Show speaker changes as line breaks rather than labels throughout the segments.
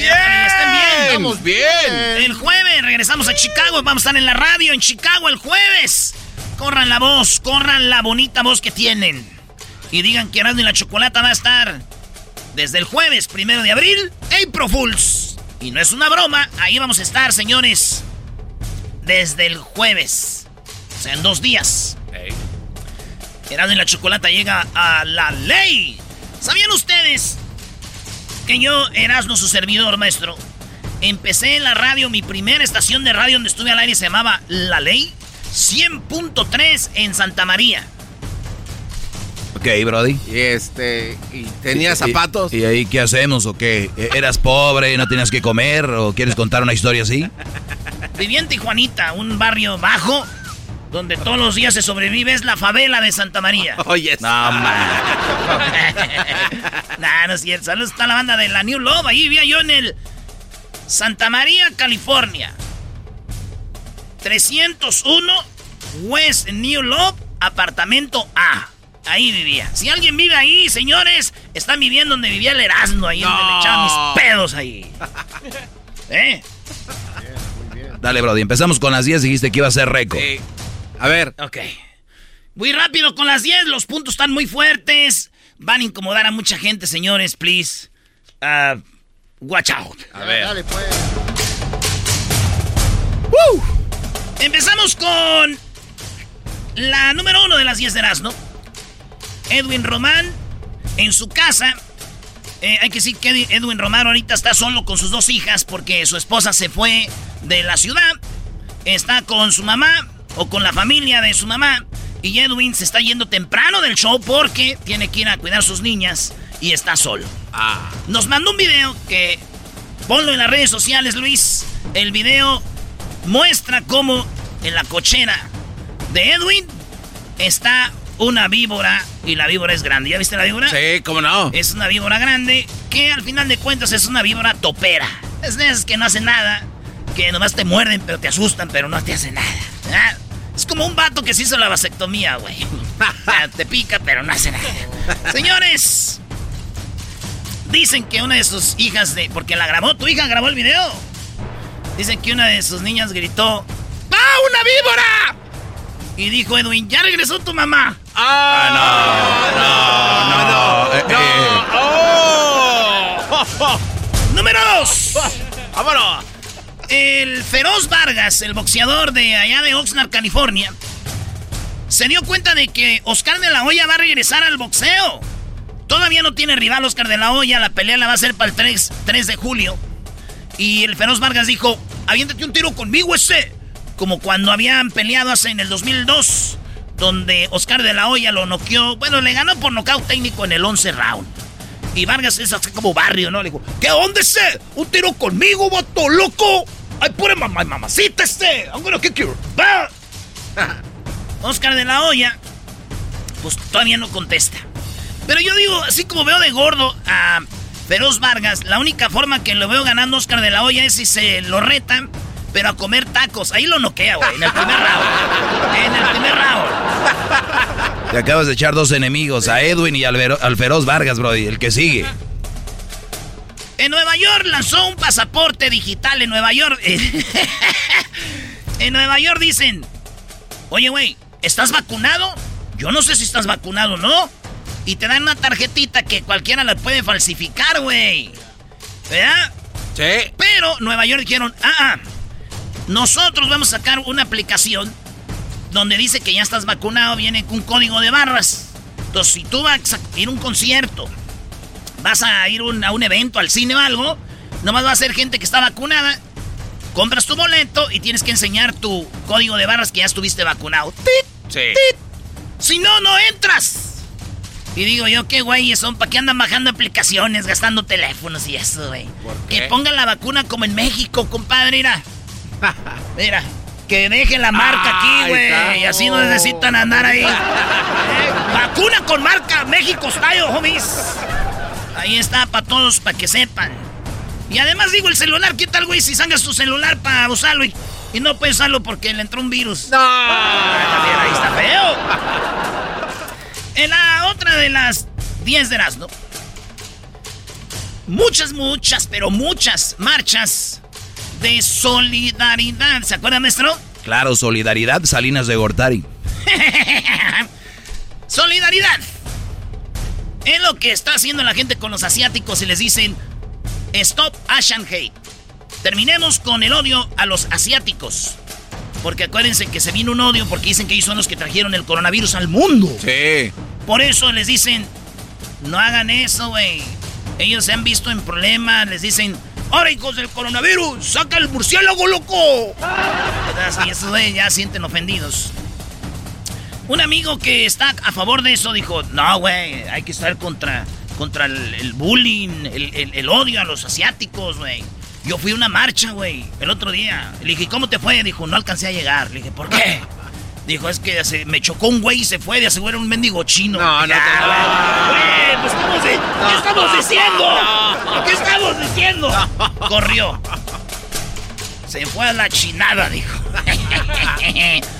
¡Bien!
¿Están bien?
Estamos bien.
El jueves regresamos a Chicago. Vamos a estar en la radio en Chicago el jueves. Corran la voz, corran la bonita voz que tienen. Y digan que Erasmo y la Chocolata va a estar desde el jueves, primero de abril, April Fools. Y no es una broma, ahí vamos a estar, señores. Desde el jueves. O sea, en dos días. Erasmo y la Chocolata llega a la ley. ¿Sabían ustedes que yo, Erasmo, su servidor, maestro, empecé en la radio, mi primera estación de radio donde estuve al aire se llamaba La Ley 100.3 en Santa María.
Ok, Brody.
Y este. ¿Y tenía
¿Y-
zapatos?
¿Y, ahí qué hacemos o qué? ¿E- ¿Eras pobre y no tenías que comer o quieres contar una historia así?
Vivía en Tijuanita, un barrio bajo, donde todos los días se sobrevive, es la favela de Santa María.
Oye,
No, man.
nah, no es cierto. Saludos a la banda de la New Love. Ahí vivía yo en el Santa María, California. 301 West New Love, apartamento A. Ahí vivía. Si alguien vive ahí, señores, están viviendo donde vivía el Erasmo, ahí donde le echaba mis pedos ahí. ¿Eh?
Dale, Brody. Empezamos con las 10. Dijiste que iba a ser récord.
Sí. A ver.
Ok. Muy rápido con las 10, los puntos están muy fuertes. Van a incomodar a mucha gente, señores, please. Ah, watch out.
A ver.
Dale, pues.
Empezamos con la número uno de las 10 de Erasmo. Edwin Román en su casa. Eh, hay que decir que Edwin Román ahorita está solo con sus dos hijas porque su esposa se fue de la ciudad. Está con su mamá o con la familia de su mamá. Y Edwin se está yendo temprano del show porque tiene que ir a cuidar a sus niñas y está solo.
Ah.
Nos mandó un video que ponlo en las redes sociales, Luis. El video muestra cómo en la cochera de Edwin está una víbora y la víbora es grande. ¿Ya viste la víbora?
Sí, cómo no.
Es una víbora grande que al final de cuentas es una víbora topera. Es de esas que no hacen nada, que nomás te muerden pero te asustan pero no te hacen nada. ¿verdad? Es como un vato que se hizo la vasectomía, güey. Te pica pero no hace nada. Señores, dicen que una de sus hijas de... Porque la grabó, tu hija grabó el video. Dicen que una de sus niñas gritó... ¡Ah, una víbora! Y dijo Edwin, ya regresó tu mamá.
Ah,
no, no, no.
no. Oh.
Número dos.
Vámonos.
El Feroz Vargas, el boxeador de allá de Oxnard, California, se dio cuenta de que Oscar de la Hoya va a regresar al boxeo. Todavía no tiene rival Oscar de la Hoya, la pelea la va a hacer para el 3, 3 de julio. Y el Feroz Vargas dijo, aviéntate un tiro conmigo ese. Como cuando habían peleado hace en el 2002, donde Oscar de la Hoya lo noqueó. Bueno, le ganó por nocaut técnico en el 11 round. Y Vargas es así como barrio, ¿no? Le dijo, ¿qué onda ese? ¿Un tiro conmigo, vato loco? I put him on my mamacita este. I'm gonna kick you. Va. Oscar de la Hoya, pues todavía no contesta. Pero yo digo, así como veo de gordo a Feroz Vargas, la única forma que lo veo ganando Oscar de la Hoya es si se lo retan, pero a comer tacos. Ahí lo noquea, güey, en el primer round. En el primer round.
Te acabas de echar dos enemigos, a Edwin y al, Vero- al Feroz Vargas, Brody, el que sigue.
En Nueva York lanzó un pasaporte digital en Nueva York. en Nueva York dicen, oye, güey, ¿estás vacunado? Yo no sé si estás vacunado o no. Y te dan una tarjetita que cualquiera la puede falsificar, güey. ¿Verdad?
Sí.
Pero Nueva York dijeron, ah, ah, nosotros vamos a sacar una aplicación donde dice que ya estás vacunado, viene con un código de barras. Entonces, si tú vas a ir a un concierto, vas a ir un- a un evento, al cine o algo, nomás va a ser gente que está vacunada. Compras tu boleto y tienes que enseñar tu código de barras que ya estuviste vacunado. ¡Tit!
Sí.
¡Tit! Si no, no entras. Y digo yo, qué güeyes son, ¿para qué andan bajando aplicaciones, gastando teléfonos y eso, güey?
¿Por
Que pongan la vacuna como en México, compadre, mira. Mira, que dejen la marca aquí,
Ahí
güey. Y así no necesitan andar ahí. Eh, vacuna con marca México Style, homies. Ahí está para todos, para que sepan. Y además digo, el celular, ¿qué tal, güey? Si sacas tu celular para usarlo y, y no puedes usarlo porque le entró un virus.
No.
Ah, ahí está feo. En la otra de las 10 de Erasmo, muchas, muchas, pero muchas marchas de solidaridad. ¿Se acuerdan, maestro?
Claro, solidaridad, Salinas de Gortari.
Solidaridad. Es lo que está haciendo la gente con los asiáticos y les dicen Stop Asian Hate. Terminemos con el odio a los asiáticos. Porque acuérdense que se vino un odio porque dicen que ellos son los que trajeron el coronavirus al mundo.
Sí.
Por eso les dicen, no hagan eso, güey. Ellos se han visto en problemas, les dicen, ahora hijos del coronavirus, saca el murciélago, loco. Así, esos güey ya sienten ofendidos. Un amigo que está a favor de eso dijo, no, güey, hay que estar contra, contra el, el bullying, el, el- el odio a los asiáticos, güey. Yo fui a una marcha, güey, el otro día. Le dije, ¿cómo te fue? Dijo, no alcancé a llegar. Le dije, ¿por qué? Dijo, es que se- me chocó un güey y se fue, de aseguro era un mendigo chino.
No, no te-
Ya, güey, pues, estamos ¿qué estamos diciendo? ¿Qué estamos diciendo? Corrió. Se fue a la chinada, dijo.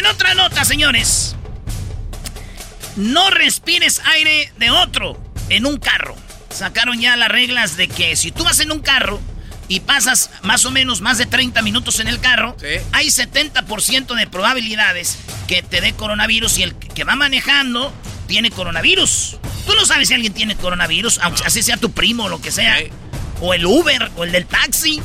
en otra nota, señores. No respires aire de otro en un carro. Sacaron ya las reglas de que si tú vas en un carro y pasas más o menos más de 30 minutos en el carro,
Sí.
hay 70% de probabilidades que te dé coronavirus y el que va manejando tiene coronavirus. Tú no sabes si alguien tiene coronavirus, aunque así sea tu primo o lo que sea.
Sí.
O el Uber o el del taxi.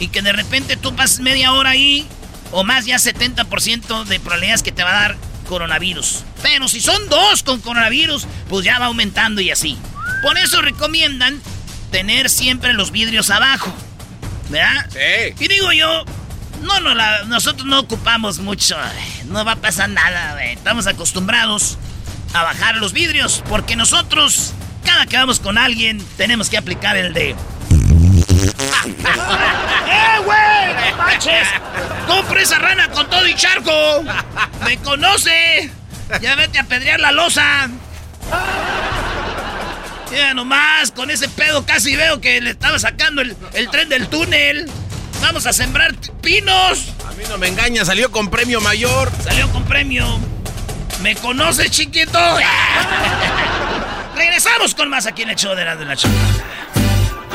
Y que de repente tú pases media hora ahí o más ya 70% de probabilidades que te va a dar coronavirus. Pero si son dos con coronavirus, pues ya va aumentando y así. Por eso recomiendan tener siempre los vidrios abajo. ¿Verdad?
Sí.
Y digo yo, no, no, la- nosotros no ocupamos mucho. No va a pasar nada. Estamos acostumbrados a bajar los vidrios porque nosotros, cada que vamos con alguien, tenemos que aplicar el de... ¡Eh, güey! ¡No manches! ¡Compre esa rana con todo y charco! ¡Me conoce! ¡Ya vete a pedrear la losa! Mira nomás, con ese pedo casi veo que le estaba sacando el, el tren del túnel. Vamos a sembrar pinos.
A mí no me engaña, salió con premio mayor.
Salió con premio. ¿Me conoces, chiquito? Regresamos con más aquí en el show de la de la Chocolata.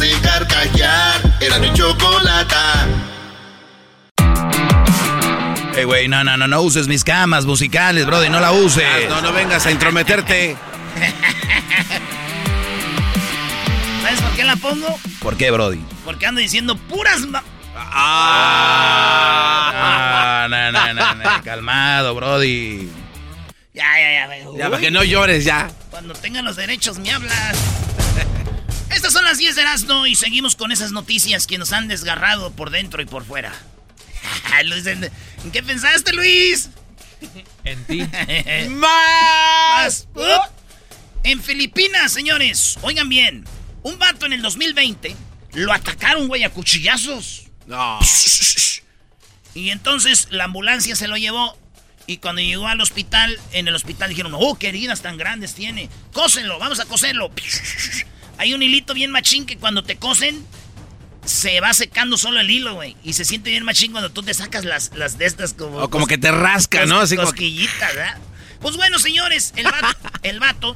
hace carcajear. Era mi chocolata.
Hey, güey, no, no, no, no uses mis camas musicales, brody, no la uses.
No, no vengas a intrometerte.
¿Sabes por qué la pongo?
¿Por qué, brody?
Porque ando diciendo puras... ma-
Ah, no, no, no, no, calmado, Brody.
Ya, ya, ya. güey.
Ya, para que no llores ya.
Cuando tengan los derechos me hablas. Estas son las 10 de Erasmo y seguimos con esas noticias que nos han desgarrado por dentro y por fuera. Luis, ¿en en qué pensaste, Luis?
En ti.
Más. En Filipinas, señores, oigan bien, un vato en el 2020 lo atacaron, güey, a cuchillazos.
No.
Y entonces la ambulancia se lo llevó. Y cuando llegó al hospital, en el hospital dijeron, oh, qué heridas tan grandes tiene. Cósenlo, vamos a coserlo. Hay un hilito bien machín que cuando te cosen, se va secando solo el hilo, güey. Y se siente bien machín cuando tú te sacas las, las de estas como...
O como que te rasca, ¿no? Así como
cosquillitas, ¿verdad? Pues bueno, señores, el vato, el vato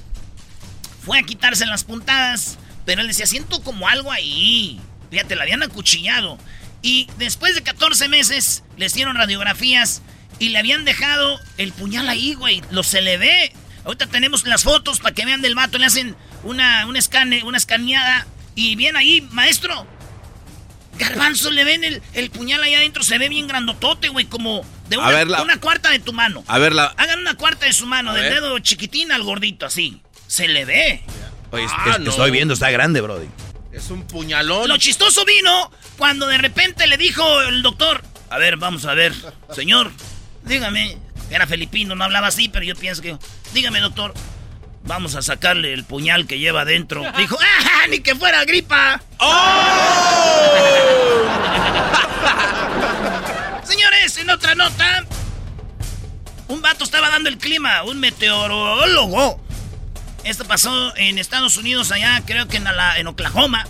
fue a quitarse las puntadas, pero él decía, siento como algo ahí. Fíjate, la habían acuchillado. Y después de 14 meses, le hicieron radiografías y le habían dejado el puñal ahí, güey. Lo se le ve. Ahorita tenemos las fotos para que vean del vato. Le hacen una, una, escane, una escaneada. Y bien ahí, maestro. Garbanzo, le ven el, el puñal ahí adentro. Se ve bien grandotote, güey. Como de una,
ver, la-
una cuarta de tu mano.
A ver, la...
Hagan una cuarta de su mano,
A
del
ver.
dedo chiquitín al gordito, así. Se le ve.
Oye,
Ah,
es-
no.
estoy viendo, está grande, Brody.
Es un puñalón.
Lo chistoso vino cuando de repente le dijo el doctor, a ver, vamos a ver, señor, dígame, era filipino, no hablaba así, pero yo pienso que, dígame doctor, vamos a sacarle el puñal que lleva adentro. Dijo, ¡ah, ni que fuera gripa! Señores, en otra nota, un vato estaba dando el clima, un meteorólogo. Esto pasó en Estados Unidos, allá creo que en, la- en Oklahoma.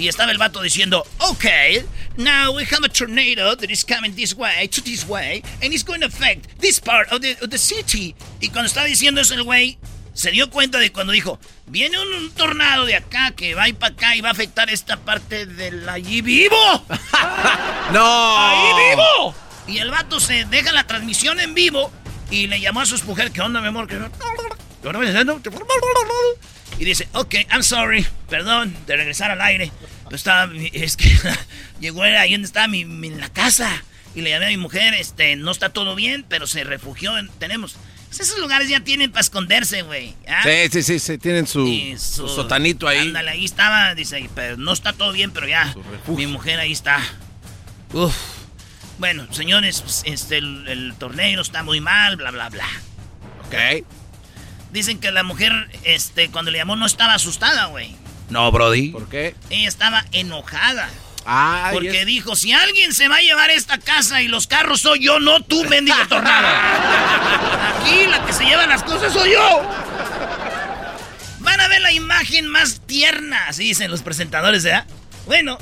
Y estaba el vato diciendo, okay, now we have a tornado that is coming this way, to this way, and it's going to affect this part of the, of the city. Y cuando estaba diciendo eso el güey, se dio cuenta de cuando dijo, viene un, un tornado de acá que va ir para acá y va a afectar esta parte del allí vivo.
¡No!
¡Ahí vivo! Y el vato se deja la transmisión en vivo y le llamó a su mujer, ¿qué onda, mi amor? ¿Qué- Y dice, ok, I'm sorry, perdón de regresar al aire. Pero estaba, es que llegó ahí donde estaba mi, mi- en la casa. Y le llamé a mi mujer, este, no está todo bien, pero se refugió, en- tenemos... pues esos lugares ya tienen para esconderse, güey. ¿ah?
Sí, sí, sí, sí, tienen su,
Y
su sotanito ahí.
Ándale, ahí estaba, dice, pero no está todo bien, pero ya. Mi mujer ahí está. Uf. Bueno, señores, pues, este, el, el torneo está muy mal, bla, bla, bla.
Ok.
Dicen que la mujer, este, cuando le llamó no estaba asustada, güey.
No, Brody.
¿Por qué?
Ella estaba enojada.
Ay,
Porque
es-
dijo, si alguien se va a llevar esta casa y los carros soy yo, no tú, mendigo tornado. Aquí la que se lleva las cosas soy yo. Van a ver la imagen más tierna, así dicen los presentadores, ¿verdad? Bueno,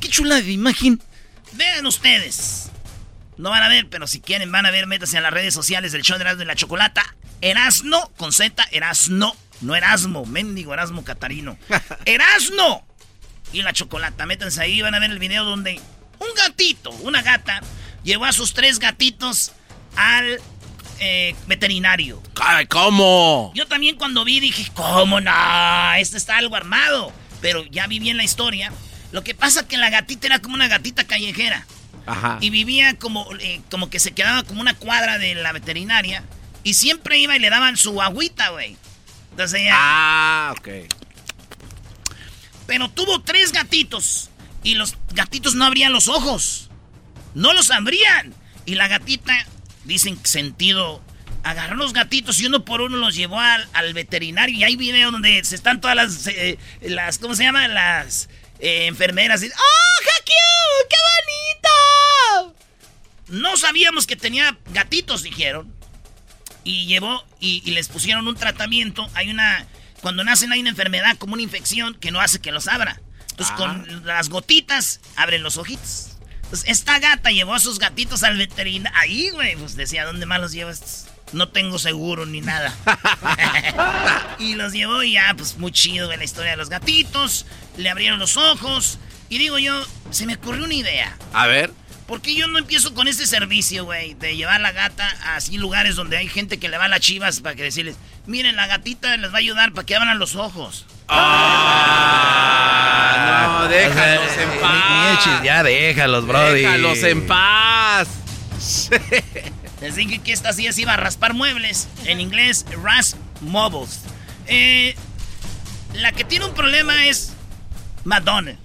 qué chula de imagen. Vean ustedes. No van a ver, pero si quieren van a ver, métanse a las redes sociales del show de Erasmo y la Chocolata. Erasno con Z, Erasno, no Erasmo, mendigo Erasmo Catarino. Erasno y la chocolata. Métanse ahí, van a ver el video donde un gatito, una gata, llevó a sus tres gatitos al eh, veterinario.
Ay, ¿Cómo?
Yo también cuando vi dije, ¿cómo no? Este está algo armado. Pero ya vi bien la historia. Lo que pasa que la gatita era como una gatita callejera.
Ajá.
Y vivía como, eh, como que se quedaba como una cuadra de la veterinaria. Y siempre iba y le daban su agüita, güey. Entonces ella...
Ah, ok.
Pero tuvo tres gatitos. Y los gatitos no abrían los ojos. No los abrían. Y la gatita, dicen sentido, agarró los gatitos y uno por uno los llevó al, al veterinario. Y hay video donde se están todas las, eh, las ¿cómo se llama? Las eh, enfermeras. Y, ¡Oh, cute! ¡Qué bonito! No sabíamos que tenía gatitos, dijeron. Y llevó y, y les pusieron un tratamiento. Hay una. Cuando nacen hay una enfermedad como una infección que no hace que los abra. Entonces con las gotitas abren los ojitos. Entonces esta gata llevó a sus gatitos al veterinario. Ahí, güey. Pues decía, ¿dónde más los llevas? No tengo seguro ni nada. y los llevó y ya, pues muy chido güey, la historia de los gatitos. Le abrieron los ojos. Y digo yo, se me ocurrió una idea.
A ver.
¿Por qué yo no empiezo con este servicio, güey? De llevar la gata a así lugares donde hay gente que le va a las chivas para que decirles, miren, la gatita les va a ayudar para que abran los ojos.
Ah, no, No, déjalos en paz.
ni eches, ya déjalos, brody.
Déjalos en paz.
Les dije que esta sí se iba a raspar muebles. En inglés, Rasp Mobiles. Eh, la que tiene un problema es Madonna.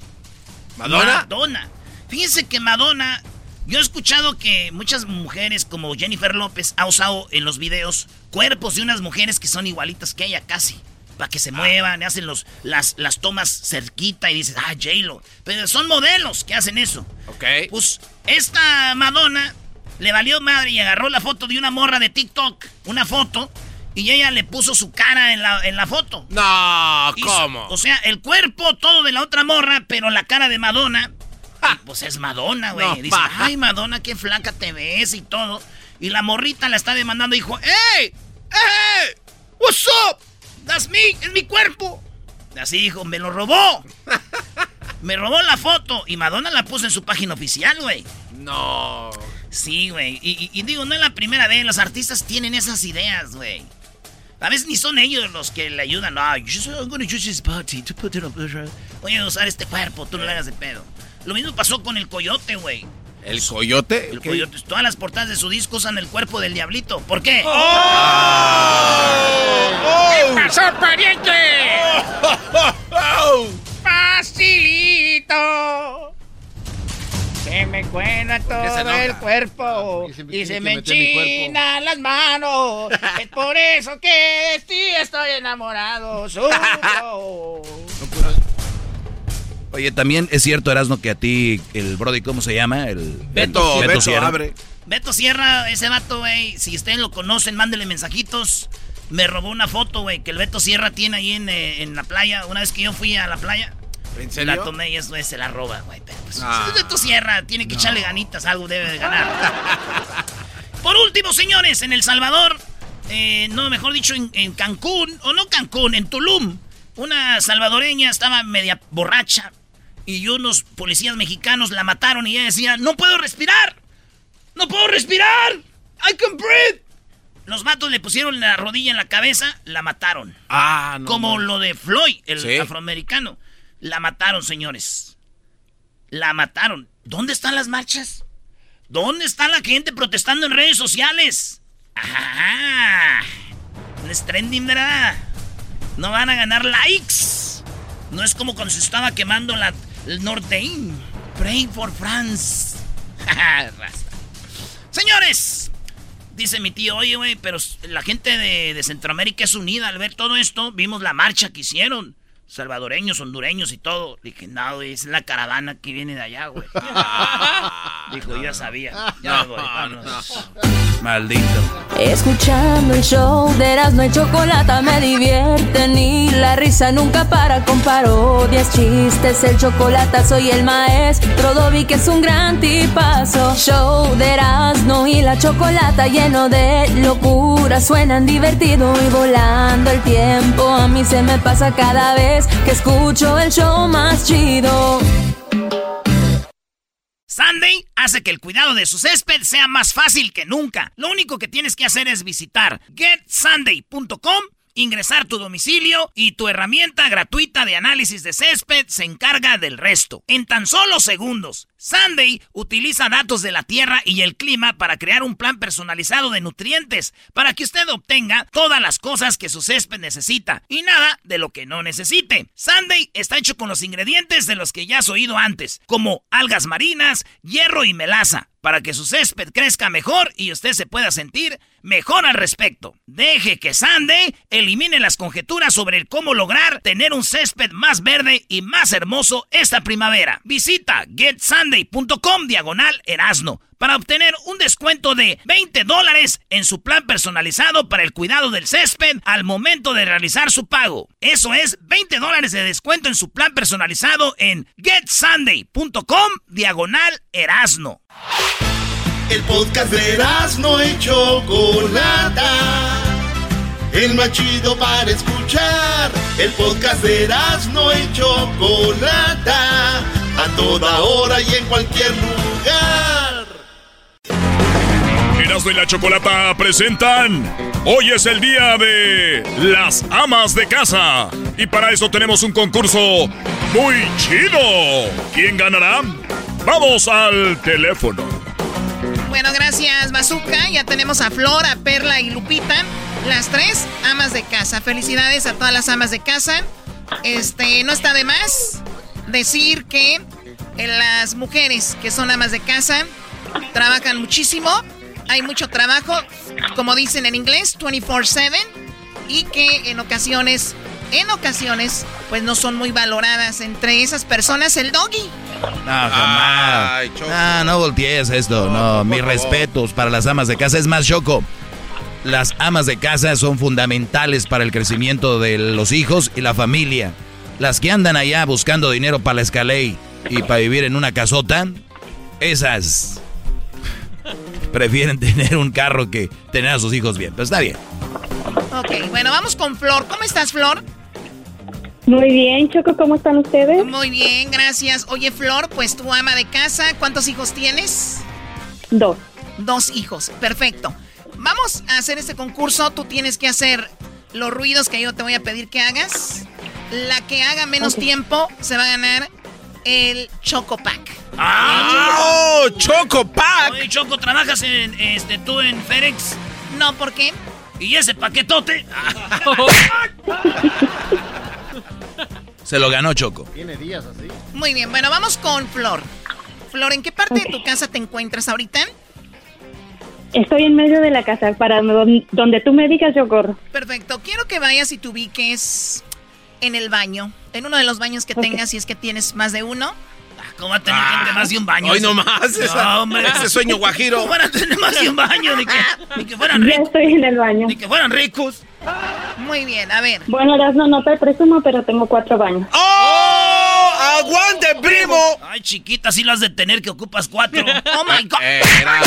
¿Madonna?
Madonna. Fíjense que Madonna, yo he escuchado que muchas mujeres como Jennifer López ha usado en los videos cuerpos de unas mujeres que son igualitas que ella casi. Para que se muevan, hacen los, las, las tomas cerquita y dices, ah, J-Lo. Pero son modelos que hacen eso.
Ok.
Pues esta Madonna le valió madre y agarró la foto de una morra de TikTok, una foto, y ella le puso su cara en la, en la foto.
No,
Hizo-
¿cómo?
O sea, el cuerpo todo de la otra morra, pero la cara de Madonna. Pues es Madonna, güey.
No,
Dice, ay, Madonna, qué flaca te ves y todo. Y la morrita la está demandando dijo, ¡Ey! ¡Ey! What's up? That's me, es mi cuerpo. Así dijo, me lo robó. me robó la foto y Madonna la puso en su página oficial, güey.
No.
Sí, güey. Y, y- y digo, no es la primera vez. Los artistas tienen esas ideas, güey. A veces ni son ellos los que le ayudan. No, I'm gonna use this body to put it up. Voy a usar este cuerpo, tú no le hagas de pedo. Lo mismo pasó con el coyote, güey.
¿El coyote?
El coyote, todas las portadas de su disco usan el cuerpo del diablito. ¿Por qué?
¡Oh!
¿Qué pasó, pariente? Facilito. Se me cuela todo
se
el cuerpo
Y se me
y se me enchinan las manos. es por eso que de ti estoy enamorado. Sufro.
Oye, también es cierto, Erasno, que a ti, el Brody, ¿cómo se llama? El
Beto, Beto,
Sierra.
abre.
Beto Sierra, ese vato, güey, si ustedes lo conocen, mándele mensajitos. Me robó una foto, güey, que el Beto Sierra tiene ahí en, eh, en la playa. Una vez que yo fui a la playa,
¿En serio?
la tomé y eso güey, se la roba, güey. Pero pues,
Ah.
es Beto Sierra, tiene que echarle ganitas, algo debe de ganar. Por último, señores, en El Salvador, eh, no, mejor dicho, en, en Cancún, o no Cancún, en Tulum, una salvadoreña estaba media borracha y unos policías mexicanos la mataron y ella decía, no puedo respirar, no puedo respirar, I can breathe. Los vatos le pusieron la rodilla en la cabeza, la mataron.
Ah, no.
Como
no.
lo de Floyd, el
Sí.
afroamericano. La mataron, señores. La mataron. ¿Dónde están las marchas? ¿Dónde está la gente protestando en redes sociales? Ajá. Es trending, ¿verdad? No van a ganar likes. No es como cuando se estaba quemando la, el Nortein. Pray for France. Señores, dice mi tío, oye, güey, pero la gente de, de Centroamérica es unida. Al ver todo esto, vimos la marcha que hicieron. Salvadoreños, hondureños y todo. Dije, no, güey, es la caravana que viene de allá, güey. Dijo, yo ya sabía. Ya voy, vámonos.
Maldito.
Escuchando el show de Erasmo y Chocolata me divierte ni la risa nunca para con parodias, chistes, el chocolate soy el maestro Dobby que es un gran tipazo. Show de Erasmo y la Chocolata lleno de locura, suenan divertido y volando el tiempo a mí se me pasa cada vez que escucho el show más chido.
Sunday hace que el cuidado de su césped sea más fácil que nunca. Lo único que tienes que hacer es visitar getsunday.com, ingresar tu domicilio y tu herramienta gratuita de análisis de césped se encarga del resto. En tan solo segundos. Sunday utiliza datos de la tierra y el clima para crear un plan personalizado de nutrientes para que usted obtenga todas las cosas que su césped necesita y nada de lo que no necesite. Sunday está hecho con los ingredientes de los que ya has oído antes, como algas marinas, hierro y melaza, para que su césped crezca mejor y usted se pueda sentir mejor al respecto. Deje que Sunday elimine las conjeturas sobre el cómo lograr tener un césped más verde y más hermoso esta primavera. Visita getsunday.com diagonal erasno para obtener un descuento de 20 dólares en su plan personalizado para el cuidado del césped al momento de realizar su pago. Eso es 20 dólares de descuento en su plan personalizado en getsunday.com diagonal erasno.
El podcast de no y Chocolata. El más chido para escuchar. El podcast de no y Chocolata. A toda hora y en cualquier lugar.
Erasmo y la Chocolata presentan. Hoy es el día de las amas de casa. Y para eso tenemos un concurso muy chido. ¿Quién ganará? Vamos al teléfono.
Bueno, gracias, Bazooka. Ya tenemos a Flor, a Perla y Lupita. Las tres amas de casa. Felicidades a todas las amas de casa. Este, no está de más decir que eh, las mujeres que son amas de casa trabajan muchísimo. Hay mucho trabajo, como dicen en inglés, 24/7. Y que en ocasiones, en ocasiones, pues no son muy valoradas. Entre esas personas, el doggy.
No, jamás.
Ay, Choco.
Ah, no voltees esto. No, mis respetos para las amas de casa. Es más, Choco. Las amas de casa son fundamentales para el crecimiento de los hijos y la familia. Las que andan allá buscando dinero para la escaley y para vivir en una casota, esas prefieren tener un carro que tener a sus hijos bien. Pero está bien.
Ok, bueno, vamos con Flor. ¿Cómo estás, Flor?
Muy bien, Choco, ¿cómo están ustedes?
Muy bien, gracias. Oye, Flor, pues tu ama de casa, ¿cuántos hijos tienes?
Dos.
Dos hijos, perfecto. Vamos a hacer este concurso. Tú tienes que hacer los ruidos que yo te voy a pedir que hagas. La que haga menos tiempo se va a ganar el Choco Pack.
¡Oh! ¡Choco Pack!
Oye, Choco, ¿trabajas en, este, tú en FedEx?
No, ¿por qué?
¿Y ese paquetote?
Se lo ganó Choco.
Muy bien, bueno, vamos con Flor. Flor, ¿en qué parte de tu casa te encuentras ahorita?
Estoy en medio de la casa, para don- donde tú me digas yo corro.
Perfecto, quiero que vayas y te ubiques en el baño, en uno de los baños que tengas, si es que tienes más de uno.
Ah, ¿Cómo va a tener gente más de un baño?
Hoy nomás. esa-
No, hombre.
Ese sueño guajiro.
¿Cómo van a tener más de un baño? Ni que, ni que fueran
Ya
ricos.
estoy en el baño.
Ni que fueran ricos.
Muy bien, a ver.
Bueno, Erasmo, no te presumo, pero tengo cuatro baños.
¡Oh! ¡Aguante, primo!
Ay, chiquita, sí lo has de tener que ocupas cuatro. Oh my god.
Eh, era-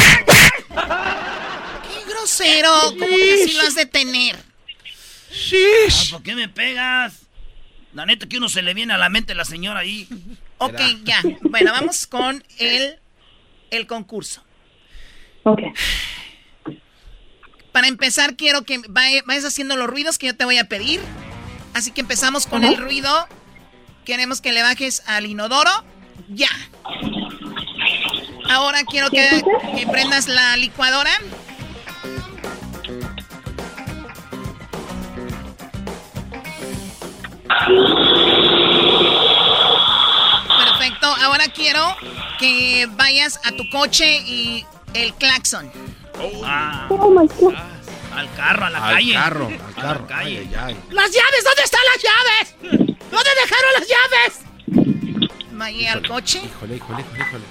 ¡Qué grosero! ¿Cómo que sí lo has de tener?
Ah, ¿Por qué me pegas? La neta que uno se le viene a la mente la señora ahí.
Ok, ya. Bueno, vamos con el, el concurso.
Ok.
Para empezar, quiero que vaya- vayas haciendo los ruidos que yo te voy a pedir. Así que empezamos con el ruido. Queremos que le bajes al inodoro. Ya. Ahora quiero que, que prendas la licuadora. Perfecto. Ahora quiero que vayas a tu coche y el claxon.
Ah,
Oh my God.
al carro, a la
Al
calle.
carro, al
A
carro.
la calle.
Ay, ay, ay.
¡Las llaves! ¿Dónde están las llaves? ¿Dónde dejaron las llaves? Vaya al coche.
Híjole, híjole, híjole, híjole.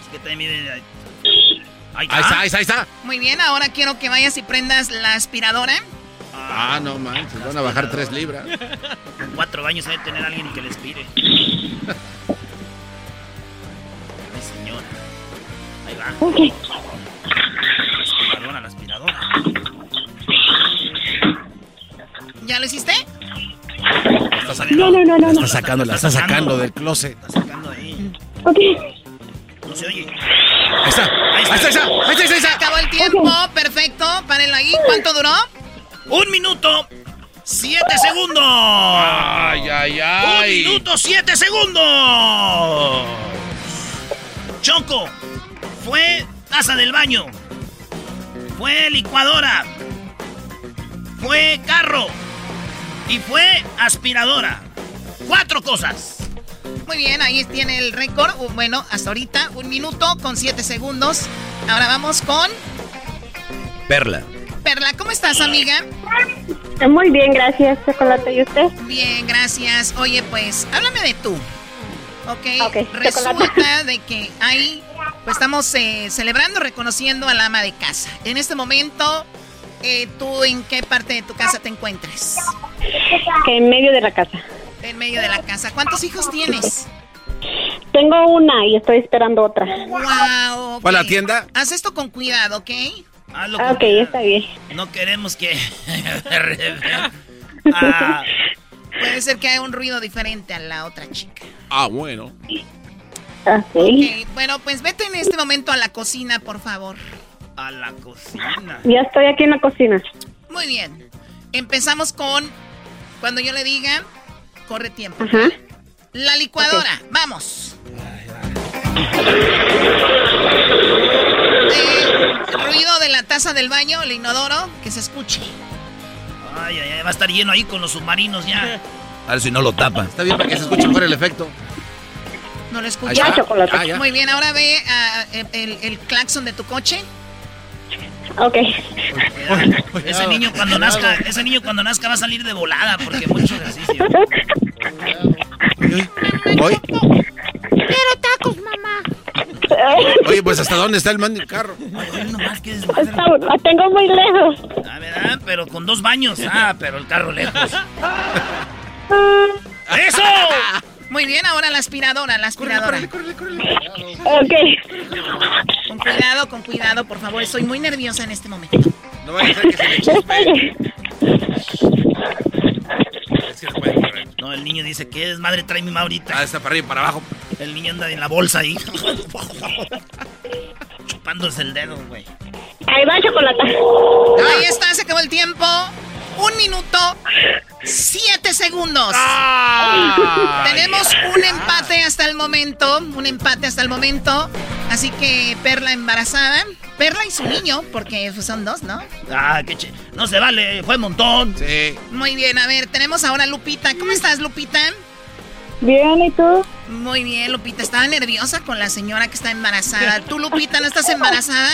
Es que te mide- Ahí
Ahí está, ahí está, ahí está.
Muy bien, ahora quiero que vayas y prendas la aspiradora.
Ah, no manches, van a bajar tres libras.
Con cuatro baños hay que tener a alguien que les pire. Ay, señora. Ahí va.
Ok.
La aspiradora, la aspiradora.
¿Ya lo hiciste?
Está sacando,
No, no, no, no,
Está sacando, la está sacando del closet.
Está sacando ahí.
Ok.
No se oye.
Ahí está, ahí está, ahí está, ahí está, ahí está, ahí está.
Acabó el tiempo, perfecto. Párenlo ahí. ¿Cuánto duró?
Un minuto. Siete segundos.
Ay, ay,
Un
ay.
minuto, siete segundos. Choco. Fue taza del baño. Fue licuadora. Fue carro. Y fue aspiradora. Cuatro cosas.
Muy bien, ahí tiene el récord. Uh, Bueno, hasta ahorita, un minuto con siete segundos. Ahora vamos con
Perla.
Perla. ¿Cómo estás, amiga?
Muy bien, gracias, Chocolate. ¿Y usted?
Bien, gracias. Oye, pues, háblame de tú. Ok.
Ok,
Resulta de que ahí, pues estamos eh, celebrando, reconociendo a la ama de casa. En este momento, eh, ¿tú en qué parte de tu casa te encuentras?
Que en medio de la casa.
En medio de la casa. ¿Cuántos hijos tienes?
Tengo una y estoy esperando otra.
Wow.
¿Fue a la tienda?
Haz esto con cuidado, ¿ok?
Ah,
con
Ok, está bien.
No queremos que. Ah,
Puede ser que haya un ruido diferente a la otra chica.
Ah, bueno.
Ok, bueno, pues vete en este momento a la cocina, por favor.
A la cocina.
Ya estoy aquí en la cocina.
Muy bien. Empezamos con, cuando yo le diga, corre tiempo.
Ajá.
La licuadora, vamos. Eh, ruido de la taza del baño, el inodoro, que se escuche.
Ay, ay, ay, va a estar lleno ahí con los submarinos ya.
A ver si no lo tapa.
Está bien para que se escuche mejor el efecto.
No lo escucho.
Ya, chocolate. Ah, ya.
Muy bien, ahora ve ah, el, el claxon de tu coche.
Ok.
Ese niño cuando nazca, ese niño cuando nazca va a salir de volada porque mucho ejercicio.
¿Hoy?
Quiero tacos, mamá.
Oye, pues ¿hasta dónde está el man del carro?
nomás
Está- la tengo muy lejos.
Ah, ¿verdad? Pero con dos baños. Ah, pero el carro lejos. ¡Eso!
Muy bien, ahora la aspiradora, la aspiradora.
Ok.
Con cuidado, con cuidado, por favor. Estoy muy nerviosa en este momento.
No vaya a ser que se le. Es que no puede correr.
No, el niño dice, ¿qué desmadre trae mi mamá ahorita?
Ah, está para arriba y para abajo.
El niño anda en la bolsa ahí. Chupándose el dedo, güey.
Ahí va chocolate.
Ahí está, se acabó el tiempo. Un minuto, siete segundos. Tenemos un empate hasta el momento. Un empate hasta el momento. Así que Perla embarazada. Perla y su niño, porque pues, son dos, ¿no?
Ah, qué che. No se vale, fue un montón.
Sí.
Muy bien, a ver, tenemos ahora a Lupita. ¿Cómo estás, Lupita?
Bien, ¿y tú?
Muy bien, Lupita. Estaba nerviosa con la señora que está embarazada. ¿Tú, Lupita, no estás embarazada?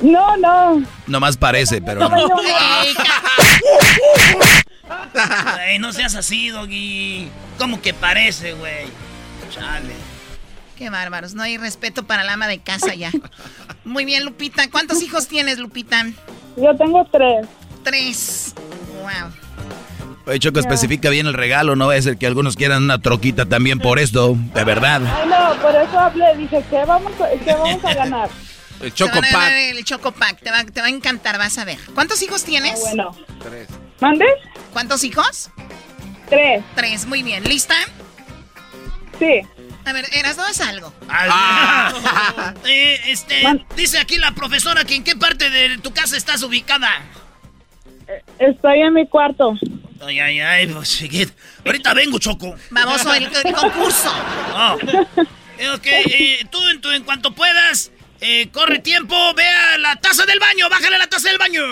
No, no.
Nomás parece, pero no.
Güey, no seas así, Doggy. ¿Cómo que parece, güey? Chale.
Qué bárbaros, no hay respeto para la ama de casa ya. Muy bien, Lupita. ¿Cuántos hijos tienes, Lupita?
Yo tengo tres.
Tres. Wow.
Oye, Choco, especifica bien el regalo, no va a ser que algunos quieran una troquita también por esto, de verdad.
Ay, no, por eso hablé. Dije, ¿qué vamos qué vamos a ganar?
El
Te
Choco
van a
Pack.
dar el Choco Pack. Te va, te va a encantar, vas a ver. ¿Cuántos hijos tienes?
Ah, bueno.
Tres.
¿Mandes?
¿Cuántos hijos?
Tres.
Tres. Muy bien. ¿Lista?
Sí.
A ver, eras dos algo.
Ah. Eh, este,
Man-
dice aquí la profesora que en qué parte de tu casa estás ubicada.
Estoy en mi cuarto.
Ay, ay, ay, pues. Ahorita vengo, Choco.
Vamos al el concurso.
Oh. Eh, ok, eh, tú en, tu- en cuanto puedas, eh, corre tiempo, ve a la taza del baño, bájale la taza del baño.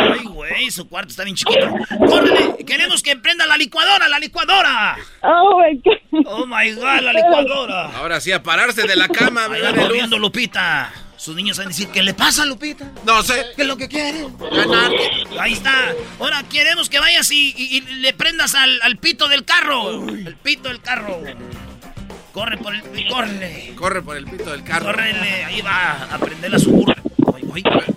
Ay, güey, su cuarto está bien chiquito. Córrele, queremos que prenda la licuadora, la licuadora.
Oh, my God.
Oh my god, la licuadora.
Ahora sí, a pararse de la cama.
Corriendo Lupita. Sus niños van a decir, ¿qué le pasa, Lupita?
No sé.
¿Qué es lo que quiere?
Ganar.
Ahí está. Ahora queremos que vayas y, y- y le prendas al, al pito del carro. El pito del carro. Corre por el... Corre.
Corre por el pito del carro.
Córrele. Ahí va a prender la su burra. Ay, ay.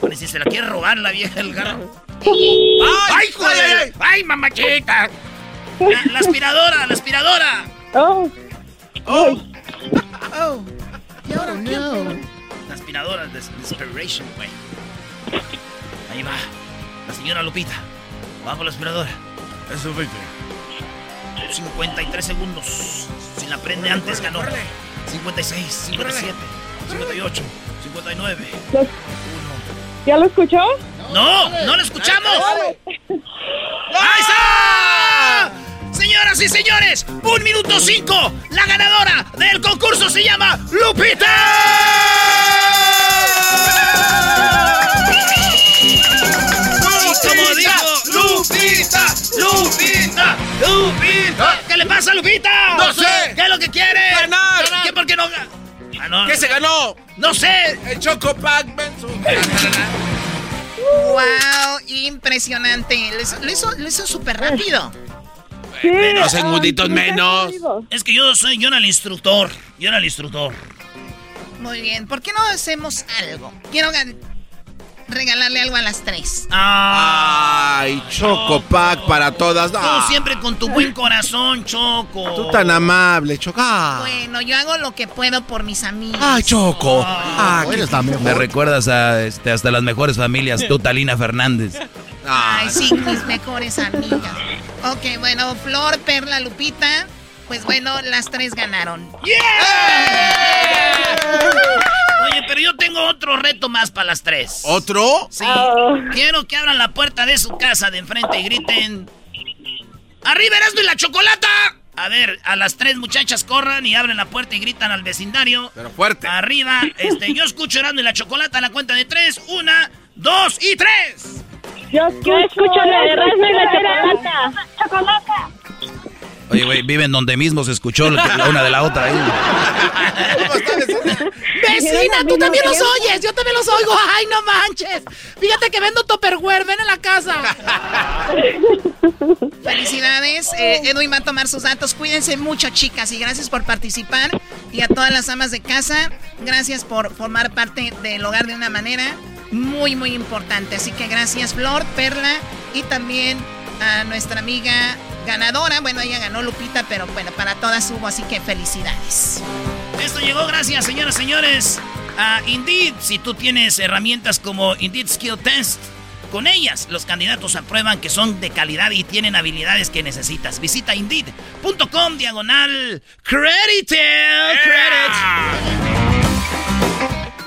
Parece que se la quiere robar la vieja del carro. ¡Ay, joder!
ay,
¡Ay,
ay!
mamachita! La, la aspiradora, la aspiradora.
Oh,
Oh.
Oh. ¿Y ahora qué?
La aspiradora, des desperation, güey. Ahí va. La señora Lupita. Vamos la aspiradora.
Eso fue.
53 segundos. Si la prende antes, ganó. 56, 57, 58, 59.
¿lo- ¿Ya lo escuchó?
¡No! ¡No la escuchamos! ¡Ahí está! Señoras y señores, un minuto cinco. La ganadora del concurso se llama Lupita. Lupita, Lupita, Lupita. ¿Qué le pasa, Lupita?
No sé.
¿Qué es lo que quiere?
Ganar.
¿Qué por qué no? Ah, no.
¿Qué se ganó?
No sé.
El Choco menso.
Wow, impresionante. Lo hizo, lo hizo, súper rápido.
Sí.
Menos segunditos
¿cómo estás,
menos.
Es que yo soy, yo era el instructor. Yo era el instructor.
Muy bien. ¿Por qué no hacemos algo? Quiero gan- regalarle algo a las tres.
Ah,
Ay, Choco Pack para todas.
tú
Ah,
siempre con tu buen corazón, Choco.
Tú tan amable, Choco. Ah.
Bueno, yo hago lo que puedo por mis amigos.
Ay, Choco. Ah, qué-
Me recuerdas a este, hasta las mejores familias, tú, Talina Fernández.
Ah,
Ay, sí, mis mejores amigas. Ok, bueno, Flor, Perla, Lupita. Pues bueno, las tres ganaron.
Oye, pero yo tengo otro reto más para las tres.
¿Otro?
Sí. Quiero que abran la puerta de su casa de enfrente y griten... ¡Arriba Erasmo y la chocolata! A ver, a las tres muchachas corran y abren la puerta y gritan al vecindario.
Pero fuerte.
Arriba, este, yo escucho Erasmo y la chocolata a la cuenta de tres. Una, dos y tres.
Yo escucho, la de Erasmo y la chocolata. Chocolata.
Oye, güey, viven donde mismo se escuchó la una de la otra ahí.
Vecina, tú también los oyes, yo también los oigo. Ay, no manches. Fíjate que vendo Topperware, ven a la casa.
Felicidades. Eh, Edwin va a tomar sus datos. Cuídense mucho, chicas, y gracias por participar. Y a todas las amas de casa, gracias por formar parte del hogar de una manera muy, muy importante. Así que gracias, Flor, Perla, y también a nuestra amiga ganadora. Bueno, ella ganó Lupita, pero bueno, para todas hubo, así que felicidades.
Esto llegó gracias, señoras y señores, a Indeed. Si tú tienes herramientas como Indeed Skill Test, con ellas los candidatos aprueban que son de calidad y tienen habilidades que necesitas. Visita Indeed.com diagonal credit.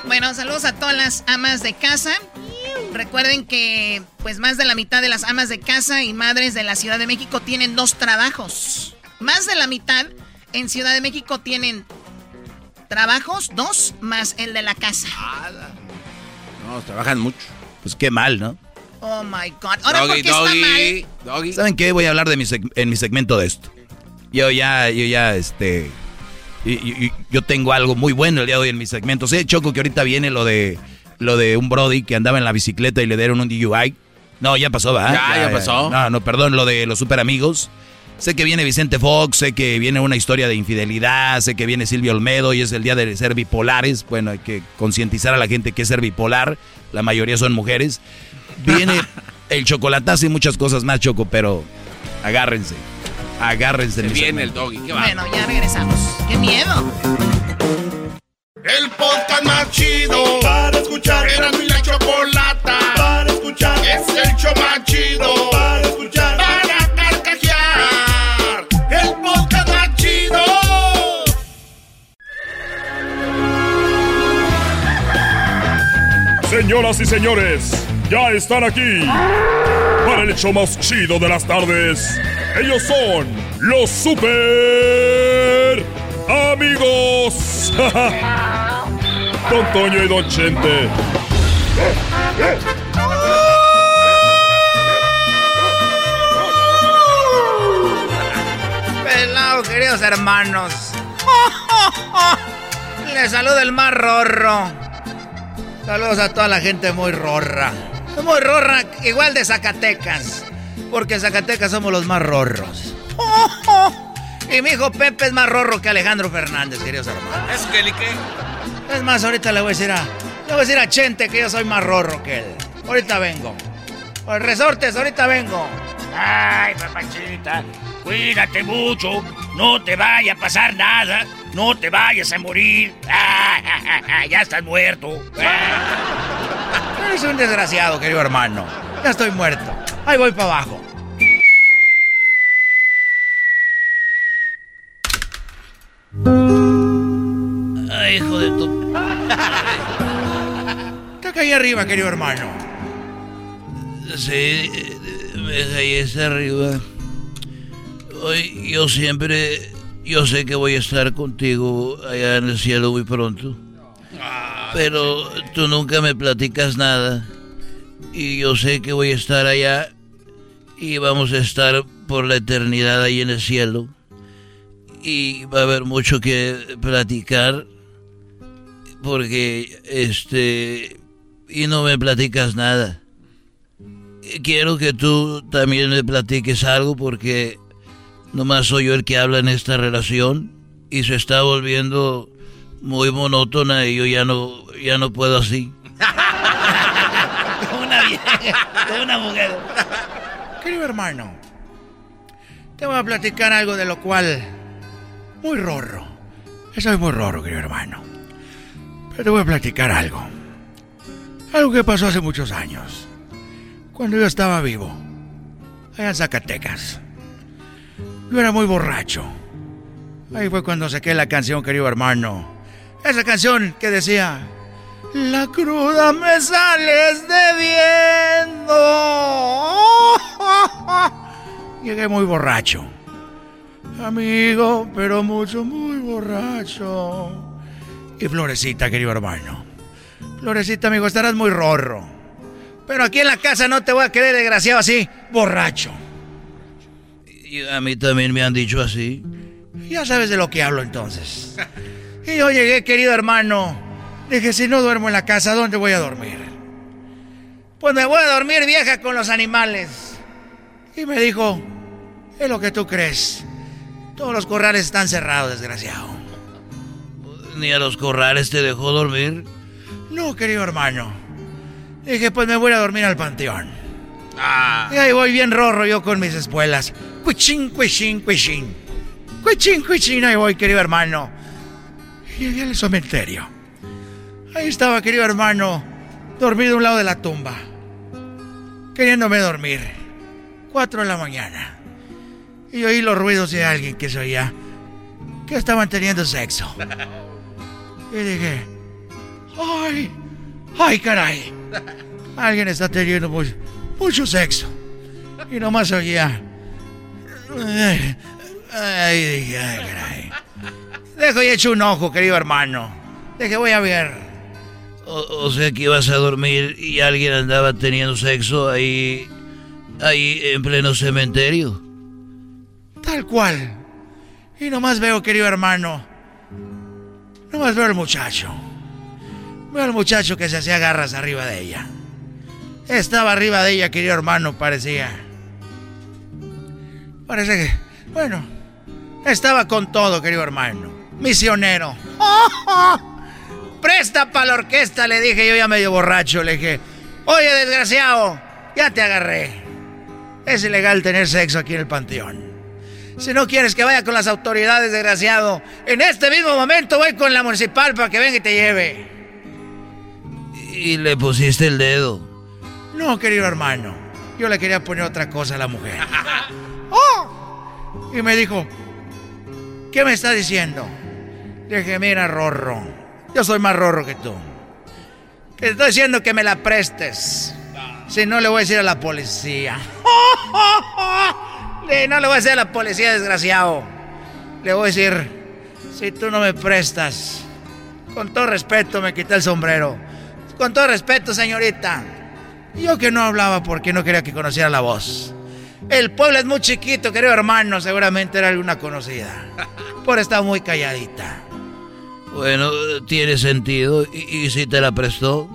Bueno, saludos a todas las amas de casa. Recuerden que pues más de la mitad de las amas de casa y madres de la Ciudad de México tienen dos trabajos. Más de la mitad en Ciudad de México tienen trabajos, dos, más el de la casa.
No, trabajan mucho.
Pues qué mal, ¿no?
Oh my God. Ahora, ¿por qué está mal?
doggy.
¿Saben qué? Voy a hablar de mi seg- en mi segmento de esto. Yo ya, yo ya, este... y- y- y yo tengo algo muy bueno el día de hoy en mi segmento. Sé, Choco, que ahorita viene lo de lo de un Brody que andaba en la bicicleta y le dieron un DUI. No, ya pasó, ¿verdad?
Ya, ya pasó.
No, no, perdón, lo de los super amigos. Sé que viene Vicente Fox, sé que viene una historia de infidelidad, sé que viene Silvio Olmedo y es el día de ser bipolares. Bueno, hay que concientizar a la gente que es ser bipolar. La mayoría son mujeres. Viene el chocolatazo y muchas cosas más, Choco, pero agárrense. Agárrense.
Se viene el doggy. ¿Qué va?
Bueno, ya regresamos. ¡Qué miedo!
El podcast más chido para escuchar. Era mi la chocolata para escuchar. Es el show más chido para escuchar. Para carcajear. El podcast más chido.
Señoras y señores, ya están aquí para el hecho más chido de las tardes. Ellos son los super amigos. Don Toño y Don Chente.
Pelado, queridos hermanos. Les saluda el más rorro. Saludos a toda la gente muy rorra. Muy rorra, igual de Zacatecas. Porque en Zacatecas somos los más rorros. Y mi hijo Pepe es más rorro que Alejandro Fernández, queridos hermanos.
¿Eso qué, ni qué?
Es más, ahorita le voy a decir a. Le voy a decir a Chente que yo soy más rorro que él. Ahorita vengo. Por resortes, ahorita vengo. Ay, papachita, cuídate mucho. No te vaya a pasar nada. No te vayas a morir. Ah, ya estás muerto. Eres un desgraciado, querido hermano. Ya estoy muerto. Ahí voy para abajo. Hijo de tu. Acá ahí arriba, querido hermano. Sí, ahí está arriba. Hoy yo siempre. Yo sé que voy a estar contigo allá en el cielo muy pronto. Pero tú nunca me platicas nada. Y yo sé que voy a estar allá. Y vamos a estar por la eternidad ahí en el cielo. Y va a haber mucho que platicar. Porque, este. Y no me platicas nada. Quiero que tú también me platiques algo porque nomás soy yo el que habla en esta relación y se está volviendo muy monótona y yo ya no, ya no puedo así. una vieja, una mujer. Querido hermano, te voy a platicar algo de lo cual muy rorro. Soy muy rorro, querido hermano. Pero te voy a platicar algo. Algo que pasó hace muchos años. Cuando yo estaba vivo. Allá en Zacatecas. Yo era muy borracho.
Ahí fue cuando saqué la canción, querido hermano. Esa canción que decía, la cruda me sales debiendo. Llegué muy borracho. Amigo, pero mucho, muy borracho. Y Florecita, querido hermano. Florecita, amigo, estarás muy rorro. Pero aquí en la casa no te voy a querer desgraciado así, borracho.
Y a mí también me han dicho así.
Ya sabes de lo que hablo entonces. Y yo llegué, querido hermano. Dije, si no duermo en la casa, ¿dónde voy a dormir? Pues me voy a dormir vieja con los animales. Y me dijo, es lo que tú crees. Todos los corrales están cerrados, desgraciado.
¿Ni a los corrales te dejó dormir?
No, querido hermano. Dije, pues me voy a dormir al panteón. Ah. Y ahí voy bien rorro yo con mis espuelas. Cuichín, cuichín, cuichín. Cuichín, cuichín, ahí voy, querido hermano. Y llegué al cementerio. Ahí estaba, querido hermano, dormido a un lado de la tumba. Queriéndome dormir. Cuatro de la mañana. Y oí los ruidos de alguien que se oía. Que estaban teniendo sexo. Y dije, ¡ay! ¡Ay, caray! Alguien está teniendo mucho, mucho sexo. Y nomás oía. Ay, dije, ay, caray. Dejo y echo un ojo, querido hermano. Deje, voy a ver.
O, sea que ibas a dormir y alguien andaba teniendo sexo ahí. ahí en pleno cementerio.
Tal cual. Y nomás veo, querido hermano. Nomás veo al muchacho. Veo al muchacho que se hacía garras arriba de ella. Estaba arriba de ella, querido hermano, parecía. Parece que. Bueno. Estaba con todo, querido hermano. Misionero. Presta para la orquesta, le dije yo ya medio borracho. Le dije, oye, desgraciado, ya te agarré. Es ilegal tener sexo aquí en el panteón. Si no quieres que vaya con las autoridades, desgraciado, en este mismo momento voy con la municipal para que venga y te lleve.
Y le pusiste el dedo.
No, querido hermano. Yo le quería poner otra cosa a la mujer. ¡Oh! Y me dijo, ¿qué me está diciendo? Le dije, mira, Rorro, yo soy más Rorro que tú. Te estoy diciendo que me la prestes. Si no, le voy a decir a la policía. no le voy a decir a la policía, desgraciado. Le voy a decir, si tú no me prestas, con todo respeto me quité el sombrero. Con todo respeto, señorita. Yo que no hablaba porque no quería que conociera la voz. El pueblo es muy chiquito, querido hermano, seguramente era alguna conocida. Por estar muy calladita.
Bueno, tiene sentido. ¿Y, ¿Y, si te la prestó?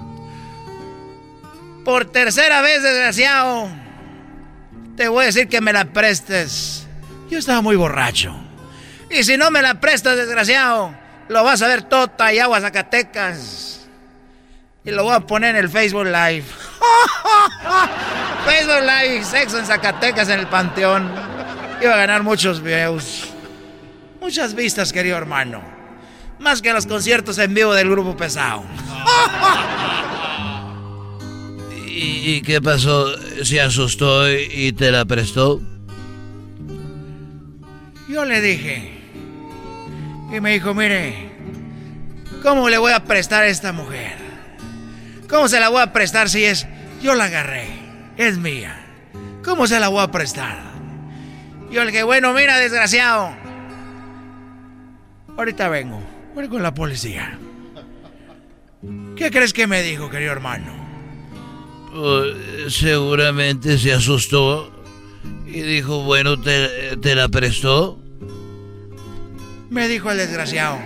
Por tercera vez, desgraciado. Te voy a decir que me la prestes. Yo estaba muy borracho. Y si no me la prestas, desgraciado, lo vas a ver tota y agua Zacatecas. Y lo voy a poner en el Facebook Live. Facebook Live, sexo en Zacatecas en el Panteón. Iba a ganar muchos views. Muchas vistas, querido hermano. Más que los conciertos en vivo del grupo pesado.
¿Y, qué pasó? ¿Se asustó y te la prestó?
Yo le dije. Y me dijo, mire, ¿cómo le voy a prestar a esta mujer? ¿Cómo se la voy a prestar si es... Yo la agarré, es mía. ¿Cómo se la voy a prestar? Yo le dije, bueno, mira, desgraciado. Ahorita vengo, voy con la policía. ¿Qué crees que me dijo, querido hermano?
Pues, seguramente se asustó y dijo, bueno, ¿te, la prestó?
Me dijo el desgraciado.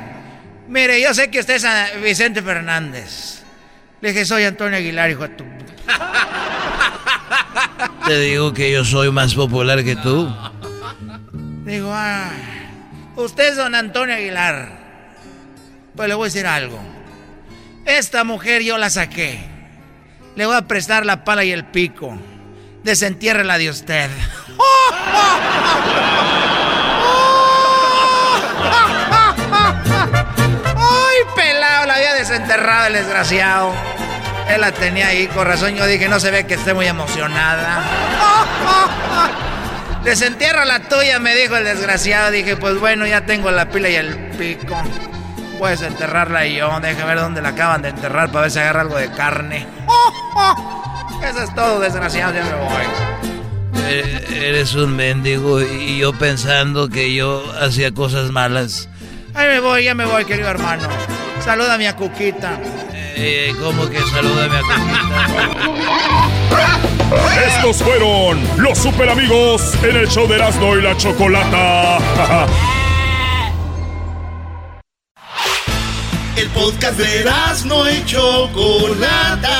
Mire, yo sé que usted es Vicente Fernández. Le dije, soy Antonio Aguilar, hijo de tu...
Te digo que yo soy más popular que tú.
Digo, ah, usted es don Antonio Aguilar. Pues le voy a decir algo. Esta mujer yo la saqué. Le voy a prestar la pala y el pico. Desentiérrela de usted. ¡Ay, pelado! La había desenterrado el desgraciado. Él la tenía ahí, con razón yo dije, no se ve que esté muy emocionada. Desentierra la tuya, me dijo el desgraciado. Dije, pues bueno, ya tengo la pila y el pico. Puedes enterrarla y yo. Deja ver dónde la acaban de enterrar para ver si agarra algo de carne. Eso es todo, desgraciado, ya me voy.
Eh, eres un mendigo y yo pensando que yo hacía cosas malas.
Ahí me voy, ya me voy, querido hermano. Saluda a mi Cuquita.
Eh, ¿Cómo que saluda a mi
Cuquita? Estos fueron los super amigos en el show de Erasmo y la Chocolata.
el podcast de Erasmo y Chocolata.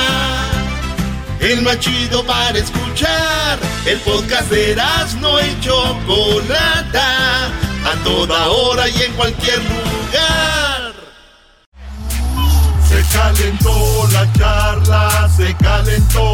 El más chido para escuchar. El podcast de Erasmo y Chocolata. A toda hora y en cualquier lugar. Se calentó la charla, se calentó.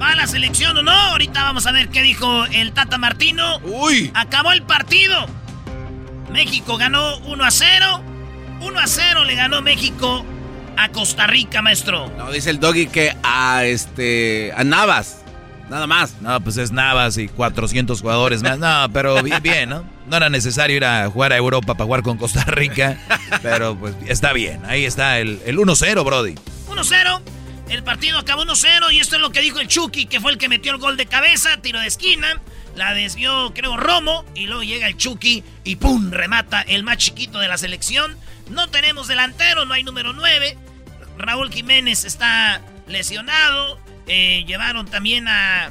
¿Va a la selección o no? Ahorita vamos a ver qué dijo el Tata Martino.
Uy.
Acabó el partido. México ganó 1 a 0. 1 a 0 le ganó México a Costa Rica, maestro.
No, dice el doggy que a este. a Navas. Nada más.
No, pues es Navas y 400 jugadores más. No, pero bien, ¿no? No era necesario ir a jugar a Europa para jugar con Costa Rica. Pero pues está bien. Ahí está el, el 1-0, Brody.
1-0. El partido acabó 1-0 y esto es lo que dijo el Chucky, que fue el que metió el gol de cabeza, tiro de esquina. La desvió, creo, Romo. Y luego llega el Chucky y ¡pum! Remata el más chiquito de la selección. No tenemos delantero, no hay número 9. Raúl Jiménez está lesionado. Eh, llevaron también a,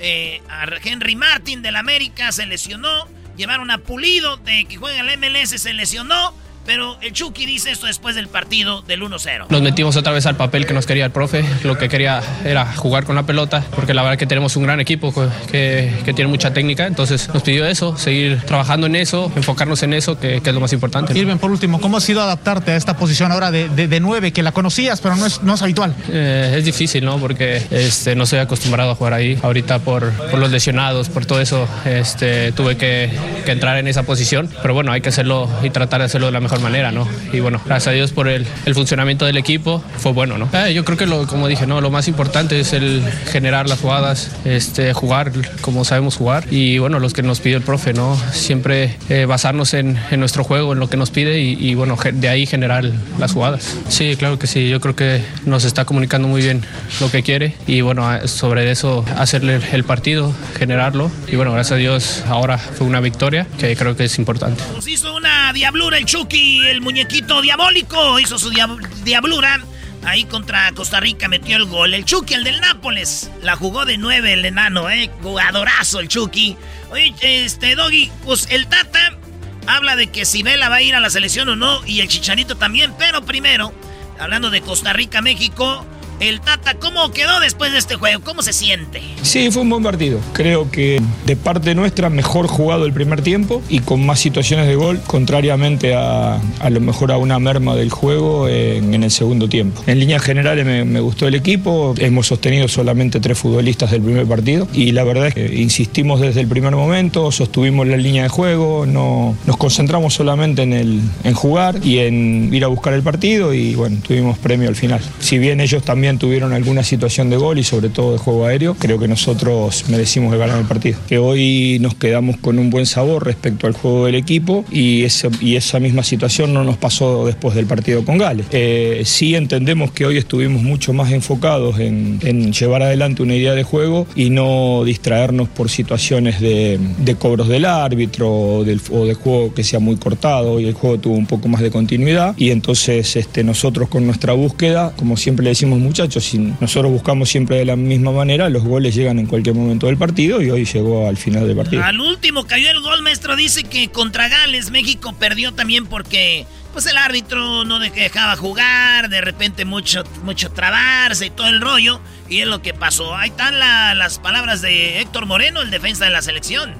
eh, a Henry Martin del América, se lesionó. Llevaron a Pulido, de que juega el MLS, se lesionó. Pero el Chucky dice esto después del partido del 1-0.
Nos metimos otra vez al papel que nos quería el profe. Lo que quería era jugar con la pelota, porque la verdad que tenemos un gran equipo que, que tiene mucha técnica. Entonces nos pidió eso, seguir trabajando en eso, enfocarnos en eso, que, que es lo más importante.
Irving, por último, ¿cómo ha sido adaptarte a esta posición ahora de, de, de 9, que la conocías, pero no es, no es habitual?
Eh, es difícil, ¿no? Porque este, no estoy acostumbrado a jugar ahí. Ahorita por, por los lesionados, por todo eso, este, tuve que, que entrar en esa posición. Pero bueno, hay que hacerlo y tratar de hacerlo de la mejor manera, ¿no? Y bueno, gracias a Dios por el, el funcionamiento del equipo, fue bueno, ¿no? Eh, yo creo que, lo, como dije, ¿no? Lo más importante es el generar las jugadas, este, jugar como sabemos jugar y bueno, los que nos pide el profe, ¿no? Siempre eh, basarnos en, en, nuestro juego, en lo que nos pide y, y, bueno, de ahí generar las jugadas. Sí, claro que sí, yo creo que nos está comunicando muy bien lo que quiere y bueno, sobre eso hacerle el partido, generarlo y bueno, gracias a Dios ahora fue una victoria que creo que es importante.
Nos hizo una diablura el Chucky, el muñequito diabólico, hizo su diab diablura. Ahí contra Costa Rica metió el gol. El Chucky, el del Nápoles. La jugó de nueve el enano, ¿eh? Jugadorazo el Chucky. Oye, este, Doggy, pues el Tata habla de que si Vela va a ir a la selección o no. Y el Chicharito también. Pero primero, hablando de Costa Rica, México. El Tata, ¿cómo quedó después de este juego? ¿Cómo se siente?
Sí, fue un buen partido. Creo que de parte nuestra mejor jugado el primer tiempo y con más situaciones de gol, contrariamente a, a lo mejor a una merma del juego en, en el segundo tiempo. En líneas generales me, me, gustó el equipo, hemos sostenido solamente tres futbolistas del primer partido y la verdad es que insistimos desde el primer momento, sostuvimos la línea de juego, no, nos concentramos solamente en, el, en jugar y en ir a buscar el partido y bueno, tuvimos premio al final. Si bien ellos también tuvieron alguna situación de gol y sobre todo de juego aéreo, creo que nosotros merecimos ganar el partido. Que hoy nos quedamos con un buen sabor respecto al juego del equipo y, ese, y esa misma situación no nos pasó después del partido con Gales. Eh, sí entendemos que hoy estuvimos mucho más enfocados en, en, llevar adelante una idea de juego y no distraernos por situaciones de, de cobros del árbitro o, del, o de juego que sea muy cortado y el juego tuvo un poco más de continuidad y entonces este, nosotros con nuestra búsqueda, como siempre le decimos mucho, muchachos, si nosotros buscamos siempre de la misma manera, los goles llegan en cualquier momento del partido y hoy llegó al final del partido.
Al último cayó el gol, maestro, dice que contra Gales México perdió también porque pues el árbitro no dejaba jugar, de repente mucho, mucho trabarse y todo el rollo, y es lo que pasó. Ahí están la, las palabras de Héctor Moreno, el defensa de la selección.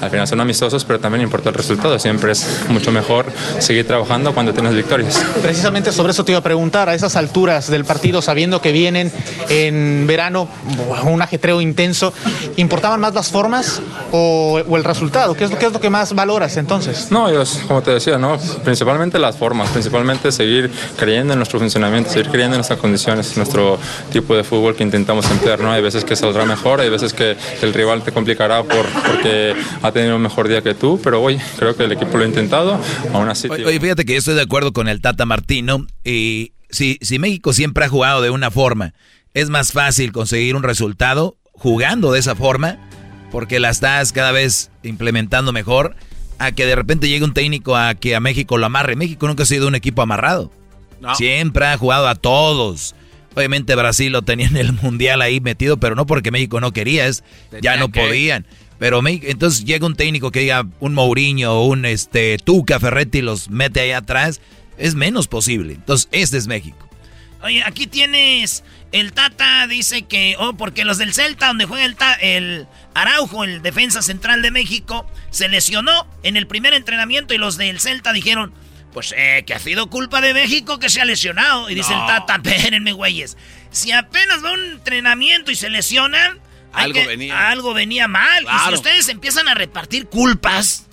Al final son amistosos, pero también importa el resultado. Siempre es mucho mejor seguir trabajando cuando tienes victorias.
Precisamente sobre eso te iba a preguntar, a esas alturas del partido, sabiendo que vienen en verano un ajetreo intenso, ¿importaban más las formas o, el resultado? ¿Qué es, ¿Qué es lo que más valoras entonces?
No, yo, como te decía, ¿no? principalmente las formas, principalmente seguir creyendo en nuestro funcionamiento, seguir creyendo en nuestras condiciones, nuestro tipo de fútbol que intentamos emplear. ¿no? Hay veces que saldrá mejor, hay veces que el rival te complicará por, porque ha tenido un mejor día que tú, pero hoy creo que el equipo lo ha intentado. Aún así.
Oye, fíjate que yo estoy de acuerdo con el Tata Martino y si, si México siempre ha jugado de una forma, es más fácil conseguir un resultado jugando de esa forma porque la estás cada vez implementando mejor a que de repente llegue un técnico a que a México lo amarre. México nunca ha sido un equipo amarrado. Siempre ha jugado a todos. Obviamente Brasil lo tenía en el mundial ahí metido, pero no porque México no quería, es ya no podían. Pero entonces llega un técnico que diga un Mourinho o un este, Tuca Ferretti los mete ahí atrás, es menos posible. Entonces, este es México.
Oye, aquí tienes el Tata dice que, oh, porque los del Celta, donde juega el, el Araujo, el defensa central de México, se lesionó en el primer entrenamiento y los del Celta dijeron, pues eh, que ha sido culpa de México que se ha lesionado. Y dice el Tata, espérenme, güeyes, si apenas va a un entrenamiento y se lesionan, algo, venía. algo venía mal. Y si ustedes empiezan a repartir culpas,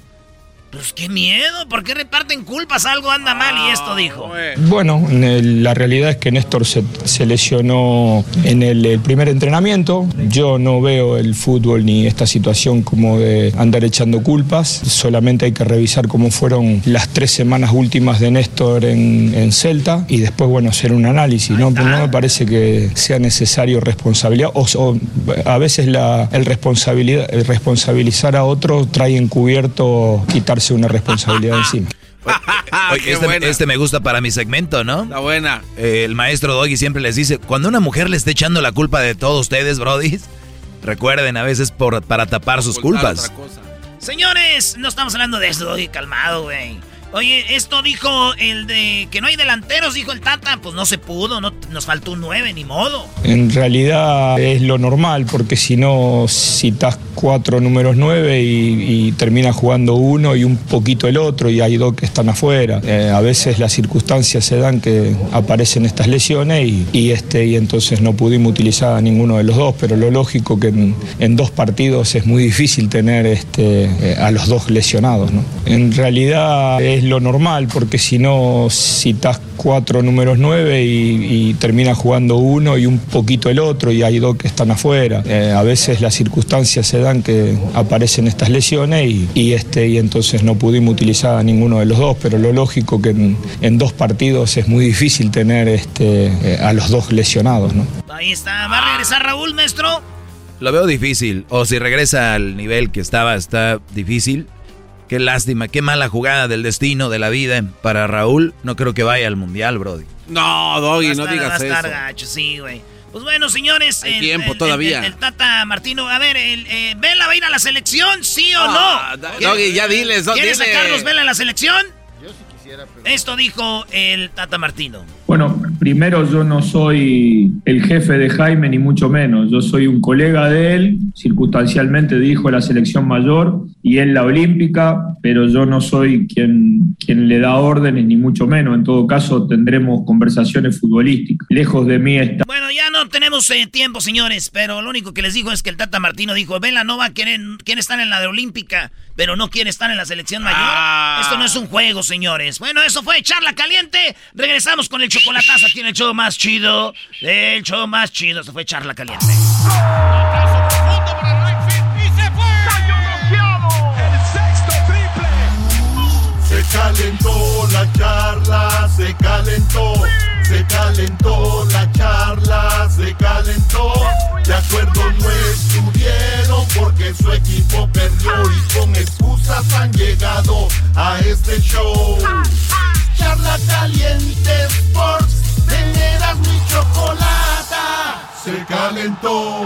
pues qué miedo, ¿por qué reparten culpas? Algo anda mal y esto dijo.
Bueno, la realidad es que Néstor se, lesionó en el, primer entrenamiento. Yo no veo el fútbol ni esta situación como de andar echando culpas. Solamente hay que revisar cómo fueron las tres semanas últimas de Néstor en, Celta y después, bueno, hacer un análisis. ¿no? no me parece que sea necesario responsabilidad o, a veces la, el, responsabilidad, el responsabilizar a otro trae encubierto quitar una responsabilidad encima.
este, este, me gusta para mi segmento, ¿no?
La buena.
Eh, el maestro Doggy siempre les dice, cuando una mujer le esté echando la culpa de todos ustedes, brodis, recuerden a veces por, para tapar sus culpas.
Señores, no estamos hablando de eso, Doggy, calmado, güey. Oye, esto dijo el de que no hay delanteros, dijo el Tata. Pues no se pudo, no, nos faltó un 9, ni modo.
En realidad es lo normal, porque si no citas cuatro números 9 y, termina jugando uno y un poquito el otro, y hay dos que están afuera. Eh, a veces las circunstancias se dan que aparecen estas lesiones y, este, y entonces no pudimos utilizar a ninguno de los dos, pero lo lógico que en, dos partidos es muy difícil tener este, eh, a los dos lesionados. ¿no? En realidad es lo normal, porque si no citas cuatro números nueve y, termina jugando uno y un poquito el otro, y hay dos que están afuera. Eh, a veces las circunstancias se dan que aparecen estas lesiones y, este, y entonces no pudimos utilizar a ninguno de los dos, pero lo lógico que en, dos partidos es muy difícil tener este, eh, a los dos lesionados. ¿no?
Ahí está, ¿va a regresar Raúl, maestro?
Lo veo difícil, o si regresa al nivel que estaba, está difícil. Qué lástima, qué mala jugada del destino, de la vida para Raúl. No creo que vaya al mundial, Brody.
No, Doggy, no digas
va a gacho, sí, güey. Pues bueno, señores.
Hay tiempo todavía.
El, Tata Martino, a ver, el, eh, ¿Vela va a ir a la selección? ¿Sí o ah,
no? Doggy, ya diles, Doggy.
¿Quieres a Carlos Vela en la selección? Quisiera, pero... Esto dijo el Tata Martino.
Bueno, primero yo no soy el jefe de Jaime, ni mucho menos. Yo soy un colega de él, circunstancialmente dijo la selección mayor y en la olímpica, pero yo no soy quien, quien le da órdenes, ni mucho menos. En todo caso, tendremos conversaciones futbolísticas. Lejos de mí está.
Bueno, ya no tenemos eh, tiempo, señores, pero lo único que les digo es que el Tata Martino dijo: Vela no va a querer, quiere estar en la de olímpica, pero no quiere estar en la selección mayor. Ah. Esto no es un juego, señores. Bueno, eso fue Charla Caliente. Regresamos con el chocolatazo aquí en el show más chido. El show más chido. Se fue Charla Caliente.
Se calentó la charla, se calentó, se calentó la charla, se calentó. De acuerdo no estuvieron porque su equipo perdió y con excusas han llegado a este show. Charla caliente Sports tenerás mi chocolata. Se calentó.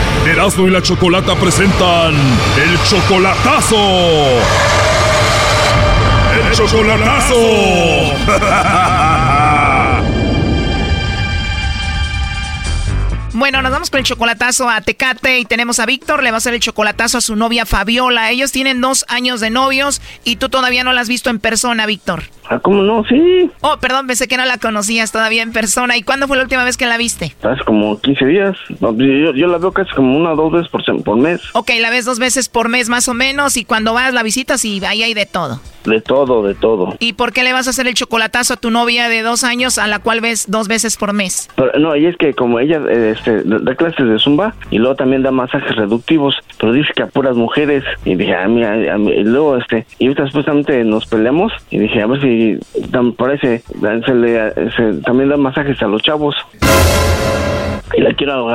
Erasmo y la Chocolata presentan el chocolatazo. ¡El chocolatazo!
Bueno, nos vamos con el chocolatazo a Tecate y tenemos a Víctor, le va a hacer el chocolatazo a su novia Fabiola. Ellos tienen dos años de novios y tú todavía no la has visto en persona, Víctor.
Ah, ¿cómo no? Sí.
Oh, perdón, pensé que no la conocías todavía en persona. ¿Y cuándo fue la última vez que la viste?
Hace como 15 días. No, yo, yo la veo casi como una o dos veces por, por mes.
Ok, la ves dos veces por mes más o menos y cuando vas la visitas y ahí hay de todo.
De todo, de todo.
¿Y por qué le vas a hacer el chocolatazo a tu novia de dos años a la cual ves dos veces por mes?
Pero, no, y es que como ella eh, este, da clases de zumba y luego también da masajes reductivos, pero dice que a puras mujeres. Y dije, a mí, a mí- y luego, este, y ahorita supuestamente nos peleamos y dije, a ver si parece, se le, se- también da masajes a los chavos. Y la quiero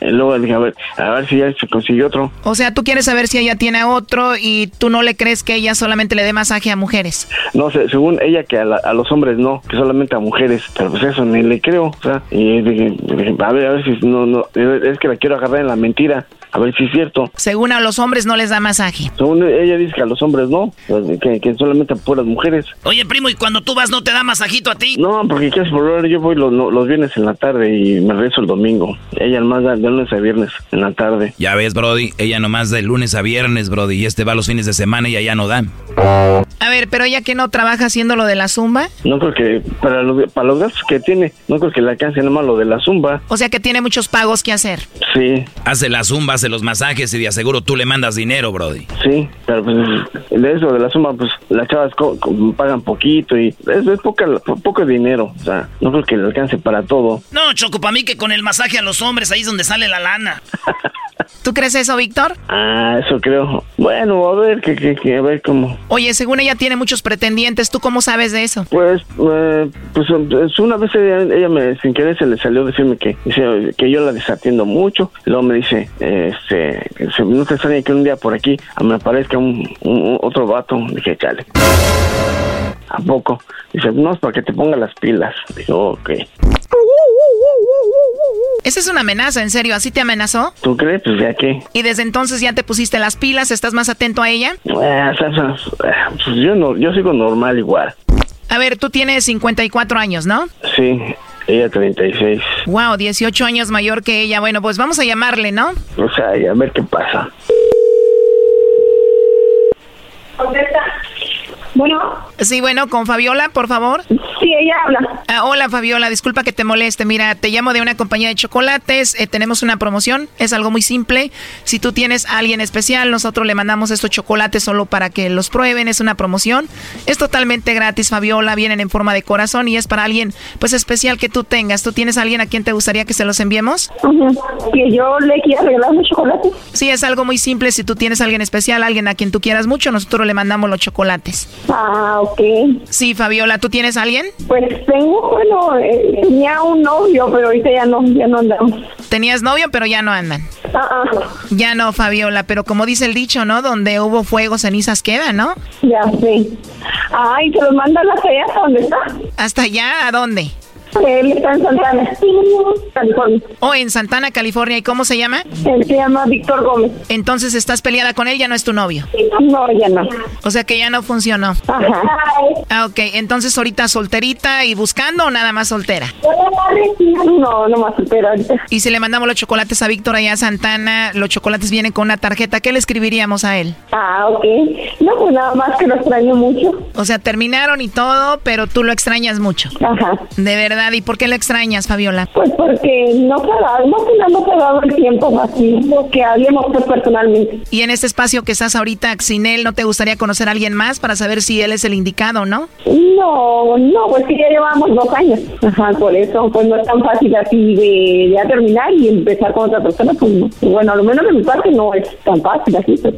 Y luego dije, a ver, a ver si ya se consiguió otro.
O sea, tú quieres saber si ella tiene a otro y tú no le crees que ella solamente le dé masaje a mujeres.
No sé, según ella que a, la- a los hombres no, que solamente a mujeres. Pero pues eso, ni le creo. O sea, y dije, dije, a ver, a ver si no, no, es que la quiero agarrar en la mentira. A ver si es cierto.
Según a los hombres no les da masaje.
Según ella dice que a los hombres no, pues, que, que solamente a puras mujeres.
Oye, primo, ¿y cuando tú vas no te da masajito a ti?
No, porque casi por hora yo voy los, los viernes en la tarde y me regreso el domingo. Ella más da de lunes a viernes en la tarde.
Ya ves, Brody, ella nomás de lunes a viernes, Brody, y este va los fines de semana y ella no da.
A ver, pero ella que no trabaja haciendo lo de la zumba,
No creo que para los, para los gastos que tiene, no creo que le alcance nomás lo de la zumba.
o sea que tiene muchos pagos que hacer.
Sí,
Hace la zumba, hace los masajes y de aseguro tú le mandas dinero, Brody.
sí, pero pues de eso de la zumba, pues las chavas co- co- pagan poquito y es, es poca, po- poco dinero. O sea, no creo que le alcance para todo.
No, Choco, para mí que con el masaje a los hombres ahí es donde sale la lana.
¿Tú crees eso, Víctor?
Ah, eso creo. Bueno, a ver, que, que, que a ver cómo.
Oye, según ella tiene muchos pretendientes, ¿tú cómo sabes de eso?
Pues, eh, pues es una vez ella, ella me sin querer se le salió decirme que dice, que yo la desatiendo mucho. Luego me dice, eh, este, se- no te extraña que un día por aquí me aparezca un, un- otro vato. Dije, chale. ¿A poco? Dice, no, es para que te ponga las pilas. Dije, ok.
Esa es una amenaza, en serio, ¿así te amenazó?
¿Tú crees? Pues ya que.
Y desde entonces ya te pusiste las pilas, ¿estás más atento a ella?
Eh, pues yo no, yo sigo normal igual.
A ver, tú tienes 54 años, ¿no?
Sí, ella 36.
Wow, 18 años mayor que ella. Bueno, pues vamos a llamarle, ¿no?
O sea, a ver qué pasa.
Bueno.
Sí, bueno, con Fabiola, por favor.
Sí, ella habla.
Ah, hola, Fabiola, disculpa que te moleste. Mira, te llamo de una compañía de chocolates. eh, tenemos una promoción. Es algo muy simple. Si tú tienes a alguien especial, nosotros le mandamos estos chocolates solo para que los prueben. Es una promoción. Es totalmente gratis, Fabiola. Vienen en forma de corazón y es para alguien, pues, especial que tú tengas. ¿Tú tienes a alguien a quien te gustaría que se los enviemos?
Que yo le quiera regalar un chocolate.
Sí, es algo muy simple. Si tú tienes a alguien especial, alguien a quien tú quieras mucho, nosotros le mandamos los chocolates.
Ah, ok.
Sí, Fabiola, ¿tú tienes a alguien?
Pues tengo, bueno, eh, tenía un novio, pero ahorita ya no, ya no andamos.
Tenías novio, pero ya no andan.
Ah, ah.
Ya no, Fabiola, pero como dice el dicho, ¿no? Donde hubo fuego, cenizas quedan, ¿no?
Ya sé. Ay, se los manda a la fe hasta dónde está.
¿Hasta allá? ¿A dónde?
Él está en Santana, California.
Oh, en Santana, California. ¿Y cómo se llama?
Él se llama Víctor Gómez.
Entonces, ¿estás peleada con él? Ya no es tu novio.
No, ya no.
O sea que ya no funcionó.
Ajá.
Ah, ok. Entonces, ahorita solterita y buscando o nada más soltera.
No, no más soltera ahorita.
Y si le mandamos los chocolates a Víctor allá a Santana, los chocolates vienen con una tarjeta, ¿qué le escribiríamos a él?
Ah, ok. No, pues nada más que lo extraño mucho.
O sea, terminaron y todo, pero tú lo extrañas mucho.
Ajá.
De verdad. ¿Y por qué lo extrañas, Fabiola?
Pues porque no quedaba, no que no hemos quedado el tiempo así, que hablemos pues personalmente.
Y en este espacio que estás ahorita sin él, ¿no te gustaría conocer a alguien más para saber si él es el indicado o no?
No, no, pues que ya llevamos dos años. Ajá, por eso, pues no es tan fácil así de ya terminar y empezar con otra persona, pues no. Bueno, a lo menos de mi parte no es tan fácil así, pues,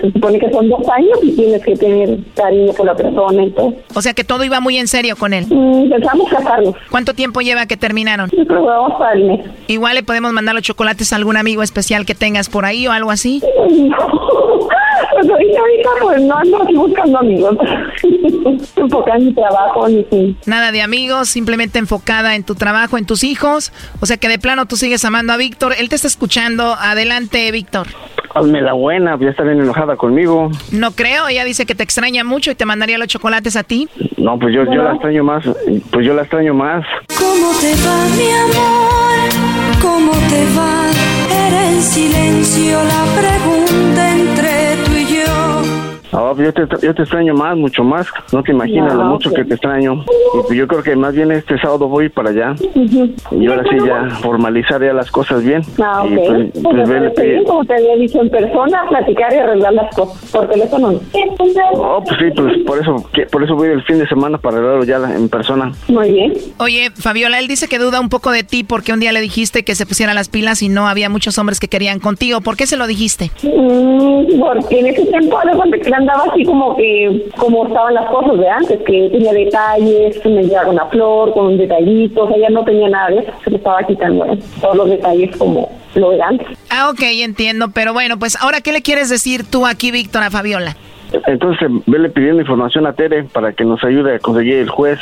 se supone que son dos años y tienes que tener cariño por la persona y todo.
O sea que todo iba muy en serio con él.
Mm, pensamos casarnos.
¿Cuánto tiempo lleva que terminaron?
vamos el mes.
Igual le podemos mandar los chocolates a algún amigo especial que tengas por ahí o algo así.
Pues ahorita, pues no ando aquí buscando amigos. enfocada en mi trabajo, ni
Nada de amigos, simplemente enfocada en tu trabajo, en tus hijos. O sea que de plano tú sigues amando a Víctor. Él te está escuchando. Adelante, Víctor.
Hazme la buena, ya está bien enojada conmigo.
No creo, ella dice que te extraña mucho y te mandaría los chocolates a ti.
No, pues yo, yo la extraño más, pues yo la extraño más.
¿Cómo te va, mi amor? ¿Cómo te va? Era en silencio la pregunta entre yo.
Ah, pues yo, te, yo te extraño más, mucho más. No te imaginas lo mucho que te extraño. Y pues yo creo que más bien este sábado voy para allá. Y ahora sí ya formalizar ya las cosas bien.
Ah,
y
ok.
pues, pues, vele, pe-
como te había dicho, en persona, platicar y arreglar las cosas. Por teléfono no.
Oh, pues sí, pues por eso, que- por eso voy el fin de semana para arreglarlo ya en persona.
Muy bien.
Oye, Fabiola, él dice que duda un poco de ti porque un día le dijiste que se pusiera las pilas y no había muchos hombres que querían contigo. ¿Por qué se lo dijiste?
Mm, porque en ese tiempo de andaba así como que como estaban las cosas de antes, que tenía detalles, que me llegaba una flor con un detallito, o sea, ya no tenía nada de eso, se le estaba quitando ¿eh? todos los detalles como lo de antes.
Ah, ok, entiendo. Pero bueno, pues ahora, ¿qué le quieres decir tú aquí, Víctor, a Fabiola?
Entonces, vele pidiendo información a Tere para que nos ayude a conseguir el juez.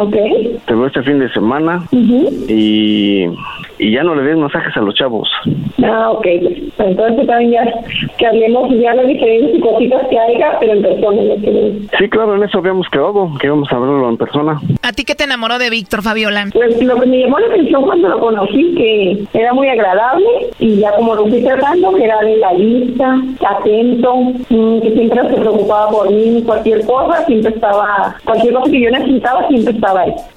Ok.
Te veo este fin de semana y, y ya no le des masajes a los chavos.
Ah, ok. Entonces también ya que hablemos ya de diferentes cositas que haya, pero en persona. que-
Sí, claro, en eso habíamos quedado, que íbamos a hablarlo en persona.
¿A ti qué te enamoró de Víctor, Fabiola?
Pues lo que me llamó la atención cuando lo conocí, que era muy agradable y ya como lo fui tratando, que era de la lista, atento, mm, que siempre se preocupaba por mí, cualquier cosa, siempre estaba, cualquier cosa que yo necesitaba, siempre estaba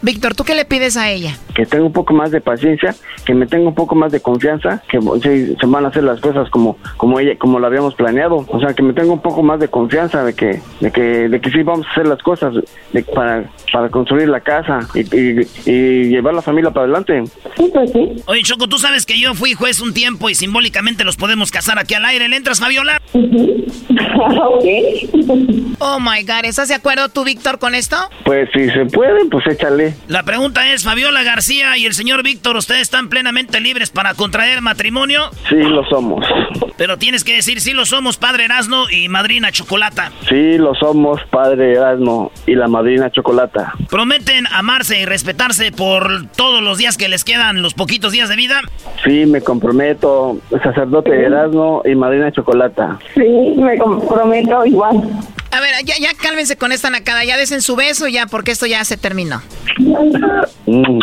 Víctor, ¿tú qué le pides a ella?
Que tenga un poco más de paciencia, que me tenga un poco más de confianza, que sí, se van a hacer las cosas como como ella como lo habíamos planeado. O sea, que me tenga un poco más de confianza de que de que de que sí vamos a hacer las cosas de- para para construir la casa y, y- y llevar la familia para adelante.
Sí, pues sí.
Oye, Choco, tú sabes que yo fui juez un tiempo y simbólicamente los podemos casar aquí al aire. ¿Le entras, Fabiola?
Oh my God, ¿estás de acuerdo tú, Víctor, con esto?
Pues si se puede, pues échale.
La pregunta es, Fabiola García y el señor Víctor, ¿ustedes están plenamente libres para contraer matrimonio?
Sí, lo somos.
Pero tienes que decir, sí lo somos, padre Erasno y madrina Chocolata.
Sí, lo somos, padre Erasmo y la madrina Chocolata.
¿Prometen amarse y respetarse por todos los días que les quedan, los poquitos días de vida?
Sí, me comprometo, sacerdote Erasmo y madrina Chocolata.
Sí, me comprometo igual.
A ver, ya, ya cálmense con esta nacada, ya desen su beso ya, porque esto ya se terminó.
Mm,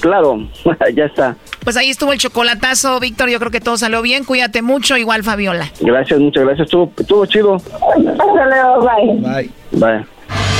claro, ya está.
Pues ahí estuvo el chocolatazo, Víctor, yo creo que todo salió bien, cuídate mucho, igual Fabiola.
Gracias, muchas gracias. Estuvo, estuvo chido.
Hasta luego, bye.
Bye. Bye.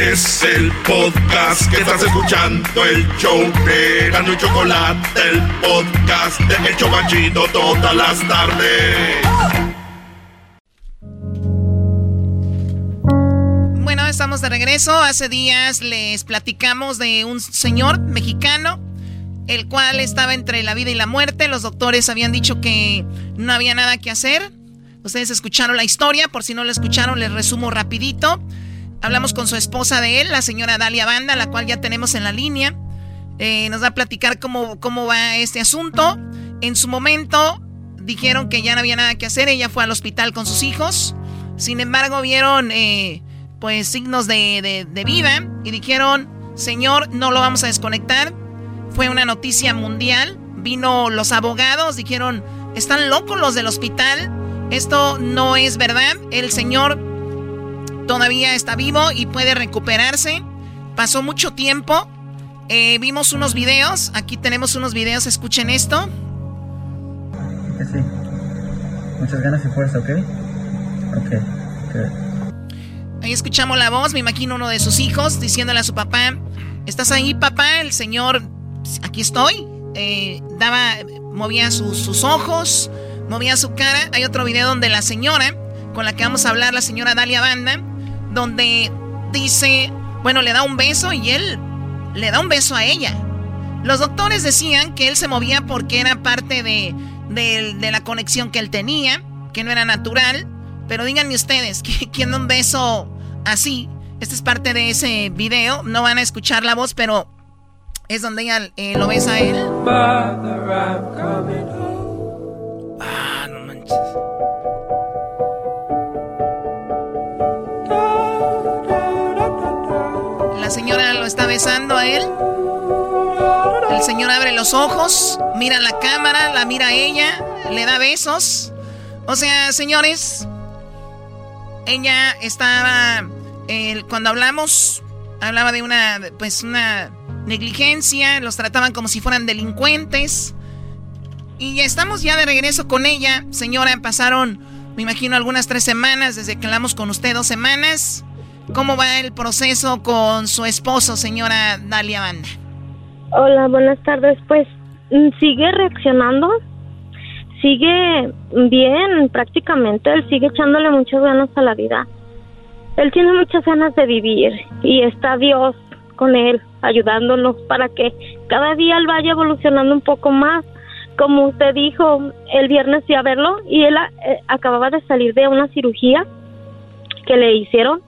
Es el podcast que estás escuchando, el show de Gano y Chocolate, el podcast de El Chobachito todas las tardes.
Bueno, estamos de regreso. Hace días les platicamos de un señor mexicano, el cual estaba entre la vida y la muerte. Los doctores habían dicho que no había nada que hacer. Ustedes escucharon la historia, por si no la escucharon, les resumo rapidito. Hablamos con su esposa de él, la señora Dalia Banda, la cual ya tenemos en la línea. Eh, nos va a platicar cómo, cómo va este asunto. En su momento dijeron que ya no había nada que hacer. Ella fue al hospital con sus hijos. Sin embargo, vieron eh, pues signos de, de- de vida y dijeron, Señor, no lo vamos a desconectar. Fue una noticia mundial. Vino los abogados, dijeron, están locos los del hospital. Esto no es verdad. El Señor todavía está vivo y puede recuperarse. Pasó mucho tiempo. Eh, vimos unos videos. Aquí tenemos unos videos. Escuchen esto.
Sí. Muchas ganas y fuerza, ¿ok? Ok. ok.
Ahí escuchamos la voz. Me imagino uno de sus hijos diciéndole a su papá: ¿Estás ahí, papá? El señor, aquí estoy. eh, daba, movía sus ojos, movía su cara. Hay otro video donde la señora, con la que vamos a hablar, la señora Dalia Banda, donde dice, bueno, le da un beso y él le da un beso a ella. Los doctores decían que él se movía porque era parte de, de la conexión que él tenía, que no era natural. Pero díganme ustedes, ¿quién da un beso así? Esta es parte de ese video. No van a escuchar la voz, pero es donde ella eh, lo besa a él. Está besando a él. El señor abre los ojos, mira la cámara, la mira a ella, le da besos. O sea, señores, ella estaba cuando hablamos, hablaba de una, pues una negligencia, los trataban como si fueran delincuentes. Y ya estamos ya de regreso con ella. Señora, pasaron, me imagino, algunas tres semanas desde que hablamos con usted, dos semanas. ¿Cómo va el proceso con su esposo, señora Dalia Banda?
Hola, buenas tardes. Pues mm, sigue reaccionando, sigue bien prácticamente, él sigue echándole muchas ganas a la vida. Él tiene muchas ganas de vivir y está Dios con él, ayudándonos para que cada día él vaya evolucionando un poco más. Como usted dijo, el viernes fui a verlo y él eh, acababa de salir de una cirugía que le hicieron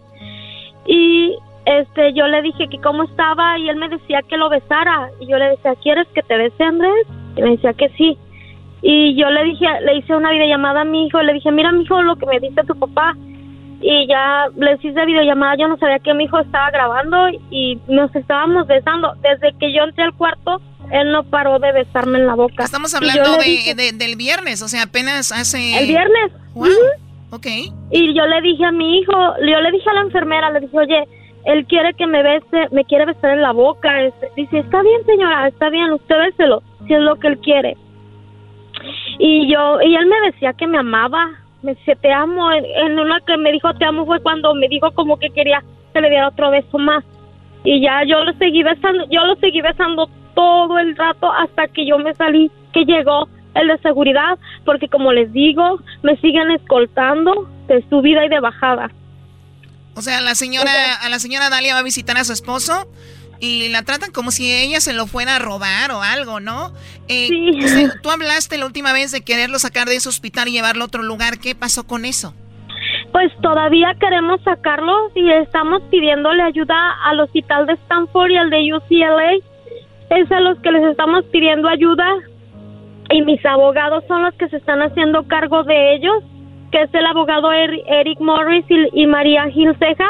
y este yo le dije que cómo estaba y él me decía que lo besara y yo le decía, ¿quieres que te bese Andrés? Y me decía que sí. Y yo le dije, le hice una videollamada a mi hijo, le dije, mira mi hijo lo que me dice tu papá y ya les hice videollamada, yo no sabía que mi hijo estaba grabando y nos estábamos besando. Desde que yo entré al cuarto, él no paró de besarme en la boca.
Estamos hablando de, del viernes, o sea, apenas hace...
El viernes.
Wow. Ok.
Y yo le dije a mi hijo, yo le dije a la enfermera, le dije, oye, él quiere que me bese, me quiere besar en la boca. Este, dice, está bien señora, está bien, usted béselo, si es lo que él quiere. Y yo, y él me decía que me amaba, me dice te amo. En, una que me dijo te amo fue cuando me dijo como que quería que le diera otro beso más. Y ya yo lo seguí besando, yo lo seguí besando todo el rato hasta que yo me salí, que llegó el de seguridad, porque como les digo, me siguen escoltando de subida y de bajada.
O sea, la señora, a la señora Dalia va a visitar a su esposo y la tratan como si ella se lo fuera a robar o algo, ¿no? Eh, sí. Tú hablaste la última vez de quererlo sacar de ese hospital y llevarlo a otro lugar. ¿Qué pasó con eso?
Pues todavía queremos sacarlo y estamos pidiéndole ayuda al hospital de Stanford y al de UCLA. Es a los que les estamos pidiendo ayuda y mis abogados son los que se están haciendo cargo de ellos, que es el abogado Eric Morris y, y María Gil Ceja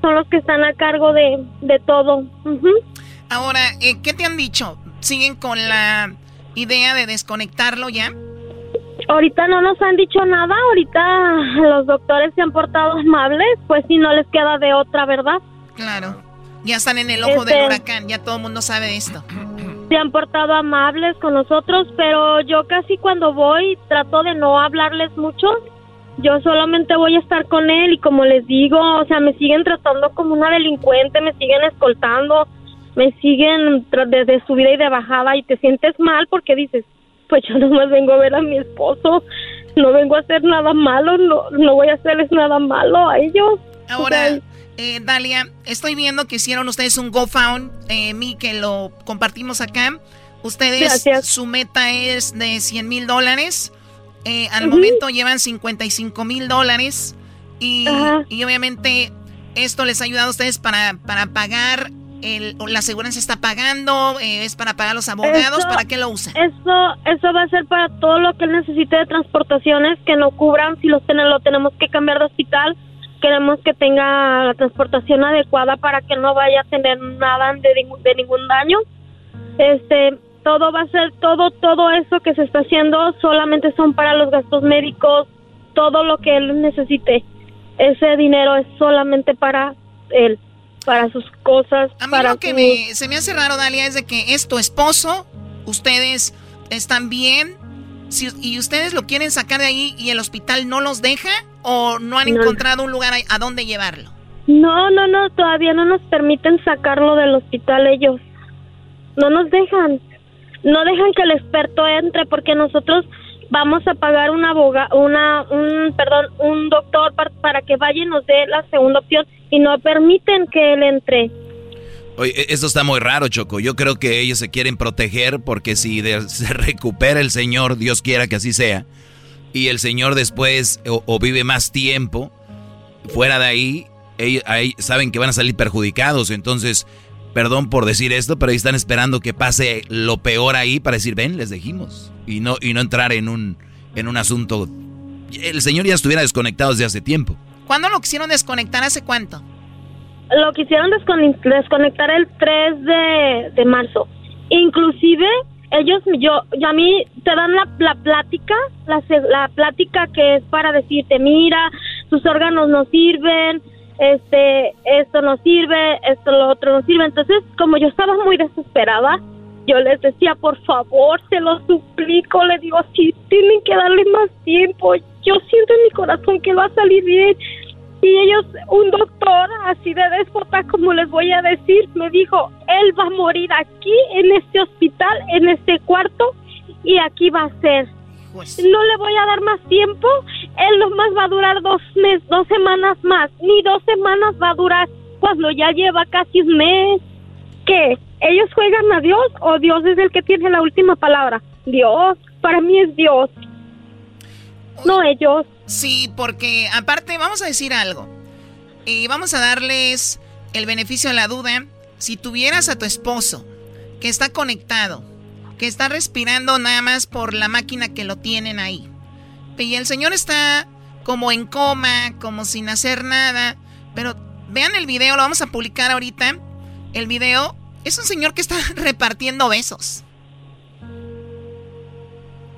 son los que están a cargo de, de todo.
Ahora, eh, ¿qué te han dicho? ¿Siguen con la idea de desconectarlo ya?
Ahorita no nos han dicho nada, ahorita los doctores se han portado amables, pues si no les queda de otra, ¿verdad?
Claro, ya están en el ojo del este, huracán, ya todo el mundo sabe esto.
Se han portado amables con nosotros, pero yo casi cuando voy trato de no hablarles mucho yo solamente voy a estar con él y como les digo, o sea, me siguen tratando como una delincuente, me siguen escoltando, me siguen desde subida y de bajada y te sientes mal porque dices, pues yo nomás vengo a ver a mi esposo, no vengo a hacer nada malo, no, no voy a hacerles nada malo a ellos.
Ahora, eh, Dalia, estoy viendo que hicieron ustedes un GoFound, eh, mí que lo compartimos acá. Ustedes, su meta es de 100 mil dólares. Eh, al momento llevan 55 mil dólares y, obviamente esto les ha ayudado a ustedes para, para pagar, el, la aseguranza está pagando, eh, es para pagar los abogados, ¿para qué lo usan?
Eso, eso va a ser para todo lo que él necesite de transportaciones que no cubran, si los lo tenemos que cambiar de hospital, queremos que tenga la transportación adecuada para que no vaya a tener nada de, de ningún daño. Este, todo va a ser, todo, todo eso que se está haciendo solamente son para los gastos médicos, todo lo que él necesite. Ese dinero es solamente para él, para sus cosas.
A mí
para
lo que se me hace raro, Dalia, es de que es tu esposo, ustedes están bien, si, y ustedes lo quieren sacar de ahí y el hospital no los deja o no han encontrado un lugar a, a dónde llevarlo.
No, no, no, todavía no nos permiten sacarlo del hospital ellos. No nos dejan. no dejan que el experto entre porque nosotros vamos a pagar un abogado, una, un, perdón, un doctor para, para que vaya y nos dé la segunda opción y no permiten que él entre.
Oye, e-, esto está muy raro, Choco. Yo creo que ellos se quieren proteger porque si se recupera el Señor, Dios quiera que así sea, y el Señor después o, vive más tiempo fuera de ahí, ellos, ahí saben que van a salir perjudicados. Entonces, perdón por decir esto, pero ahí están esperando que pase lo peor ahí para decir, ven, les dijimos. Y no, y no entrar en un, en un asunto. El Señor ya estuviera desconectado desde hace tiempo.
¿Cuándo lo quisieron desconectar? ¿Hace cuánto?
Lo quisieron desconectar el 3 de, de marzo. Inclusive ellos, yo, yo a mí te dan la, la plática, la, la plática que es para decirte, mira, sus órganos no sirven, este, esto no sirve, esto lo otro no sirve. Entonces, como yo estaba muy desesperada, yo les decía, por favor, se lo suplico, le digo, si tienen que darle más tiempo, yo siento en mi corazón que va a salir bien. Y ellos, un doctor así de déspota, como les voy a decir, me dijo, él va a morir aquí, en este hospital, en este cuarto, y aquí va a ser. Pues no le voy a dar más tiempo, él nomás va a durar dos meses, dos semanas más, ni dos semanas va a durar cuando ya lleva casi un mes. ¿Qué? ¿Ellos juegan a Dios o Dios es el que tiene la última palabra? Dios, para mí es Dios. No ellos.
Sí, porque aparte vamos a decir algo. Y vamos a darles el beneficio de la duda. Si tuvieras a tu esposo que está conectado, que está respirando nada más por la máquina que lo tienen ahí. Y el señor está como en coma, como sin hacer nada. Pero vean el video, lo vamos a publicar ahorita. El video es un señor que está repartiendo besos.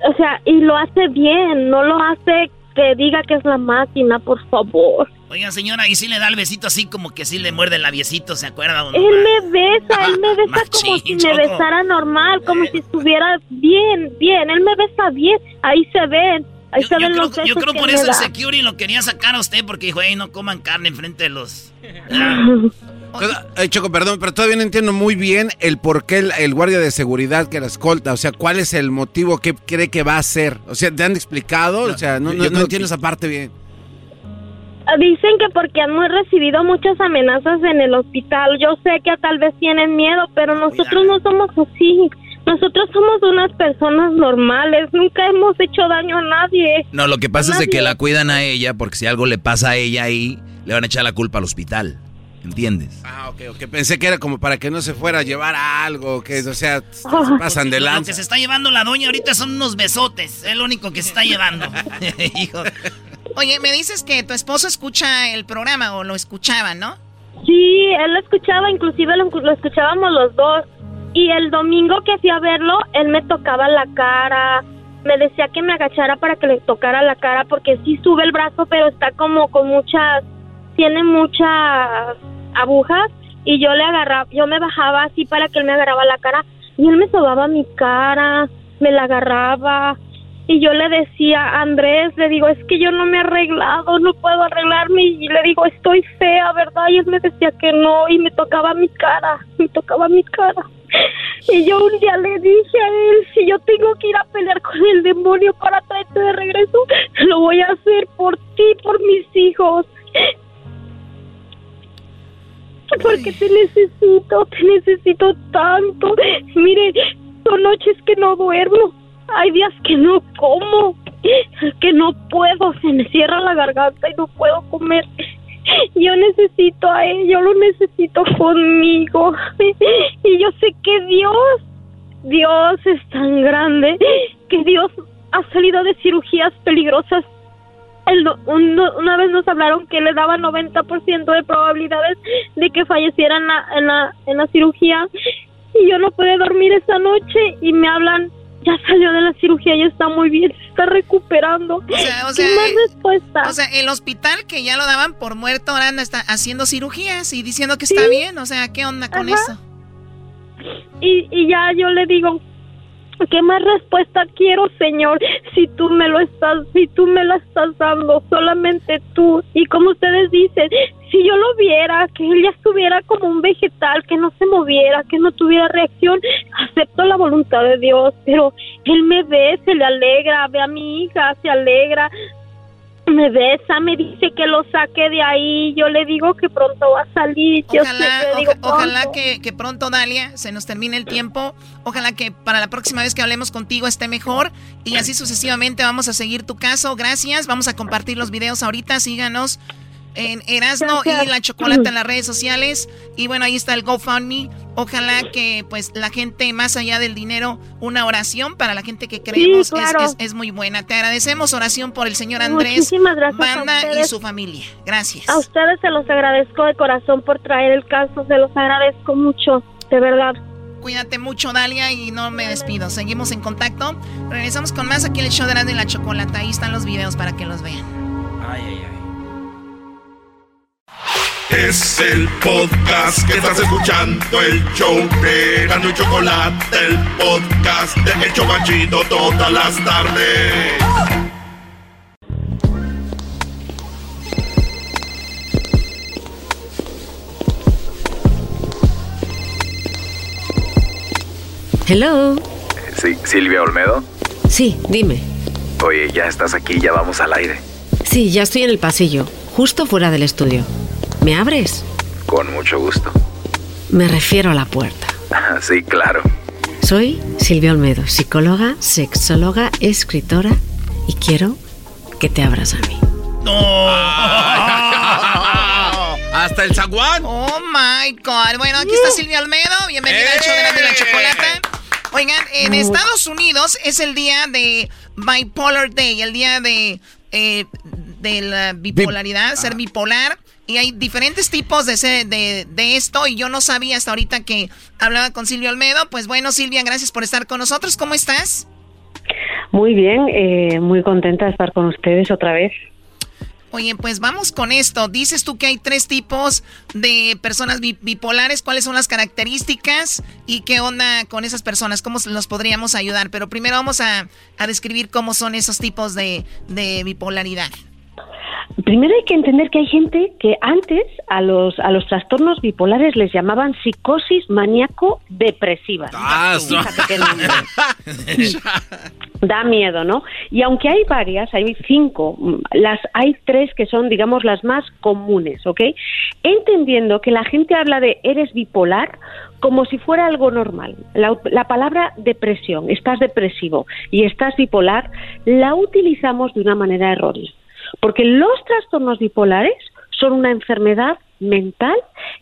O sea, y lo hace bien, no lo hace que diga que es la máquina, por favor.
Oiga, señora, y si le da el besito así como que si le muerde el labiecito, ¿se acuerda?
Él me besa, él me besa como si me besara normal, como si estuviera bien, bien. Él me besa bien, ahí se ven. Ahí se ven los besos
Yo creo por eso el security lo quería sacar a usted porque dijo, hey, no coman carne enfrente de los...
Choco, perdón, pero todavía no entiendo muy bien el por qué el, guardia de seguridad que la escolta, o sea, cuál es el motivo que cree que va a hacer. O sea, ¿te han explicado? o sea, no, no, entiendo esa parte bien.
Dicen que porque han recibido muchas amenazas en el hospital. Yo sé que tal vez tienen miedo, pero nosotros no somos así. Nosotros somos unas personas normales, nunca hemos hecho daño a nadie.
No, lo que pasa es de que la cuidan a ella, porque si algo le pasa a ella ahí, le van a echar la culpa al hospital. ¿Entiendes?
Ah, ok, ok. Pensé que era como para que no se fuera a llevar algo, que, o sea, se pasan de
Lo que se está llevando la doña ahorita son unos besotes. Es lo único que se está llevando. Hijo.
Oye, me dices que tu esposo escucha el programa o lo escuchaba, ¿no?
Sí, él lo escuchaba, inclusive lo, escuchábamos los dos. Y el domingo que fui a verlo, él me tocaba la cara, me decía que me agachara para que le tocara la cara, porque sí sube el brazo, pero está como con muchas, tiene muchas agujas, y yo le agarraba, yo me bajaba así para que él me agarraba la cara, y él me sobaba mi cara, me la agarraba, y yo le decía Andrés, le digo, es que yo no me he arreglado, no puedo arreglarme. Y le digo, estoy fea, ¿verdad? Y él me decía que no, y me tocaba mi cara, me tocaba mi cara. Y yo un día le dije a él, si yo tengo que ir a pelear con el demonio para traerte de regreso, lo voy a hacer por ti, por mis hijos. Porque te necesito, te necesito tanto. Mire, son noches que no duermo hay días que no como, que no puedo, se me cierra la garganta y no puedo comer. Yo necesito a él, yo lo necesito conmigo. Y yo sé que Dios, Dios es tan grande, que Dios ha salido de cirugías peligrosas. El, una vez nos hablaron que le daba 90% de probabilidades de que falleciera en la, en, la, en la cirugía. Y yo no pude dormir esa noche y me hablan ya salió de la cirugía, ya está muy bien, se está recuperando. O sea, o sea, ¿Qué más respuesta?
O sea, el hospital que ya lo daban por muerto ahora está haciendo cirugías y diciendo que está bien, o sea, ¿qué onda con eso?
Y, y ya yo le digo, ¿qué más respuesta quiero, Señor? Si tú me lo estás, si tú me la estás dando, solamente tú. Y como ustedes dicen, si yo lo viera, que él ya estuviera como un vegetal, que no se moviera, que no tuviera reacción, acepto la voluntad de Dios, pero él me ve, se le alegra, ve a mi hija, se alegra, me besa, me dice que lo saque de ahí, yo le digo que pronto va a salir.
Ojalá, que, que, pronto, Dalia, se nos termine el tiempo. Ojalá que para la próxima vez que hablemos contigo esté mejor. Y así sucesivamente vamos a seguir tu caso. Gracias. Vamos a compartir los videos ahorita. Síganos en Erasno y la chocolate en las redes sociales. Y bueno, ahí está el GoFundMe. Ojalá que pues la gente, más allá del dinero, una oración para la gente que creemos es, muy buena. Te agradecemos oración por el señor Andrés, Banda y su familia. Gracias.
A ustedes se los agradezco de corazón por traer el caso, se los agradezco mucho, de verdad.
Cuídate mucho, Dalia, y no me despido. Seguimos en contacto. Regresamos con más aquí en el show de Erasmo y la Chocolata. Ahí están los videos para que los vean. Ay, ay, ay.
Es el podcast que estás escuchando, el show de Gano y Chocolate, el podcast de El Chocachito todas las tardes.
Hello.
Sí, Silvia Olmedo.
Sí, dime.
Oye, ya estás aquí, ya vamos al aire.
Sí, ya estoy en el pasillo, justo fuera del estudio. ¿Me abres?
Con mucho gusto.
Me refiero a la puerta.
sí, claro.
Soy Silvia Olmedo, psicóloga, sexóloga, escritora y quiero que te abras a mí. ¡No!
¡Hasta el zaguán!
¡Oh, my God! Bueno, aquí está uh. Silvia Olmedo. Bienvenida al show de la ¡Eh! chocolate. Oigan, en Estados Unidos es el día de Bipolar Day, el día de, eh, de la bipolaridad, ser bipolar. Y hay diferentes tipos de, de, de, esto y yo no sabía hasta ahorita que hablaba con Silvia Olmedo. Pues bueno, Silvia, gracias por estar con nosotros. ¿Cómo estás?
Muy bien, eh, muy contenta de estar con ustedes otra vez.
Oye, pues vamos con esto. Dices tú que hay tres tipos de personas bipolares. ¿Cuáles son las características y qué onda con esas personas? ¿Cómo los podríamos ayudar? Pero primero vamos a, a describir cómo son esos tipos de, de bipolaridad.
Primero hay que entender que hay gente que antes a los, a los trastornos bipolares les llamaban psicosis maníaco-depresiva. Ah, da miedo, ¿no? Y aunque hay varias, hay cinco, las hay tres que son, digamos, las más comunes, ¿ok? Entendiendo que la gente habla de eres bipolar como si fuera algo normal. La, la palabra depresión, estás depresivo y estás bipolar, la utilizamos de una manera errónea. Porque los trastornos bipolares son una enfermedad mental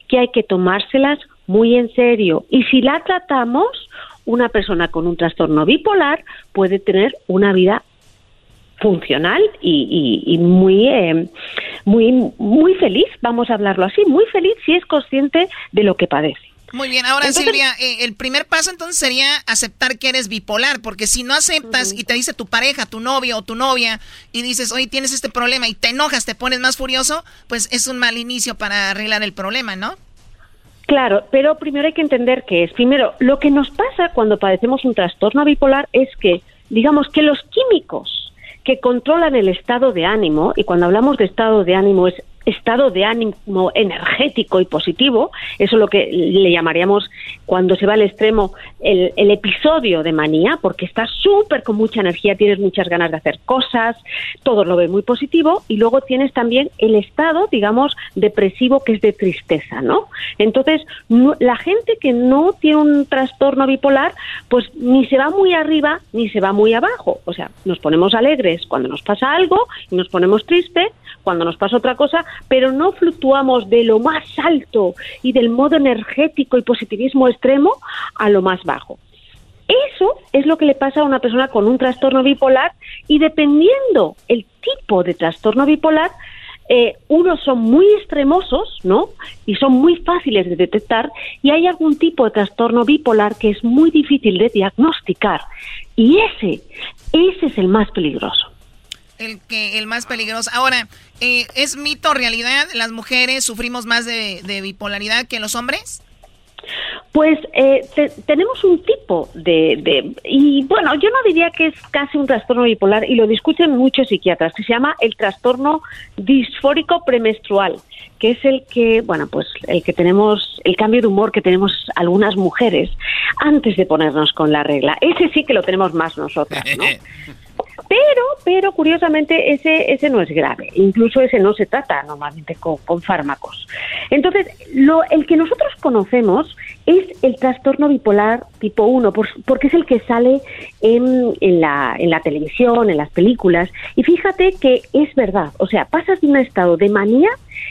que hay que tomárselas muy en serio. Y si la tratamos, una persona con un trastorno bipolar puede tener una vida funcional y, muy, eh, muy, muy feliz, vamos a hablarlo así, muy feliz si es consciente de lo que padece.
Muy bien, ahora Silvia, eh, el primer paso entonces sería aceptar que eres bipolar, porque si no aceptas y te dice tu pareja, tu novio o tu novia, y dices, oye, tienes este problema y te enojas, te pones más furioso, pues es un mal inicio para arreglar el problema, ¿no?
Claro, pero primero hay que entender que es, primero, lo que nos pasa cuando padecemos un trastorno bipolar es que, digamos, que los químicos que controlan el estado de ánimo, y cuando hablamos de estado de ánimo es estado de ánimo energético y positivo, eso es lo que le llamaríamos cuando se va al extremo el, episodio de manía, porque estás súper con mucha energía, tienes muchas ganas de hacer cosas, todo lo ve muy positivo, y luego tienes también el estado, digamos, depresivo que es de tristeza, ¿no? Entonces, la gente que no tiene un trastorno bipolar, pues ni se va muy arriba ni se va muy abajo, o sea, nos ponemos alegres cuando nos pasa algo y nos ponemos tristes cuando nos pasa otra cosa, pero no fluctuamos de lo más alto y del modo energético y positivismo extremo a lo más bajo. Eso es lo que le pasa a una persona con un trastorno bipolar y dependiendo el tipo de trastorno bipolar, eh, unos son muy extremosos, ¿no? Y son muy fáciles de detectar y hay algún tipo de trastorno bipolar que es muy difícil de diagnosticar y ese, ese es el más peligroso
el que el más peligroso. Ahora, eh, ¿es mito o realidad? ¿Las mujeres sufrimos más de, bipolaridad que los hombres?
Pues eh, tenemos un tipo de, y bueno, yo no diría que es casi un trastorno bipolar y lo discuten muchos psiquiatras, que se llama el trastorno disfórico premenstrual, que es el que, bueno, pues el que tenemos, el cambio de humor que tenemos algunas mujeres antes de ponernos con la regla. Ese sí que lo tenemos más nosotras, ¿no? Pero, pero curiosamente ese, ese no es grave, incluso ese no se trata normalmente con, fármacos. Entonces, lo, el que nosotros conocemos es el trastorno bipolar tipo 1, porque es el que sale en, en, la, en la televisión, en las películas, y fíjate que es verdad, o sea, pasas de un estado de manía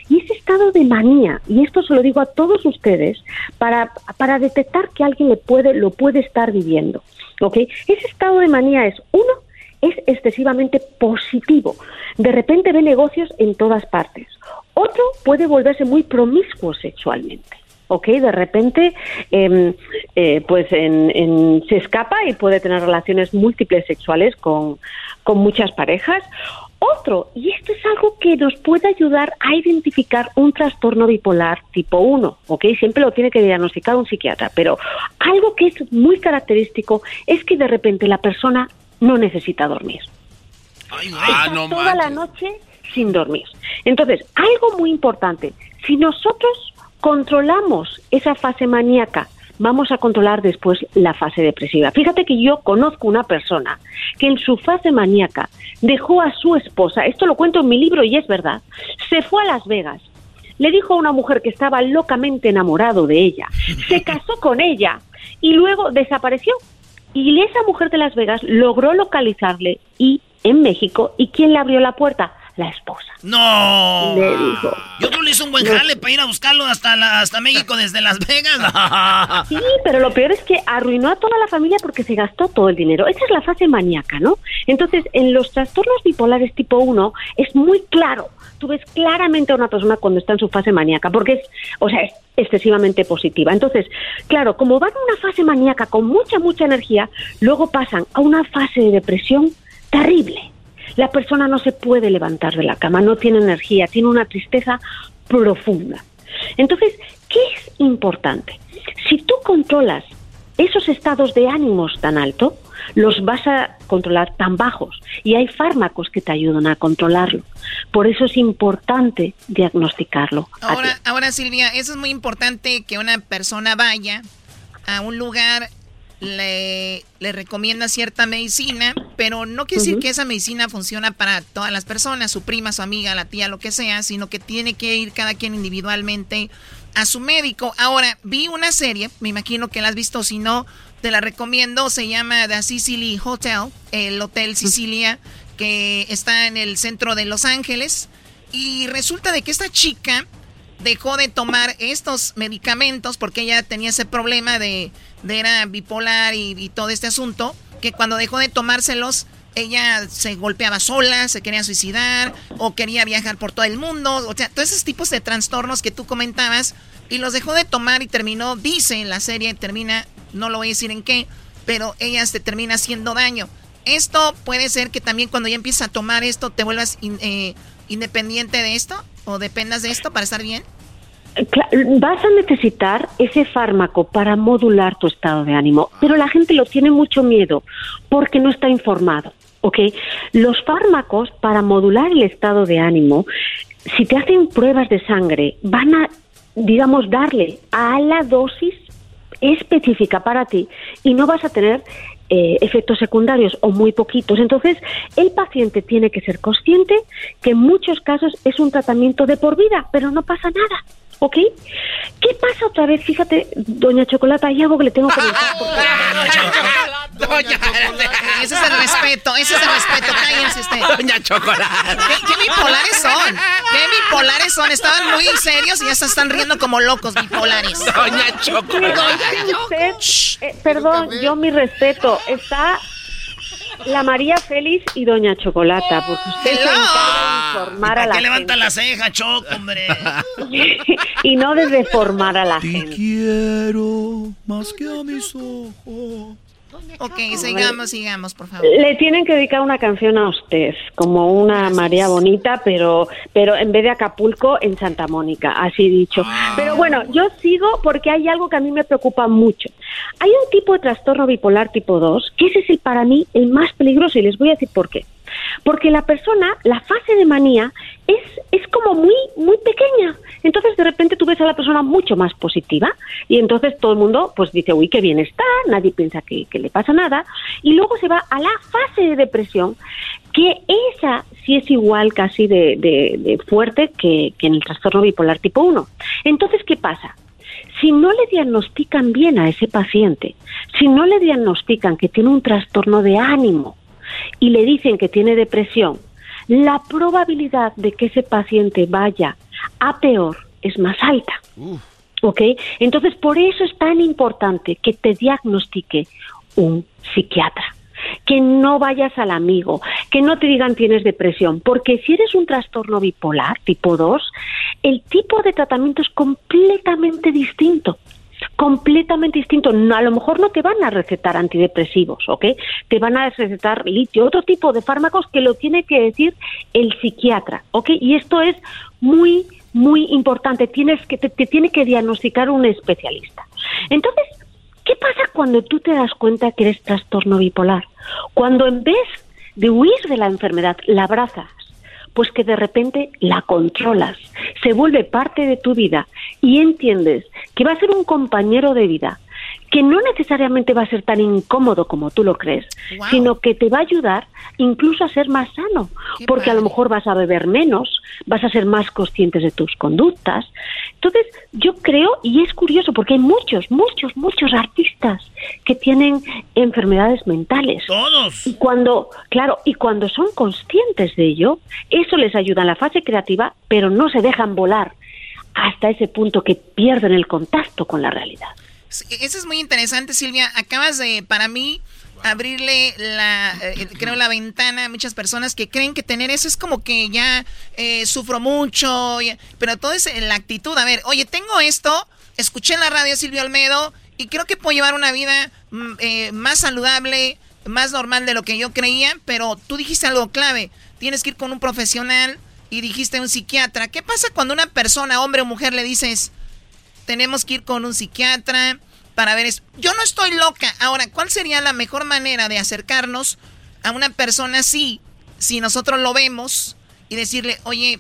y ese estado de manía, y esto se lo digo a todos ustedes, para, para detectar que alguien le puede, lo puede estar viviendo. ¿ok? Ese estado de manía es, uno, es excesivamente positivo. De repente ve negocios en todas partes. Otro puede volverse muy promiscuo sexualmente. ¿ok? De repente, em, eh, pues se escapa y puede tener relaciones múltiples sexuales con, con muchas parejas. Otro, y esto es algo que nos puede ayudar a identificar un trastorno bipolar tipo 1, ¿ok? Siempre lo tiene que diagnosticar un psiquiatra, pero algo que es muy característico es que de repente la persona no necesita dormir.
Ah,
toda la noche sin dormir. Entonces, algo muy importante, si nosotros controlamos esa fase maníaca, vamos a controlar después la fase depresiva. Fíjate que yo conozco una persona que en su fase maníaca dejó a su esposa, esto lo cuento en mi libro y es verdad, se fue a Las Vegas, le dijo a una mujer que estaba locamente enamorado de ella, se casó con ella y luego desapareció y esa mujer de Las Vegas logró localizarle y en México. ¿Y quién le abrió la puerta? La esposa.
No. Le dijo. Yo creo le hizo un buen jale para ir a buscarlo hasta, hasta México desde Las Vegas.
sí, pero lo peor es que arruinó a toda la familia porque se gastó todo el dinero. Esa es la fase maníaca, ¿no? Entonces, en los trastornos bipolares tipo 1 es muy claro. Tú ves claramente a una persona cuando está en su fase maníaca, porque es, o sea, es excesivamente positiva. Entonces, claro, como van a una fase maníaca con mucha, mucha energía, luego pasan a una fase de depresión terrible. La persona no se puede levantar de la cama, no tiene energía, tiene una tristeza profunda. Entonces, ¿qué es importante? Si tú controlas esos estados de ánimos tan alto, los vas a controlar tan bajos y hay fármacos que te ayudan a controlarlo. Por eso es importante diagnosticarlo.
Ahora, ahora Silvia, eso es muy importante que una persona vaya a un lugar le, le recomienda cierta medicina, pero no quiere decir que esa medicina funciona para todas las personas, su prima, su amiga, la tía, lo que sea, sino que tiene que ir cada quien individualmente a su médico. Ahora, vi una serie, me imagino que la has visto, si no, te la recomiendo, se llama The Sicily Hotel, el Hotel Sicilia, que está en el centro de Los Ángeles, y resulta de que esta chica dejó de tomar estos medicamentos porque ella tenía ese problema de, de era bipolar y, todo este asunto, que cuando dejó de tomárselos, ella se golpeaba sola, se quería suicidar o quería viajar por todo el mundo, o sea, todos esos tipos de trastornos que tú comentabas y los dejó de tomar y terminó, dice en la serie, termina, no lo voy a decir en qué, pero ella se termina haciendo daño. Esto puede ser que también cuando ya empiezas a tomar esto te vuelvas eh, independiente de esto o dependas de esto para estar bien?
Vas a necesitar ese fármaco para modular tu estado de ánimo, pero la gente lo tiene mucho miedo porque no está informado. ¿Ok? Los fármacos para modular el estado de ánimo, si te hacen pruebas de sangre, van a, digamos, darle a la dosis específica para ti y no vas a tener eh, efectos secundarios o muy poquitos. Entonces, el paciente tiene que ser consciente que en muchos casos es un tratamiento de por vida, pero no pasa nada. ¿Ok? ¿Qué pasa otra vez? Fíjate, doña Chocolata, hay algo que le tengo que decir.
Doña Ese es el respeto, ese es el respeto. Cállense usted.
Doña Chocolata.
¿Qué, bipolares son? ¿Qué bipolares son? Estaban muy serios y ya se están riendo como locos bipolares.
Doña Chocolata.
Eh, perdón, yo mi respeto. Está la María Félix y Doña Chocolata, porque usted se encarga de informar a la
qué levanta la ceja, Choc, hombre?
y no de deformar a la gente.
Te quiero más que a mis ojos.
Ok, sigamos, sigamos, por favor.
Le tienen que dedicar una canción a usted, como una María Bonita, pero, pero en vez de Acapulco, en Santa Mónica, así dicho.
Ah.
Pero bueno, yo sigo porque hay algo que a mí me preocupa mucho. Hay un tipo de trastorno bipolar tipo 2, que ese es el, para mí el más peligroso y les voy a decir por qué. Porque la persona, la fase de manía es, es como muy, muy pequeña. Entonces de repente tú ves a la persona mucho más positiva y entonces todo el mundo pues dice, uy, qué bien está, nadie piensa que, le pasa nada. Y luego se va a la fase de depresión, que esa sí es igual casi de, de- de fuerte que, que en el trastorno bipolar tipo 1. Entonces, ¿qué pasa? Si no le diagnostican bien a ese paciente, si no le diagnostican que tiene un trastorno de ánimo y le dicen que tiene depresión, la probabilidad de que ese paciente vaya a peor es más alta. ¿Ok? Entonces, por eso es tan importante que te diagnostique un psiquiatra. Que no vayas al amigo, que no te digan tienes depresión, porque si eres un trastorno bipolar tipo 2, el tipo de tratamiento es completamente distinto completamente distinto. A lo mejor no te van a recetar antidepresivos, ¿ok? Te van a recetar litio, otro tipo de fármacos que lo tiene que decir el psiquiatra, ¿ok? Y esto es muy, muy importante. Tienes que, te, te tiene que diagnosticar un especialista. Entonces, ¿qué pasa cuando tú te das cuenta que eres trastorno bipolar? Cuando en vez de huir de la enfermedad, la abrazas, pues que de repente la controlas, se vuelve parte de tu vida y entiendes que va a ser un compañero de vida, que no necesariamente va a ser tan incómodo como tú lo crees, sino que te va a ayudar incluso a ser más sano, porque a lo mejor vas a beber menos, vas a ser más conscientes de tus conductas. Entonces, yo creo, y es curioso, porque hay muchos, muchos, muchos artistas que tienen enfermedades mentales.
Todos.
Y cuando, claro, y cuando son conscientes de ello, eso les ayuda en la fase creativa, pero no se dejan volar hasta ese punto que pierden el contacto con la realidad.
Eso es muy interesante, Silvia. Acabas de, para mí, abrirle la, eh, creo, la ventana a muchas personas que creen que tener eso es como que ya eh, sufro mucho, ya- pero todo es la actitud. A ver, oye, tengo esto, escuché en la radio Silvio Almedo y creo que puedo llevar una vida mm, eh, más saludable, más normal de lo que yo creía, pero tú dijiste algo clave, tienes que ir con un profesional y dijiste un psiquiatra. ¿Qué pasa cuando una persona, hombre o mujer, le dices, tenemos que ir con un psiquiatra para ver eso. Yo no estoy loca. Ahora, ¿cuál sería la mejor manera de acercarnos a una persona así si nosotros lo vemos y decirle, oye,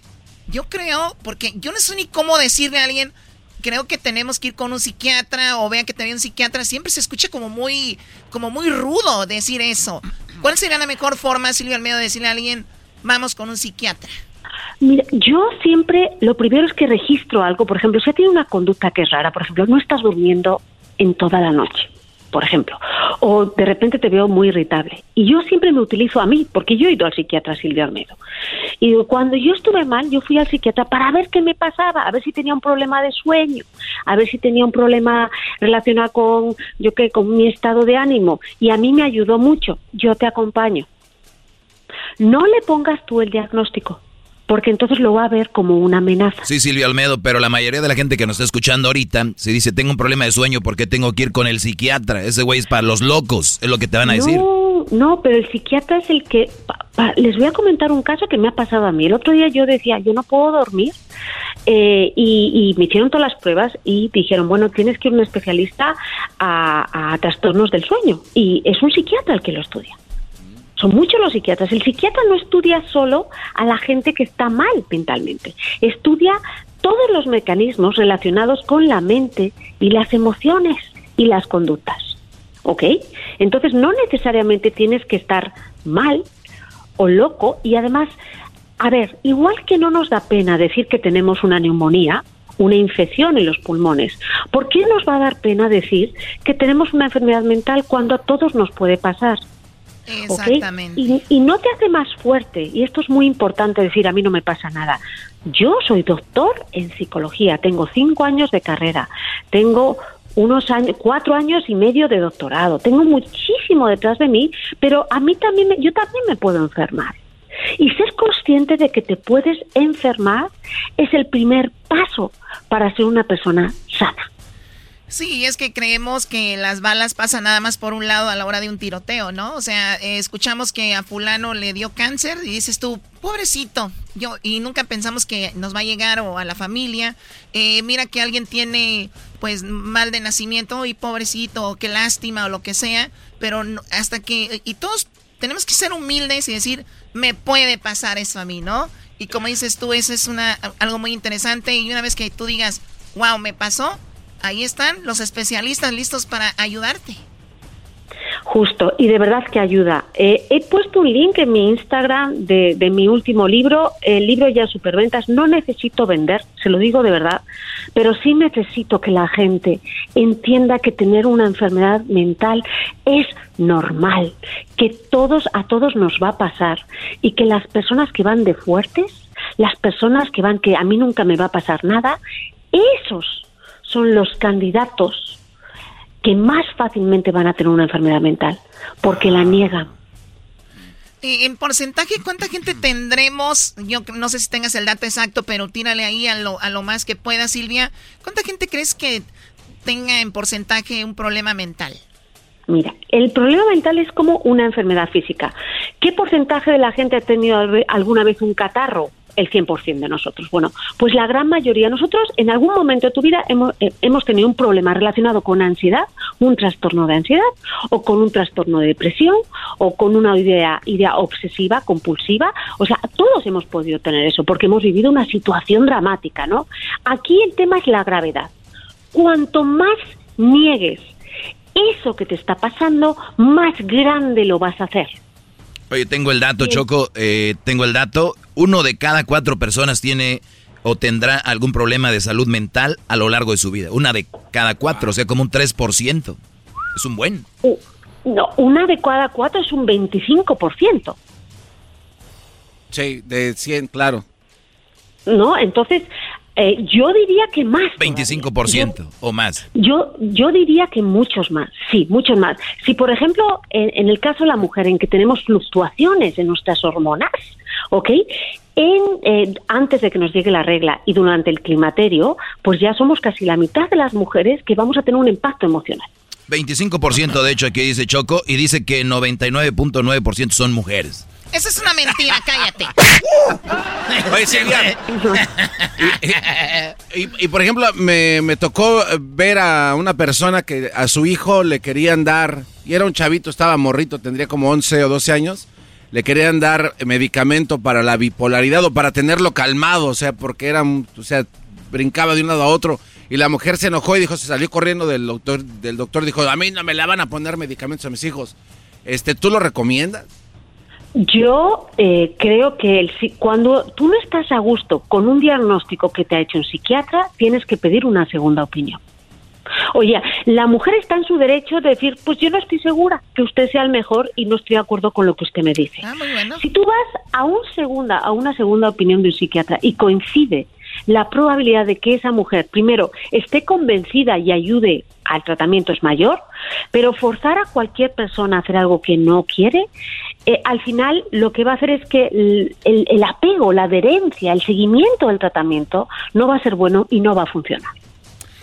yo creo, porque yo no sé ni cómo decirle a alguien, creo que tenemos que ir con un psiquiatra o vean que tenía un psiquiatra, siempre se escucha como muy, como muy rudo decir eso. ¿Cuál sería la mejor forma, Silvio Almedo, de decirle a alguien, vamos con un psiquiatra?
Mira, yo siempre lo primero es que registro algo. Por ejemplo, si tiene una conducta que es rara, por ejemplo, no estás durmiendo en toda la noche, por ejemplo, o de repente te veo muy irritable. Y yo siempre me utilizo a mí, porque yo he ido al psiquiatra Silvia Almedo. Y cuando yo estuve mal, yo fui al psiquiatra para ver qué me pasaba, a ver si tenía un problema de sueño, a ver si tenía un problema relacionado con, yo qué, con mi estado de ánimo. Y a mí me ayudó mucho. Yo te acompaño. No le pongas tú el diagnóstico, porque entonces lo va a ver como una amenaza.
Sí, Silvio Almedo, pero la mayoría de la gente que nos está escuchando ahorita, se dice, tengo un problema de sueño, ¿por qué tengo que ir con el psiquiatra? Ese güey es para los locos, es lo que te van a decir.
No, no, pero el psiquiatra es el que... pa- pa- les voy a comentar un caso que me ha pasado a mí. El otro día yo decía, yo no puedo dormir. eh, y, y me hicieron todas las pruebas y dijeron, bueno, tienes que ir a un especialista a, a trastornos del sueño. Y es un psiquiatra el que lo estudia. Son muchos los psiquiatras. El psiquiatra no estudia solo a la gente que está mal mentalmente. Estudia todos los mecanismos relacionados con la mente y las emociones y las conductas. ¿Ok? Entonces no necesariamente tienes que estar mal o loco y además, a ver, igual que no nos da pena decir que tenemos una neumonía, una infección en los pulmones, ¿por qué nos va a dar pena decir que tenemos una enfermedad mental cuando a todos nos puede pasar?
Exactamente.
Y, y no te hace más fuerte, y esto es muy importante decir, a mí no me pasa nada. Yo soy doctor en psicología, tengo cinco años de carrera, tengo unos años, cuatro años y medio de doctorado, tengo muchísimo detrás de mí, pero a mí también, me- yo también me puedo enfermar. Y ser consciente de que te puedes enfermar es el primer paso para ser una persona sana.
Sí, es que creemos que las balas pasan nada más por un lado a la hora de un tiroteo, ¿no? O sea, eh, escuchamos que a fulano le dio cáncer y dices tú, pobrecito, yo y nunca pensamos que nos va a llegar o a la familia. Eh, mira que alguien tiene pues mal de nacimiento y pobrecito, o qué lástima o lo que sea, pero hasta que y todos tenemos que ser humildes y decir, me puede pasar eso a mí, ¿no? Y como dices tú, eso es una algo muy interesante y una vez que tú digas, wow, me pasó, ahí están los especialistas listos para ayudarte.
Justo, y de verdad que ayuda. Eh, he puesto un link en mi Instagram de, de, mi último libro, el libro ya superventas. No necesito vender, se lo digo de verdad, pero sí necesito que la gente entienda que tener una enfermedad mental es normal, que todos a todos nos va a pasar y que las personas que van de fuertes, las personas que van que a mí nunca me va a pasar nada, esos son los candidatos que más fácilmente van a tener una enfermedad mental, porque la niegan.
En porcentaje, ¿cuánta gente tendremos? Yo no sé si tengas el dato exacto, pero tírale ahí a lo, a lo más que pueda, Silvia. ¿Cuánta gente crees que tenga en porcentaje un problema mental?
Mira, el problema mental es como una enfermedad física. ¿Qué porcentaje de la gente ha tenido alguna vez un catarro? El 100% de nosotros. Bueno, pues la gran mayoría, nosotros en algún momento de tu vida hemos, eh, hemos tenido un problema relacionado con ansiedad, un trastorno de ansiedad, o con un trastorno de depresión, o con una idea, idea obsesiva, compulsiva. O sea, todos hemos podido tener eso, porque hemos vivido una situación dramática, ¿no? Aquí el tema es la gravedad. Cuanto más niegues eso que te está pasando, más grande lo vas a hacer.
Oye, tengo el dato, Choco, eh, tengo el dato. Uno de cada cuatro personas tiene o tendrá algún problema de salud mental a lo largo de su vida. Una de cada cuatro, o sea, como un 3%. Es un buen.
No, una de cada cuatro es un 25%.
Sí, de 100, claro.
No, entonces eh, yo diría que más.
25% o más.
Yo, yo diría que muchos más, sí, muchos más. Si, por ejemplo, en, el caso de la mujer, en que tenemos fluctuaciones en nuestras hormonas, ¿ok? En, eh, antes de que nos llegue la regla y durante el climaterio, pues ya somos casi la mitad de las mujeres que vamos a tener un impacto emocional.
25% de hecho aquí dice Choco y dice que 99.9% son mujeres.
Esa es una mentira, cállate.
y, y, por ejemplo, me, me, tocó ver a una persona que a su hijo le querían dar, y era un chavito, estaba morrito, tendría como 11 o 12 años, le querían dar medicamento para la bipolaridad o para tenerlo calmado, o sea, porque era, o sea, brincaba de un lado a otro. Y la mujer se enojó y dijo, se salió corriendo del doctor, del doctor, dijo, a mí no me la van a poner medicamentos a mis hijos. Este, ¿tú lo recomiendas?
Yo eh, creo que el, cuando tú no estás a gusto con un diagnóstico que te ha hecho un psiquiatra, tienes que pedir una segunda opinión. Oye, la mujer está en su derecho de decir, pues yo no estoy segura que usted sea el mejor y no estoy de acuerdo con lo que usted me dice.
Ah,
si tú vas a, un segunda, a una segunda opinión de un psiquiatra y coincide la probabilidad de que esa mujer, primero, esté convencida y ayude al tratamiento es mayor, pero forzar a cualquier persona a hacer algo que no quiere, eh, al final lo que va a hacer es que el, apego, la adherencia, el seguimiento del tratamiento no va a ser bueno y no va a funcionar.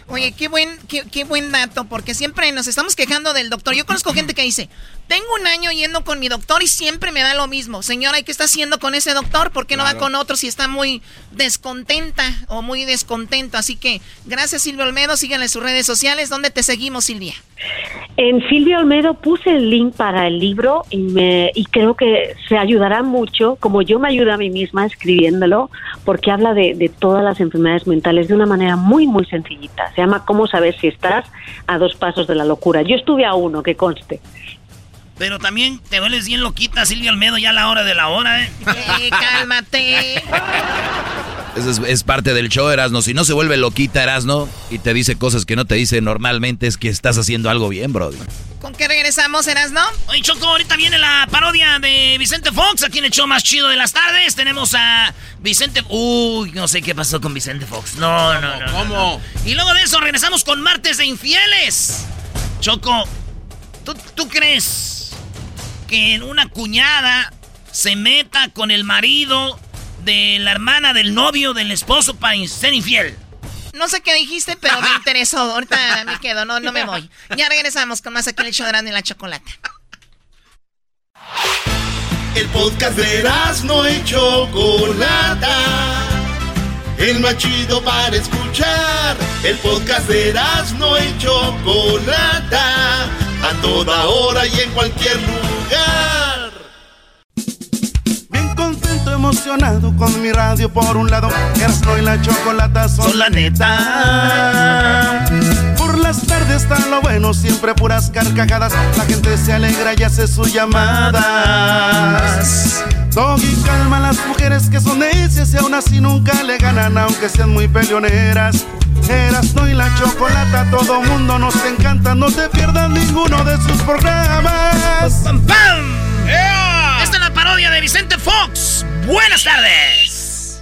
Oye, qué buen, qué, buen dato, porque siempre nos estamos quejando del doctor. Yo conozco gente que dice, tengo un año yendo con mi doctor y siempre me da lo mismo. Señora, ¿y qué está haciendo con ese doctor? ¿Por qué no va con otro si está muy descontenta o muy descontento? Así que gracias Silvia Olmedo, síganle en sus redes sociales. ¿Dónde te seguimos, Silvia?
En Silvia Olmedo puse el link para el libro y, me, y creo que se ayudará mucho, como yo me ayudo a mí misma escribiéndolo, porque habla de, de todas las enfermedades mentales de una manera muy, muy sencillita. Se llama Cómo saber si estás a dos pasos de la locura. Yo estuve a uno, que conste.
Pero también te vuelves bien loquita, Silvia Almedo, ya a la hora de la hora, ¿eh?
eh cálmate.
Eso es, parte del show, Erasno. Si no se vuelve loquita, Erasno, y te dice cosas que no te dice normalmente, es que estás haciendo algo bien, brody.
¿Con qué regresamos, Erasno?
Oye, Choco, ahorita viene la parodia de Vicente Fox, aquí en el show más chido de las tardes. Tenemos a Vicente... Uy, no sé qué pasó con Vicente Fox. No, no, no.
¿Cómo?
Y luego de eso regresamos con Martes de Infieles. Choco, ¿tú, tú crees que una cuñada se meta con el marido de la hermana del novio del esposo para ser infiel.
No sé qué dijiste, pero me interesó. Ahorita me quedo, no, no me voy. Ya regresamos con más aquí en el show de y la chocolate.
El podcast de no y Chocolata. El más chido para escuchar. El podcast de no y Chocolata. A toda hora y en cualquier lugar. Bien contento, emocionado con mi radio por un lado. Erasmo y la Chocolata son la neta las tardes está lo bueno, siempre puras carcajadas. La gente se alegra y hace sus llamadas. Doggy calma a las mujeres que son necias y aún así nunca le ganan, aunque sean muy peleoneras. Eras no y la chocolata, todo mundo nos encanta, no te pierdas ninguno de sus programas. ¡Pam, pam!
Esta es la parodia de Vicente Fox. Buenas tardes.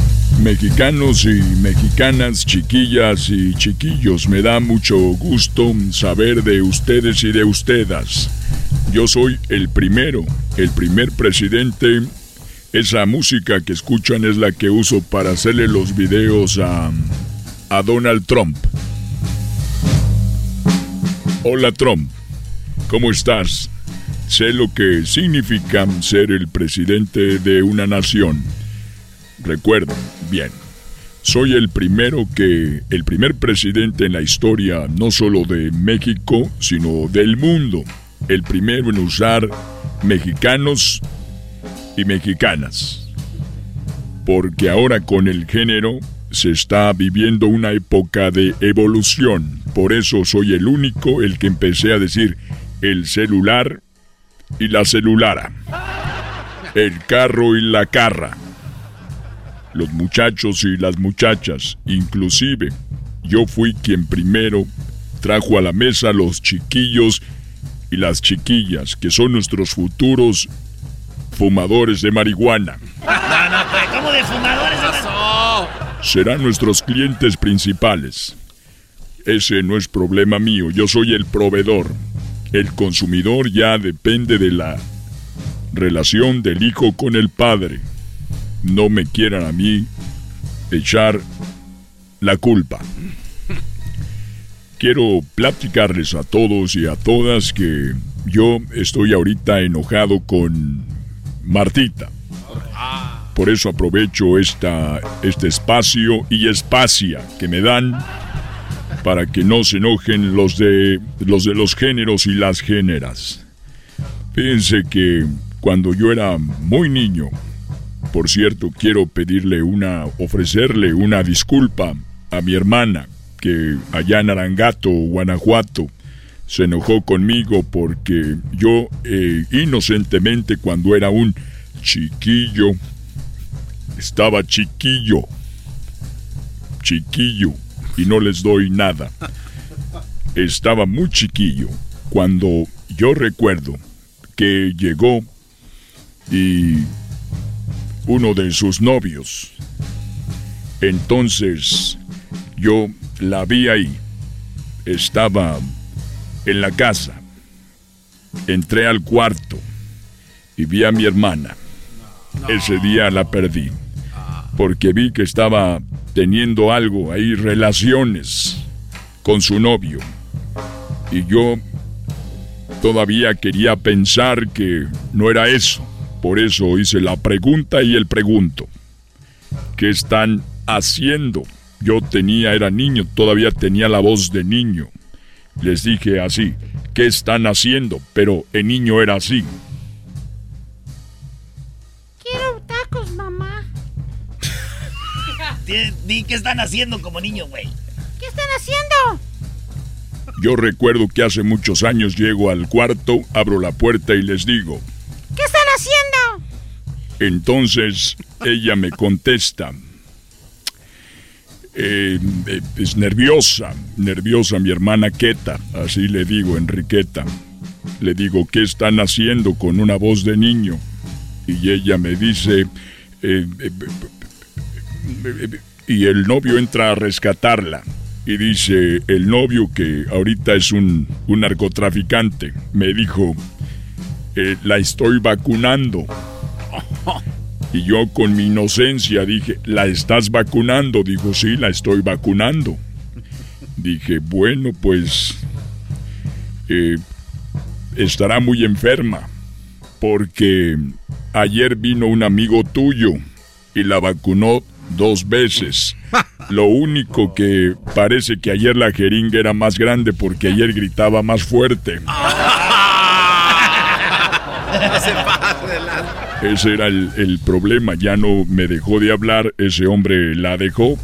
Mexicanos y mexicanas, chiquillas y chiquillos, me da mucho gusto saber de ustedes y de ustedes. Yo soy el primero, el primer presidente. Esa música que escuchan es la que uso para hacerle los videos a, a Donald Trump. Hola Trump, ¿cómo estás? Sé lo que significa ser el presidente de una nación. Recuerdo, bien. Soy el primero que, el primer presidente en la historia no solo de México, sino del mundo. El primero en usar mexicanos y mexicanas. Porque ahora con el género se está viviendo una época de evolución. Por eso soy el único el que empecé a decir el celular y la celulara. El carro y la carra los muchachos y las muchachas, inclusive yo fui quien primero trajo a la mesa los chiquillos y las chiquillas, que son nuestros futuros fumadores de marihuana.
¿cómo de fumadores
Serán nuestros clientes principales. Ese no es problema mío, yo soy el proveedor. El consumidor ya depende de la relación del hijo con el padre no me quieran a mí echar la culpa. Quiero platicarles a todos y a todas que yo estoy ahorita enojado con Martita. Por eso aprovecho esta, este espacio y espacia que me dan para que no se enojen los de los de los géneros y las géneras. Fíjense que cuando yo era muy niño, por cierto, quiero pedirle una, ofrecerle una disculpa a mi hermana, que allá en Arangato, Guanajuato, se enojó conmigo porque yo eh, inocentemente cuando era un chiquillo, estaba chiquillo, chiquillo, y no les doy nada. Estaba muy chiquillo cuando yo recuerdo que llegó y uno de sus novios. Entonces yo la vi ahí. Estaba en la casa. Entré al cuarto y vi a mi hermana. Ese día la perdí. Porque vi que estaba teniendo algo ahí, relaciones con su novio. Y yo todavía quería pensar que no era eso. Por eso hice la pregunta y el pregunto. ¿Qué están haciendo? Yo tenía, era niño, todavía tenía la voz de niño. Les dije así, ¿qué están haciendo? Pero el niño era así.
Quiero tacos, mamá.
Di qué están haciendo como niño, güey.
¿Qué están haciendo?
Yo recuerdo que hace muchos años llego al cuarto, abro la puerta y les digo. Entonces ella me contesta, eh, eh, es nerviosa, nerviosa mi hermana Queta, así le digo, Enriqueta. Le digo, ¿qué están haciendo con una voz de niño? Y ella me dice, eh, y el novio entra a rescatarla. Y dice, el novio que ahorita es un, un narcotraficante, me dijo, la estoy vacunando. Y yo con mi inocencia dije, ¿la estás vacunando? Dijo, sí, la estoy vacunando. Dije, bueno, pues eh, estará muy enferma, porque ayer vino un amigo tuyo y la vacunó dos veces. Lo único que parece que ayer la jeringa era más grande porque ayer gritaba más fuerte. Ese era el, problema, ya no me dejó de hablar, ese hombre la dejó,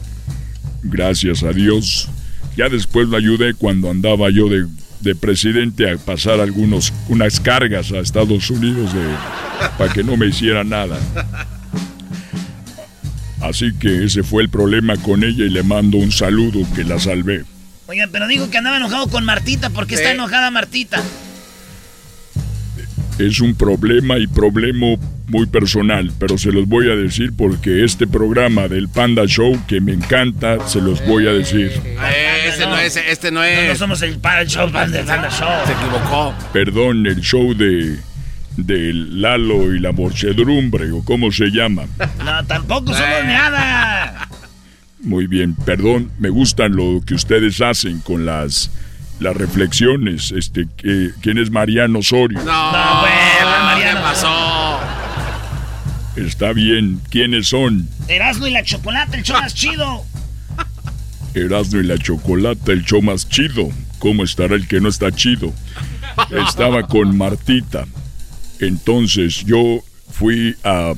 gracias a Dios. Ya después lo ayudé cuando andaba yo de, presidente a pasar algunos, unas cargas a Estados Unidos para que no me hiciera nada. Así que ese fue el problema con ella y le mando un saludo que la salvé.
Oigan, pero dijo que andaba enojado con Martita. ¿Por qué está enojada Martita?
Es un problema y problema muy personal, pero se los voy a decir porque este programa del Panda Show que me encanta, se los voy a decir.
Eh, ese no es, este no es.
No, somos el Panda Show, Panda, Show.
Se equivocó.
Perdón, el show de de Lalo y la morchedumbre, o cómo se llama.
No, tampoco somos nada.
Muy bien, perdón, me gustan lo que ustedes hacen con las las reflexiones. Este, ¿quién es Mariano Osorio?
No, no
Está bien. ¿Quiénes son?
Erasmo y la Chocolata, el show más chido.
Erasmo y la Chocolata, el show más chido. ¿Cómo estará el que no está chido? Estaba con Martita. Entonces yo fui a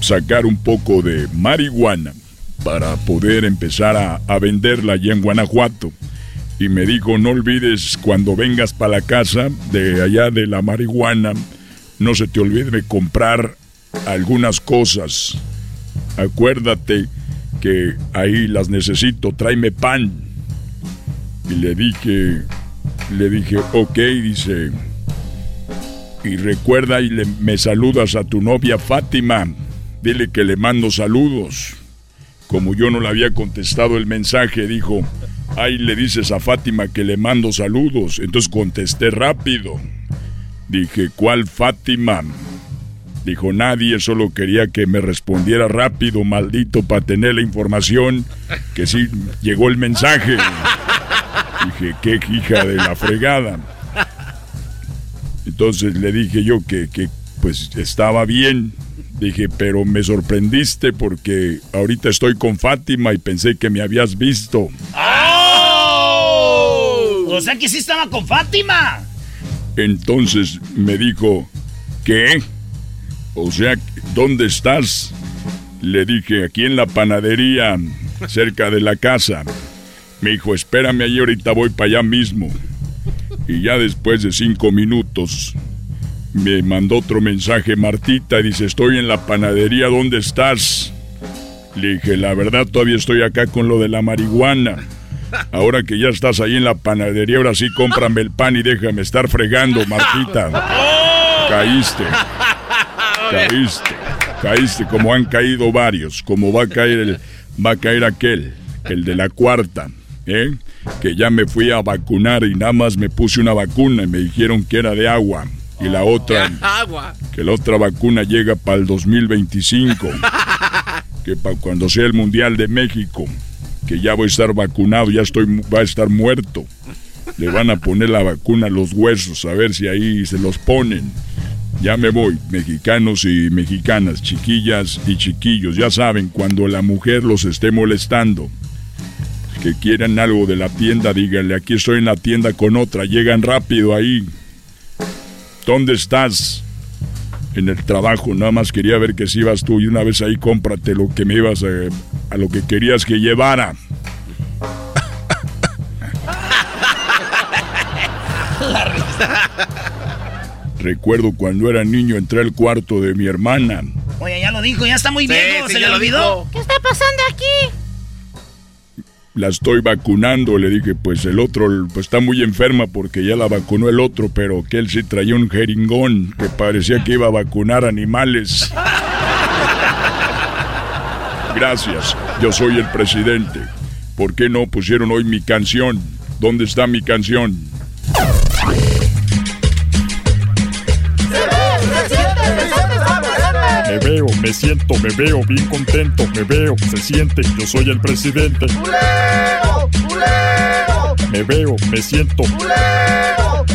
sacar un poco de marihuana para poder empezar a, a venderla allá en Guanajuato y me dijo, no olvides cuando vengas para la casa de allá de la marihuana, no se te olvide de comprar algunas cosas. Acuérdate que ahí las necesito, tráeme pan. Y le dije, le dije, ok, dice, y recuerda y le, me saludas a tu novia Fátima, dile que le mando saludos. Como yo no le había contestado el mensaje, dijo, Ahí le dices a Fátima que le mando saludos. Entonces contesté rápido. Dije, ¿cuál Fátima? Dijo, nadie, solo quería que me respondiera rápido, maldito, para tener la información, que sí llegó el mensaje. Dije, qué hija de la fregada. Entonces le dije yo que, que pues estaba bien. Dije, pero me sorprendiste porque ahorita estoy con Fátima y pensé que me habías visto.
O sea que sí estaba con Fátima.
Entonces me dijo, ¿qué? O sea, ¿dónde estás? Le dije, aquí en la panadería, cerca de la casa. Me dijo, espérame ahí, ahorita voy para allá mismo. Y ya después de cinco minutos, me mandó otro mensaje Martita, dice, estoy en la panadería, ¿dónde estás? Le dije, la verdad todavía estoy acá con lo de la marihuana. Ahora que ya estás ahí en la panadería, ahora sí cómprame el pan y déjame estar fregando, Martita. Caíste. Caíste. Caíste como han caído varios. Como va a caer el, va a caer aquel, el de la cuarta, ¿eh? Que ya me fui a vacunar y nada más me puse una vacuna y me dijeron que era de agua. Y la otra, que la otra vacuna llega para el 2025. Que para cuando sea el Mundial de México que ya voy a estar vacunado, ya estoy, va a estar muerto. Le van a poner la vacuna a los huesos, a ver si ahí se los ponen. Ya me voy, mexicanos y mexicanas, chiquillas y chiquillos, ya saben, cuando la mujer los esté molestando, que quieran algo de la tienda, díganle, aquí estoy en la tienda con otra, llegan rápido ahí. ¿Dónde estás? En el trabajo, nada más quería ver que si ibas tú y una vez ahí cómprate lo que me ibas a, a lo que querías que llevara. Recuerdo cuando era niño entré al cuarto de mi hermana.
Oye, ya lo dijo, ya está muy viejo, se le olvidó.
¿Qué está pasando aquí?
La estoy vacunando. Le dije, pues el otro pues, está muy enferma porque ya la vacunó el otro, pero que él sí traía un jeringón que parecía que iba a vacunar animales. Gracias, yo soy el presidente. ¿Por qué no pusieron hoy mi canción? ¿Dónde está mi canción?
Me veo, me siento, me veo bien contento, me veo, se siente, yo soy el presidente. Me veo, me siento.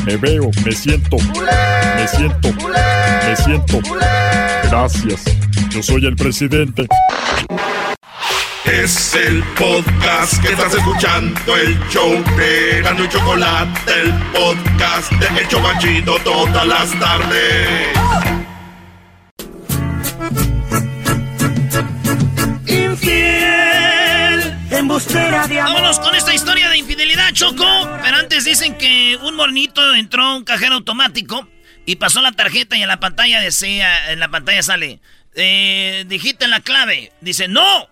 Me veo, me siento. Me siento. Me siento. Gracias. Yo soy el presidente.
Es el podcast que estás escuchando, el show de Gano y Chocolate, el podcast de El Chobachito todas las tardes.
Embustera de amor. Vámonos con esta historia de infidelidad, Choco. Pero antes dicen que un mornito entró a un cajero automático y pasó la tarjeta y en la pantalla decía, en la pantalla sale, eh, dijiste la clave. Dice, no,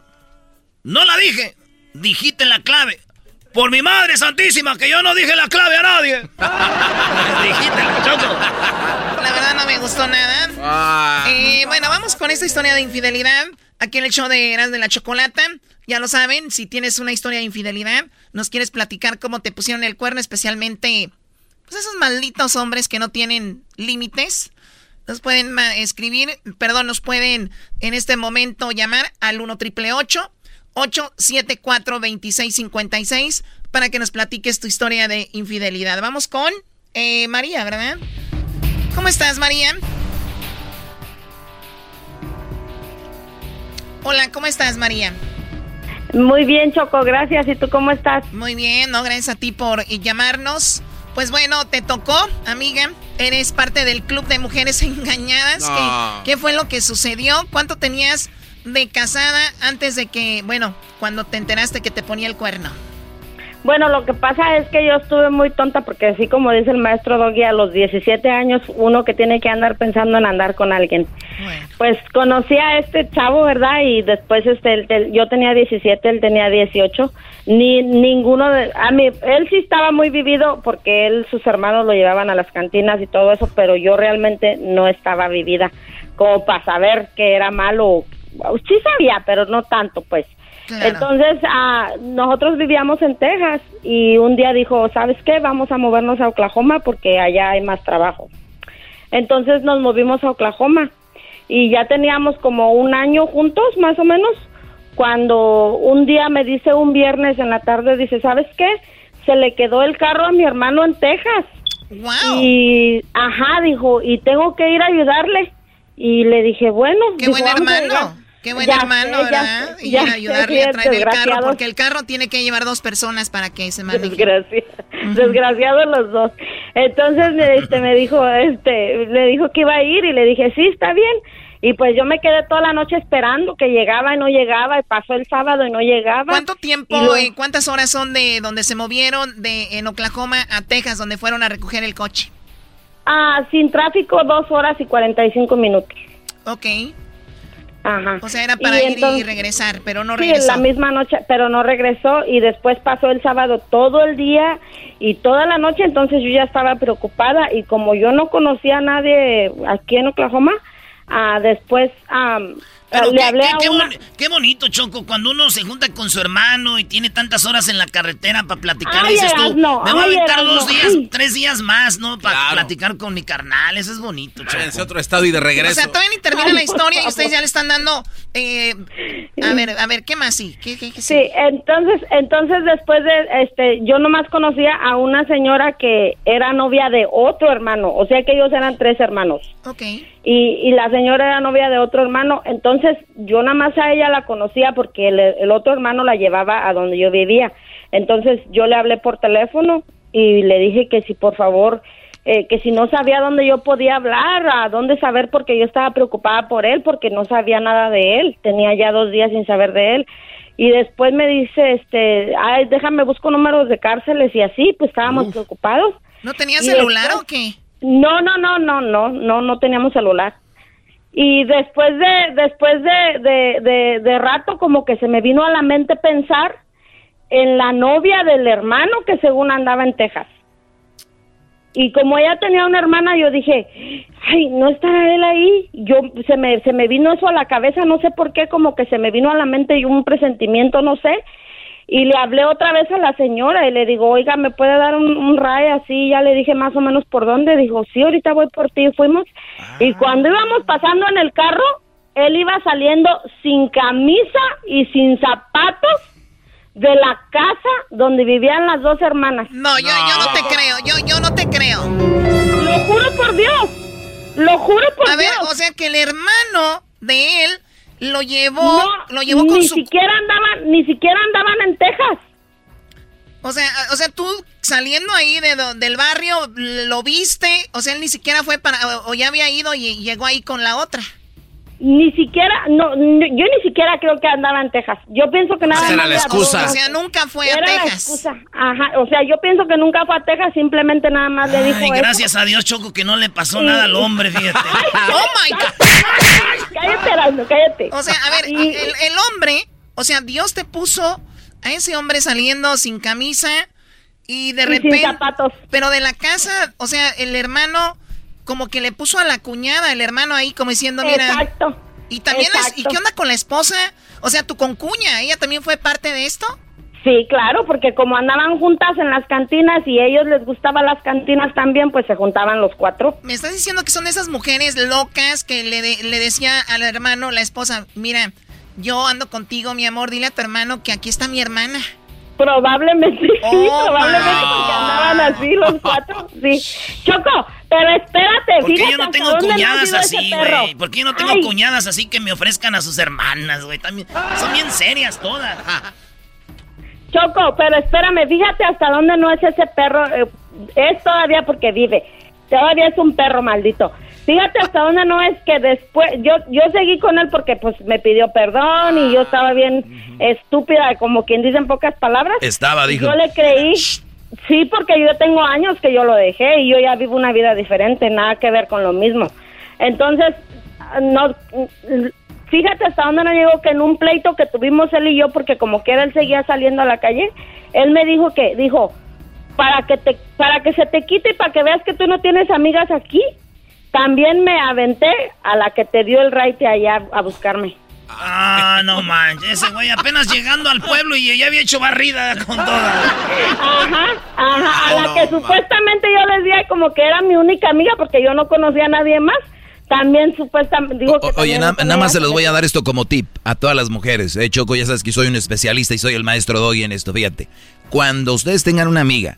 no la dije. Dijiste la clave. Por mi madre santísima, que yo no dije la clave a nadie. Dijiste la choco. La verdad no me gustó nada.
Ah.
Eh, bueno, vamos con esta historia de infidelidad. Aquí en el show de Eras de la Chocolata. Ya lo saben, si tienes una historia de infidelidad, nos quieres platicar cómo te pusieron el cuerno, especialmente pues esos malditos hombres que no tienen límites. Nos pueden escribir, perdón, nos pueden en este momento llamar al 1 triple 874 2656 para que nos platiques tu historia de infidelidad. Vamos con eh, María, ¿verdad? ¿Cómo estás, María? Hola, ¿cómo estás, María?
Muy bien, Choco, gracias. ¿Y tú cómo estás?
Muy bien, no, gracias a ti por llamarnos. Pues bueno, te tocó, amiga. Eres parte del club de mujeres engañadas.
No.
¿Qué, qué fue lo que sucedió? ¿Cuánto tenías de casada antes de que, bueno, cuando te enteraste que te ponía el cuerno?
Bueno, lo que pasa es que yo estuve muy tonta porque así como dice el maestro Doggy, a los 17 años uno que tiene que andar pensando en andar con alguien. Pues conocí a este chavo, ¿verdad? Y después este yo tenía 17, él tenía 18. Ni ninguno de a mí él sí estaba muy vivido porque él sus hermanos lo llevaban a las cantinas y todo eso, pero yo realmente no estaba vivida como para saber que era malo. Sí sabía, pero no tanto, pues.
Claro.
Entonces, ah, nosotros vivíamos en Texas y un día dijo, ¿sabes qué? Vamos a movernos a Oklahoma porque allá hay más trabajo. Entonces nos movimos a Oklahoma y ya teníamos como un año juntos, más o menos, cuando un día me dice un viernes en la tarde, dice, ¿sabes qué? Se le quedó el carro a mi hermano en Texas.
Wow.
Y, ajá, dijo, y tengo que ir a ayudarle. Y le dije, bueno.
Qué
dijo,
buen
"Vamos a
hermano.
Llegar".
Qué buen
Ya
hermano,
sé,
¿verdad?
sé,
Y
sé,
ayudarle a traer el carro, porque el carro tiene que llevar dos personas para que se maneje.
Desgracia- Desgraciados los dos. Entonces me, este, me dijo, este, le dijo que iba a ir y le dije, sí, está bien. Y pues yo me quedé toda la noche esperando que llegaba y no llegaba y pasó el sábado y no llegaba.
¿Cuánto tiempo
Y
cuántas horas son de donde se movieron de en Oklahoma a Texas, donde fueron a recoger el coche?
Ah, sin tráfico, dos horas y cuarenta y cinco minutos.
Ok.
Ajá.
O sea, era para
Y
ir y
entonces-
regresar, pero no
Sí,
regresó.
la misma noche, pero no regresó y después pasó el sábado todo el día y toda la noche, entonces yo ya estaba preocupada y como yo no conocía a nadie aquí en Oklahoma, ah, después am,
Pero
le
qué,
hablé
qué-
a
qué
una...
boni- qué bonito, Choco, cuando uno se junta con su hermano y tiene tantas horas en la carretera para platicar,
Ay,
dices tú, me voy a aventar dos días,
ay.
tres días más, ¿no? Para
Claro.
platicar con mi carnal, eso es bonito, Choco.
Otro estado y de regreso.
O sea, todavía ni termina
Ay,
la historia y ustedes ya le están dando... eh, a ver, a ver, ¿qué más sí? ¿Qué, qué, qué
Sí, entonces, entonces después de, este, yo nomás conocía a una señora que era novia de otro hermano, o sea que ellos eran tres hermanos.
Ok.
y, y la señora era novia de otro hermano, entonces yo nada más a ella la conocía porque el, el otro hermano la llevaba a donde yo vivía. Entonces yo le hablé por teléfono y le dije que si por favor, eh, que si no sabía dónde yo podía hablar, a dónde saber, porque yo estaba preocupada por él, porque no sabía nada de él, tenía ya dos días sin saber de él. Y después me dice, este, ay, déjame busco números de cárceles y así, pues estábamos preocupados.
¿No tenía
Y
celular
después-
o qué?
no, no, no, no, no, no, no teníamos celular. Y después de, después de, de, rato como que se me vino a la mente pensar en la novia del hermano que según andaba en Texas. Y como ella tenía una hermana, yo dije, ay, no estará él ahí. Yo se me se me vino eso a la cabeza, no sé por qué, como que se me vino a la mente y un presentimiento, no sé. Y le hablé otra vez a la señora y le digo, oiga, ¿me puede dar un, un ray así? Ya le dije más o menos por dónde. Dijo, sí, ahorita voy por ti. Fuimos. Y cuando íbamos pasando en el carro, él iba saliendo sin camisa y sin zapatos de la casa donde vivían las dos hermanas.
No, yo no, te creo, yo, yo no te creo.
Lo juro por Dios. Lo juro por
A
Dios.
ver, o sea que el hermano de él lo llevó, lo llevó con
ni
su...
siquiera andaban, ni siquiera andaban en Texas.
O sea, o sea, tú saliendo ahí de, del barrio, lo viste, o sea, él ni siquiera fue para, o, o ya había ido y llegó ahí con la otra.
Ni siquiera, no, no, yo ni siquiera creo que andaba en Texas. Yo pienso que nada
Esa era
más
la excusa.
O sea, nunca fue a
Era la
Texas.
excusa. Ajá, o sea, yo pienso que nunca fue a Texas, simplemente nada más le dijo
Ay,
eso.
gracias a Dios, Choco, que no le pasó nada al hombre, fíjate.
Oh my God.
Cállate, Erasmo, cállate.
O sea, a ver, el, el hombre, o sea, Dios te puso a ese hombre saliendo sin camisa y de
Y sin
repente.
zapatos.
Pero de la casa, o sea, el hermano como que le puso a la cuñada, el hermano ahí como diciendo, mira.
Exacto.
Y también, es- ¿y
Exacto.
qué onda con la esposa? O sea, tu concuña, ¿ella también fue parte de esto?
Sí, claro, porque como andaban juntas en las cantinas y a ellos les gustaban las cantinas también, pues se juntaban los cuatro.
Me estás diciendo que son esas mujeres locas que le, de- le decía al hermano, la esposa, mira, yo ando contigo, mi amor, dile a tu hermano que aquí está mi hermana.
Probablemente sí,
Oh,
probablemente porque andaban así los cuatro. Sí. Choco, pero espérate,
¿Por qué yo no tengo cuñadas así, güey? ¿Por qué yo no tengo
Ay.
cuñadas así que me ofrezcan a sus hermanas, güey? También son bien serias todas.
Choco, pero espérame, fíjate hasta dónde no es ese perro. eh, es todavía porque vive. Todavía es un perro maldito. Fíjate hasta dónde no es que después. Yo yo seguí con él porque pues me pidió perdón y yo estaba bien estúpida, como quien dice en pocas palabras.
Estaba, dijo.
Yo le creí. Sí, porque yo tengo años que yo lo dejé y yo ya vivo una vida diferente, nada que ver con lo mismo. Entonces, no, fíjate hasta dónde no llegó que en un pleito que tuvimos él y yo, porque como quiera él seguía saliendo a la calle, él me dijo que, dijo, para que te, para que se te quite y para que veas que tú no tienes amigas aquí, también me aventé a la que te dio el raite allá a buscarme.
Ah, no manches, ese güey apenas llegando al pueblo y ya había hecho barrida con toda.
Ajá, ajá, a la que supuestamente yo les dije como que era mi única amiga porque yo no conocía a nadie más. También supuestamente que
Oye,
también
na- nada más se los voy a dar esto como tip a todas las mujeres. Eh, Choco, ya sabes que soy un especialista y soy el maestro Doggy en esto. Fíjate, cuando ustedes tengan una amiga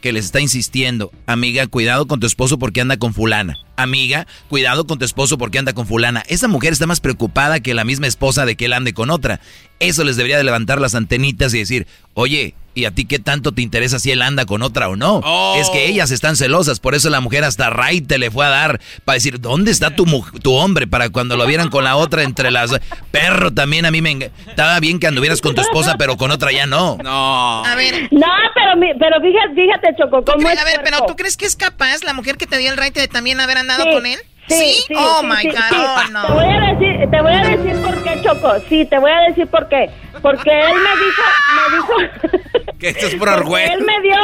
que les está insistiendo, amiga, cuidado con tu esposo porque anda con fulana. Amiga, cuidado con tu esposo porque anda con fulana. Esa mujer está más preocupada que la misma esposa de que él ande con otra. Eso les debería de levantar las antenitas y decir, oye, ¿y a ti qué tanto te interesa si él anda con otra o no? Es que ellas están celosas, por eso la mujer hasta raite le fue a dar para decir, ¿dónde está tu, tu hombre? Para cuando lo vieran con la otra entre las... Perro, también a mí me... Estaba bien que anduvieras con tu esposa, pero con otra ya no.
No.
A ver.
No, pero, pero fíjate, fíjate Choco,
¿tú
cómo es
a ver, pero. ¿tú crees que es capaz la mujer que te dio el raite de también haber andado
Sí,
con él?
Sí, sí,
oh
sí,
my
sí,
God,
sí.
oh, no.
Te voy a decir, te voy a decir por qué, Choco. Sí, te voy a decir por qué. Porque él me dijo, me dijo,
Que esto es puro
porque él me dio,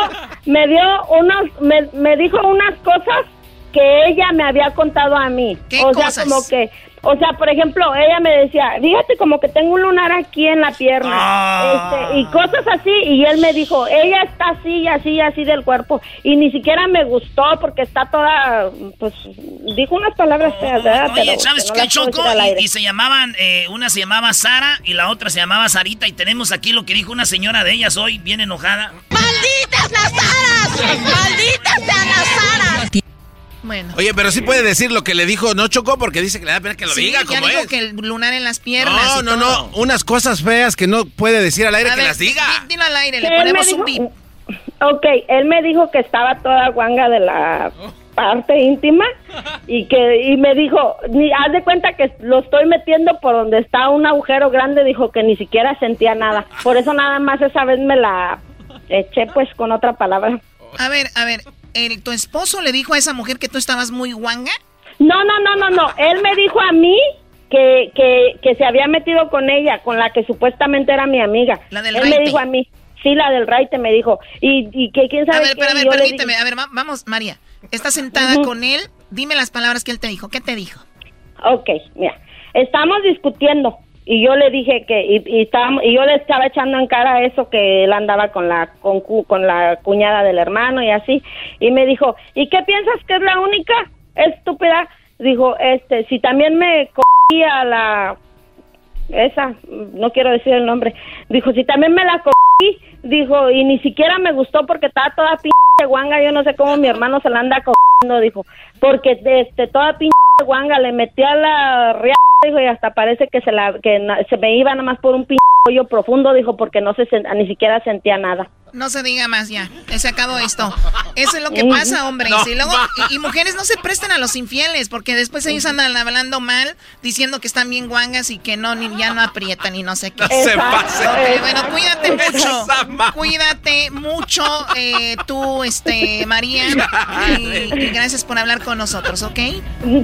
me dio unos, me, me dijo unas cosas que ella me había contado a mí.
¿Qué
o sea,
cosas?
como que, o sea, por ejemplo, ella me decía, fíjate como que tengo un lunar aquí en la pierna,
Ah.
este, y cosas así, y él me dijo, ella está así y así y así del cuerpo, y ni siquiera me gustó porque está toda, pues, dijo unas palabras feas, ¿verdad?
Oye,
Pero
¿sabes
no
qué,
puedo
Choco? Y, y se llamaban, eh, una se llamaba Sara y la otra se llamaba Sarita. Y tenemos aquí lo que dijo una señora de ellas hoy, bien enojada.
¡Malditas las aras! ¡Malditas sean las aras!
Bueno.
Oye, pero sí puede decir lo que le dijo, no chocó porque dice que le da pena que lo
Sí,
diga
ya
como
dijo
es.
que el lunar en las piernas.
No,
y
no,
todo.
no. Unas cosas feas que no puede decir al aire
A
que
ver,
las diga.
di- Dilo al aire, le ponemos un bip.
Ok, él me dijo que estaba toda guanga de la parte íntima y que y me dijo, ni haz de cuenta que lo estoy metiendo por donde está un agujero grande, dijo que ni siquiera sentía nada. Por eso nada más esa vez me la eché pues con otra palabra.
A ver, a ver, el- ¿tu esposo le dijo a esa mujer que tú estabas muy guanga?
No, no, no, no, no. Él me dijo a mí que, que, que se había metido con ella, con la que supuestamente era mi amiga.
La del
Él me dijo a mí. Sí, la del raite me dijo. Y, y que quién sabe
A ver,
qué,
pero a ver, permíteme. A ver, va- vamos, María. Estás sentada con él. Dime las palabras que él te dijo. ¿Qué te dijo?
Ok, mira, estamos discutiendo y yo le dije que y, y estábamos y yo le estaba echando en cara eso que él andaba con la con, con la cuñada del hermano y así y me dijo y qué piensas que es la única estúpida dijo este si también me cogí a la esa no quiero decir el nombre. Dijo si también me la cogí dijo y ni siquiera me gustó porque estaba toda pinche guanga yo no sé cómo mi hermano se la anda cogiendo dijo porque este toda pinche guanga le metí a la ria y hasta parece que se la que se me iba nada más por un pinche hoyo profundo dijo porque no se ni siquiera sentía nada
No se diga más ya. Se acabó esto. Eso es lo que
Ujú.
pasa, hombres.
No.
Y, luego, y, y mujeres no se presten a los infieles, porque después ellos andan hablando mal, diciendo que están bien guangas y que no, ni, ya no aprietan y no sé qué.
Se pase.
Bueno, cuídate mucho. Cuídate mucho, eh, tú, este, María. Y, y gracias por hablar con nosotros, ¿ok?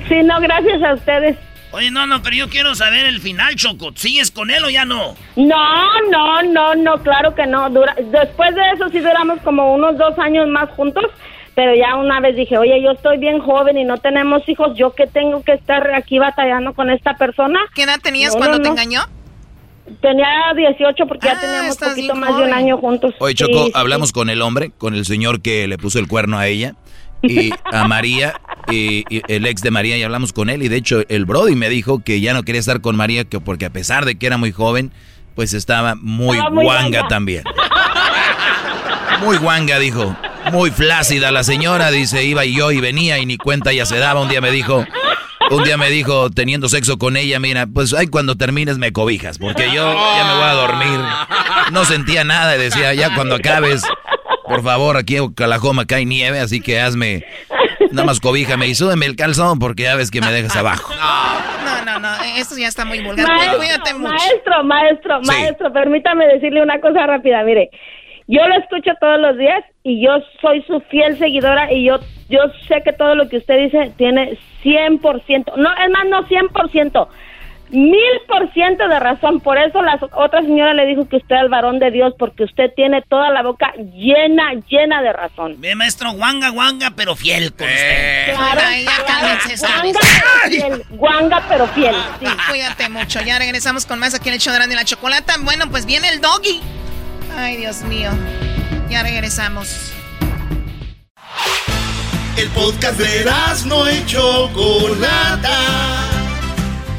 sí no gracias a ustedes
Oye, no, no, pero yo quiero saber el final, Choco. ¿Sigues con él o ya no?
No, no, no, no, claro que no. Dura- después de eso sí duramos como unos dos años más juntos, pero ya una vez dije, oye, yo estoy bien joven y no tenemos hijos, ¿yo qué tengo que estar aquí batallando con esta persona?
¿Qué edad tenías
No,
cuando
no,
te
no.
engañó?
Tenía 18 porque
Ah,
ya teníamos
estás
poquito más de un año juntos.
Oye, Choco,
sí.
hablamos con el hombre, con el señor que le puso el cuerno a ella y a María, y, y el ex de María, y hablamos con él. Y de hecho, el Brody me dijo que ya no quería estar con María, que porque a pesar de que era muy joven, pues estaba muy,
Estaba muy
guanga
guanga.
también. Muy guanga, dijo. Muy flácida la señora, dice, iba y yo y venía y ni cuenta ya se daba. Un día me dijo, un día me dijo, teniendo sexo con ella, mira, pues ay, cuando termines me cobijas, porque yo ya me voy a dormir. No sentía nada y decía, ya cuando acabes, por favor, aquí en Oklahoma cae nieve, así que hazme, nada más cobíjame y súbeme el calzón porque ya ves que me dejas abajo.
No, no, no, esto ya está muy vulgar.
Maestro,
Cuídate mucho.
maestro, maestro,
Sí.
maestro, permítame decirle una cosa rápida, mire. Yo lo escucho todos los días y yo soy su fiel seguidora y yo yo sé que todo lo que usted dice tiene 100%, no, es más, no 100%, mil por ciento de razón. Por eso la otra señora le dijo que usted es el varón de Dios porque usted tiene toda la boca llena, llena de razón.
Ve, maestro, guanga, guanga, pero fiel con usted.
Claro,
Ay, ya
claro,
cálmense
guanga, pero fiel, guanga pero fiel. sí.
Cuídate mucho. Ya regresamos con más aquí en el show de la Chocolata. Bueno, pues viene el doggy. Ay, Dios mío. Ya regresamos.
El podcast de no y Chocolata.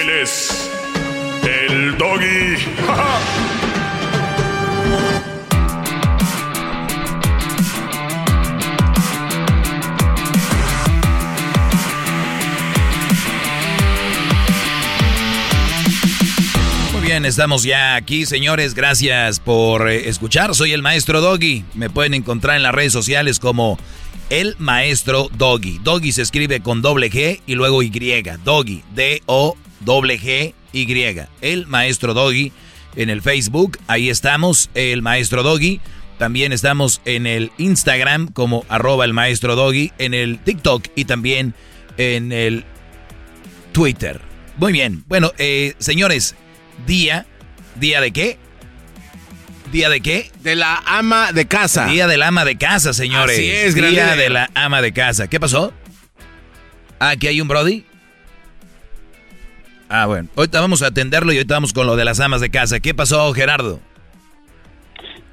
Él es el doggy.
Muy bien, estamos ya aquí, señores. Gracias por eh, escuchar. Soy el maestro Doggy. Me pueden encontrar en las redes sociales como el maestro Doggy. Doggy se escribe con doble G y luego Y. Doggy. D-O-G-G-Y. El maestro Doggy en el Facebook. Ahí estamos, el maestro Doggy. También estamos en el Instagram como arroba el maestro Doggy. En el TikTok y también en el Twitter. Muy bien. Bueno, eh, señores, día. ¿Día de qué? ¿Día de qué?
De la ama de casa.
Día del ama de casa, señores.
Así es,
Día
grande.
de la ama de casa. ¿Qué pasó? Ah, aquí hay un Brody. Ah, bueno. Ahorita vamos a atenderlo y ahorita vamos con lo de las amas de casa. ¿Qué pasó, Gerardo?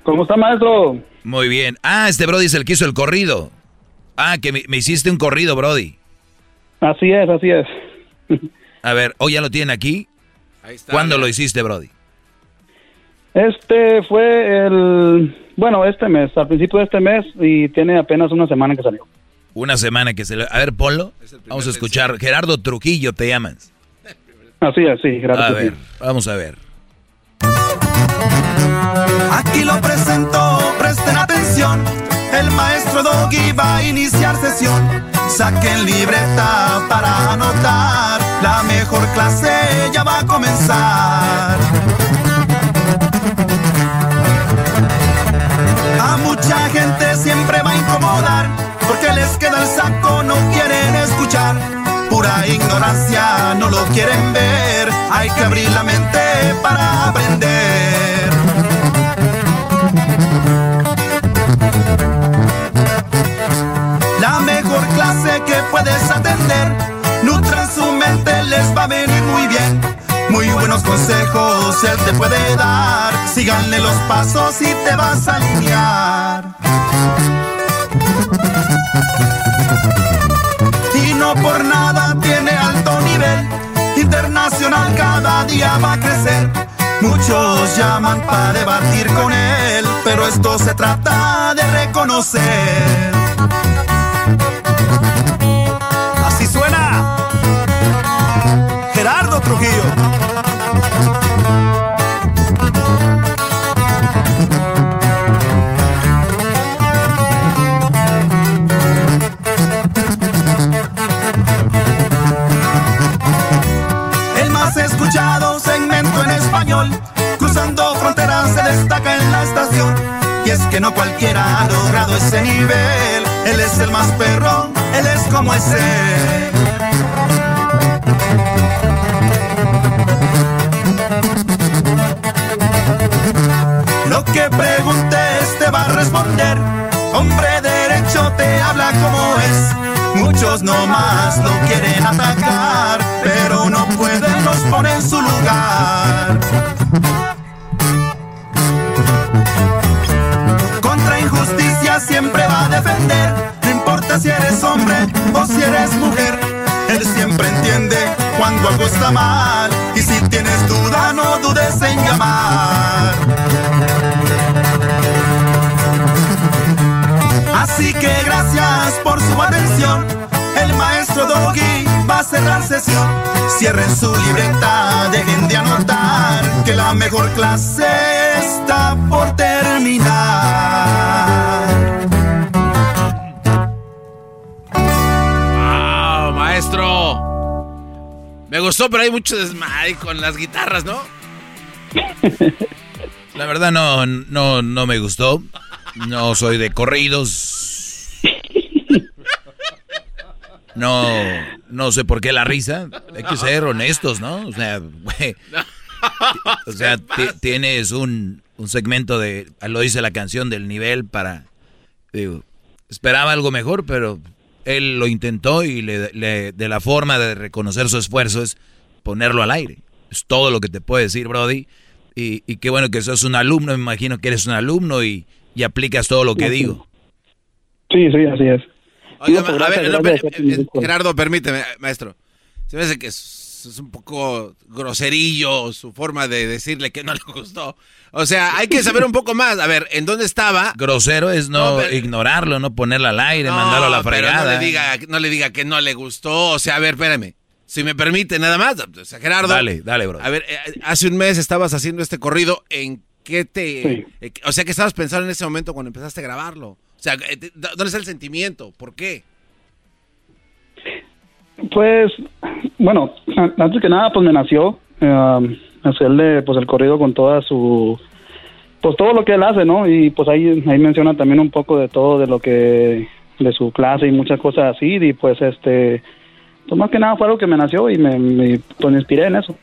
¿Cómo está, maestro?
Muy bien. Ah, este Brody es el que hizo el corrido. Ah, que me, me hiciste un corrido, Brody.
Así es, así es.
A ver, ¿hoy ya lo tienen aquí? ¿Cuándo lo hiciste, Brody?
Este fue el, bueno, este mes, al principio de este mes y tiene apenas una semana que salió.
Una semana que se le... A ver, ponlo. Vamos a escuchar. Gerardo Trujillo te llamas.
Así es, sí, gracias.
A ver, vamos a ver.
Aquí lo presento, presten atención. El maestro Doggy va a iniciar sesión. Saquen libreta para anotar. La mejor clase ya va a comenzar. A mucha gente siempre va a incomodar. Porque les queda el saco, no quieren escuchar. Pura ignorancia, no lo quieren ver. Hay que abrir la mente para aprender. La mejor clase que puedes atender. Nutran su mente, les va a venir muy bien. Muy buenos consejos él te puede dar. Síganle los pasos y te vas a alinear. Cada día va a crecer. Muchos llaman para debatir con él, pero esto se trata de reconocer. Que no cualquiera ha logrado ese nivel. Él es el más perro, él es como es él. Lo que preguntes te va a responder. Hombre derecho te habla como es. Muchos nomás lo quieren atacar, pero no pueden, los poner en su lugar. Siempre va a defender. No importa si eres hombre o si eres mujer. Él siempre entiende cuando algo está mal. Y si tienes duda, no dudes en llamar. Así que gracias por su atención. El maestro Doggy va a cerrar sesión. Cierren su libreta, dejen de anotar que la mejor clase está por terminar.
Me gustó, pero hay mucho desmadre con las guitarras, ¿no?
La verdad no, no, no me gustó. No soy de corridos. No, no sé por qué la risa. Hay que ser honestos, ¿no? O sea, güey. O sea, ti- tienes un, un segmento de, lo dice la canción, del nivel para, digo, esperaba algo mejor, pero él lo intentó y le, le- de la forma de reconocer su esfuerzo es ponerlo al aire. Es todo lo que te puede decir, Brody. Y, y qué bueno que sos un alumno, me imagino que eres un alumno y, y aplicas todo lo que digo.
Sí, sí, así es.
Oiga,
No, pues,
a ver,
gracias,
no,
gracias,
eh,
gracias.
Gerardo, permíteme, maestro. Se me hace que es, un poco groserillo su forma de decirle que no le gustó. O sea, hay que saber un poco más. A ver, ¿en dónde estaba?
Grosero es no,
No, pero-
ignorarlo, no ponerlo al aire,
No,
mandarlo a la
pero
fregada.
no le, diga, no le diga que no le gustó. O sea, a ver, espérame. Si me permite, nada más. O sea, Gerardo.
Dale, dale, bro.
A ver, eh, hace un mes estabas haciendo este corrido. ¿En qué te.? eh, o sea, que estabas pensando en ese momento cuando empezaste a grabarlo? O sea, eh, ¿dónde está el sentimiento? ¿Por qué?
Pues, bueno, antes que nada, pues me nació eh, hacerle pues el corrido con toda su, pues todo lo que él hace, ¿no? Y pues ahí, ahí menciona también un poco de todo de lo que, de su clase y muchas cosas así, y pues este, pues más que nada fue algo que me nació y me, me- pues inspiré en eso.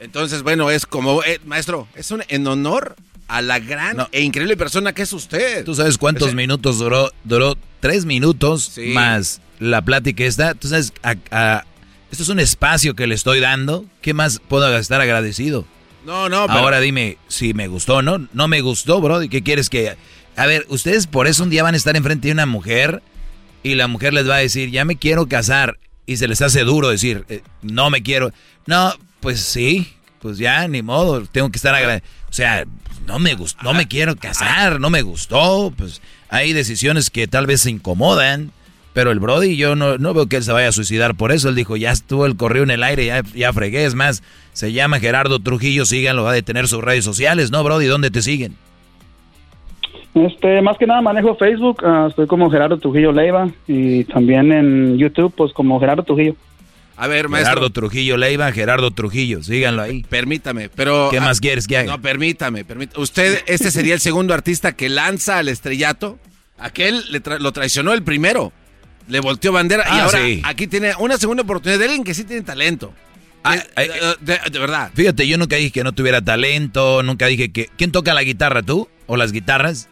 Entonces, bueno, es como. eh, maestro, es un, en honor a la gran e increíble persona que es usted.
¿Tú sabes cuántos minutos duró? Duró tres minutos
Sí.
más la plática esta. ¿Tú sabes? a- a- esto es un espacio que le estoy dando. ¿Qué más puedo estar agradecido?
No, no, pero.
Ahora dime si me gustó o no. No me gustó, bro. ¿Y qué quieres que.? A ver, ustedes por eso un día van a estar enfrente de una mujer y la mujer les va a decir, ya me quiero casar. Y se les hace duro decir, eh, no me quiero. No, pues sí, pues ya, ni modo. Tengo que estar agradecido. O sea, no me gustó, no me quiero casar, no me gustó. Pues hay decisiones que tal vez se incomodan. Pero el Brody, yo no, no veo que él se vaya a suicidar por eso. Él dijo, ya estuvo el correo en el aire, ya, ya fregué. Es más, se llama Gerardo Trujillo, síganlo, va a detener sus redes sociales, ¿no, Brody? ¿Dónde te siguen?
Este, más que nada manejo Facebook, ah, estoy como Gerardo Trujillo Leiva y también en YouTube, pues como Gerardo Trujillo.
A ver, maestro.
Gerardo Trujillo Leiva, Gerardo Trujillo, síganlo ahí.
Permítame, pero...
¿Qué más quieres que haga?
No, permítame, permítame. ¿Usted, este sería el segundo artista que lanza al estrellato? Aquel le tra- lo traicionó el primero. Le volteó bandera y
Ah,
ahora
sí.
aquí tiene una segunda oportunidad de alguien que sí tiene talento.
Ah,
de, de verdad.
Fíjate, yo nunca dije que no tuviera talento, nunca dije que... ¿Quién toca la guitarra, tú? ¿O las guitarras?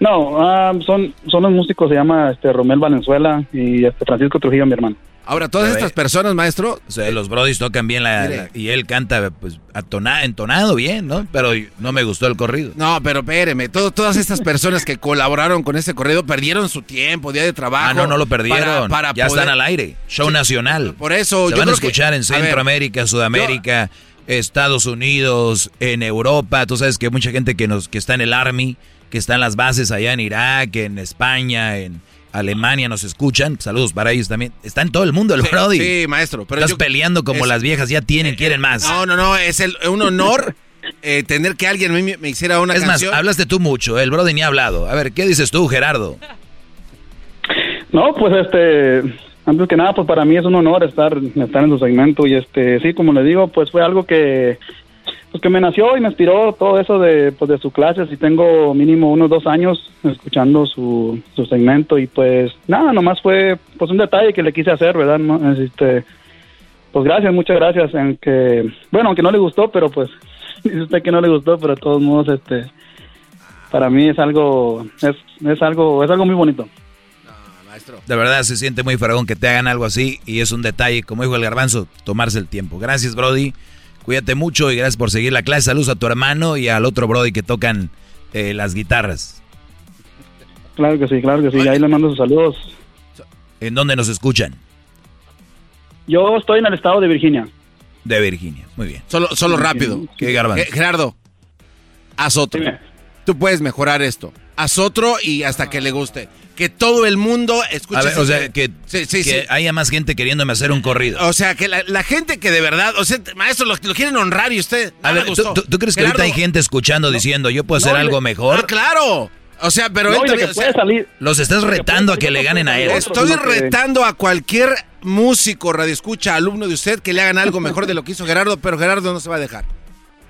No, ah, son, son los músicos, se llama este, Romel Valenzuela y este, Francisco Trujillo, mi hermano.
Ahora, todas estas personas, maestro...
O sea, los brodis tocan bien la, y él canta pues atona- entonado bien, ¿no? Pero no me gustó el corrido.
No, pero espéreme, todo- todas estas personas que colaboraron con este corrido perdieron su tiempo, día de trabajo.
Ah, no, no lo perdieron.
Para, para
ya
poder-
están al aire. Show nacional.
Por eso,
Se
yo
van a
que-
escuchar en
ver,
Centroamérica, Sudamérica, Estados Unidos, en Europa. Tú sabes que hay mucha gente que nos que está en el Army, que está en las bases allá en Irak, en España, en Alemania nos escuchan. Saludos para ellos también. Está en todo el mundo el
Sí,
Brody.
sí, maestro, pero
Estás
yo-
peleando como
es-
las viejas ya tienen, quieren más.
No, no, no, es el- un honor eh, tener que alguien me, me hiciera una
es
canción.
más, hablaste tú mucho, el Brody ni ha hablado. A ver, ¿qué dices tú, Gerardo?
No, pues este, antes que nada, pues para mí es un honor estar, estar en su segmento y este, sí, como le digo, pues fue algo que, pues que me nació y me inspiró todo eso de, pues de su clase. Y tengo mínimo unos dos años escuchando su, su segmento y pues nada, nomás fue pues un detalle que le quise hacer, ¿verdad? No, este, pues gracias, muchas gracias. En que, bueno, aunque no le gustó, pero pues dice usted que no le gustó, pero de todos modos, este, para mí es algo, es, es algo, es algo muy bonito.
De verdad se siente muy fregón que te hagan algo así y es un detalle, como dijo el garbanzo, tomarse el tiempo. Gracias, Brody. Cuídate mucho y gracias por seguir la clase. Saludos a tu hermano y al otro Brody que tocan eh, las guitarras.
Claro que sí, claro que sí. Ahí le mando sus saludos.
¿En dónde nos escuchan?
Yo estoy en el estado de Virginia.
De Virginia. Muy bien.
Solo, solo rápido.
¿Qué garbanzo?
Eh, Gerardo, haz otro. Tú puedes mejorar esto. Haz otro y hasta que le guste. Que todo el mundo escuche.
A ver, o sea, que,
Sí, sí,
que
sí.
haya más gente queriéndome hacer un corrido.
O sea, que la, la gente que de verdad, o sea, maestro, lo, lo quieren honrar y usted.
A ver, ¿tú,
gustó.
tú- tú crees que
Gerardo,
ahorita hay gente escuchando diciendo yo puedo hacer
no,
algo mejor?
Ah, claro. O sea, pero
No,
él también,
que
o sea,
puede salir.
Los estás retando a que le ganen a él.
Estoy
que-
retando a cualquier músico, radioescucha, alumno de usted que le hagan algo mejor de lo que hizo Gerardo, pero Gerardo no se va a dejar.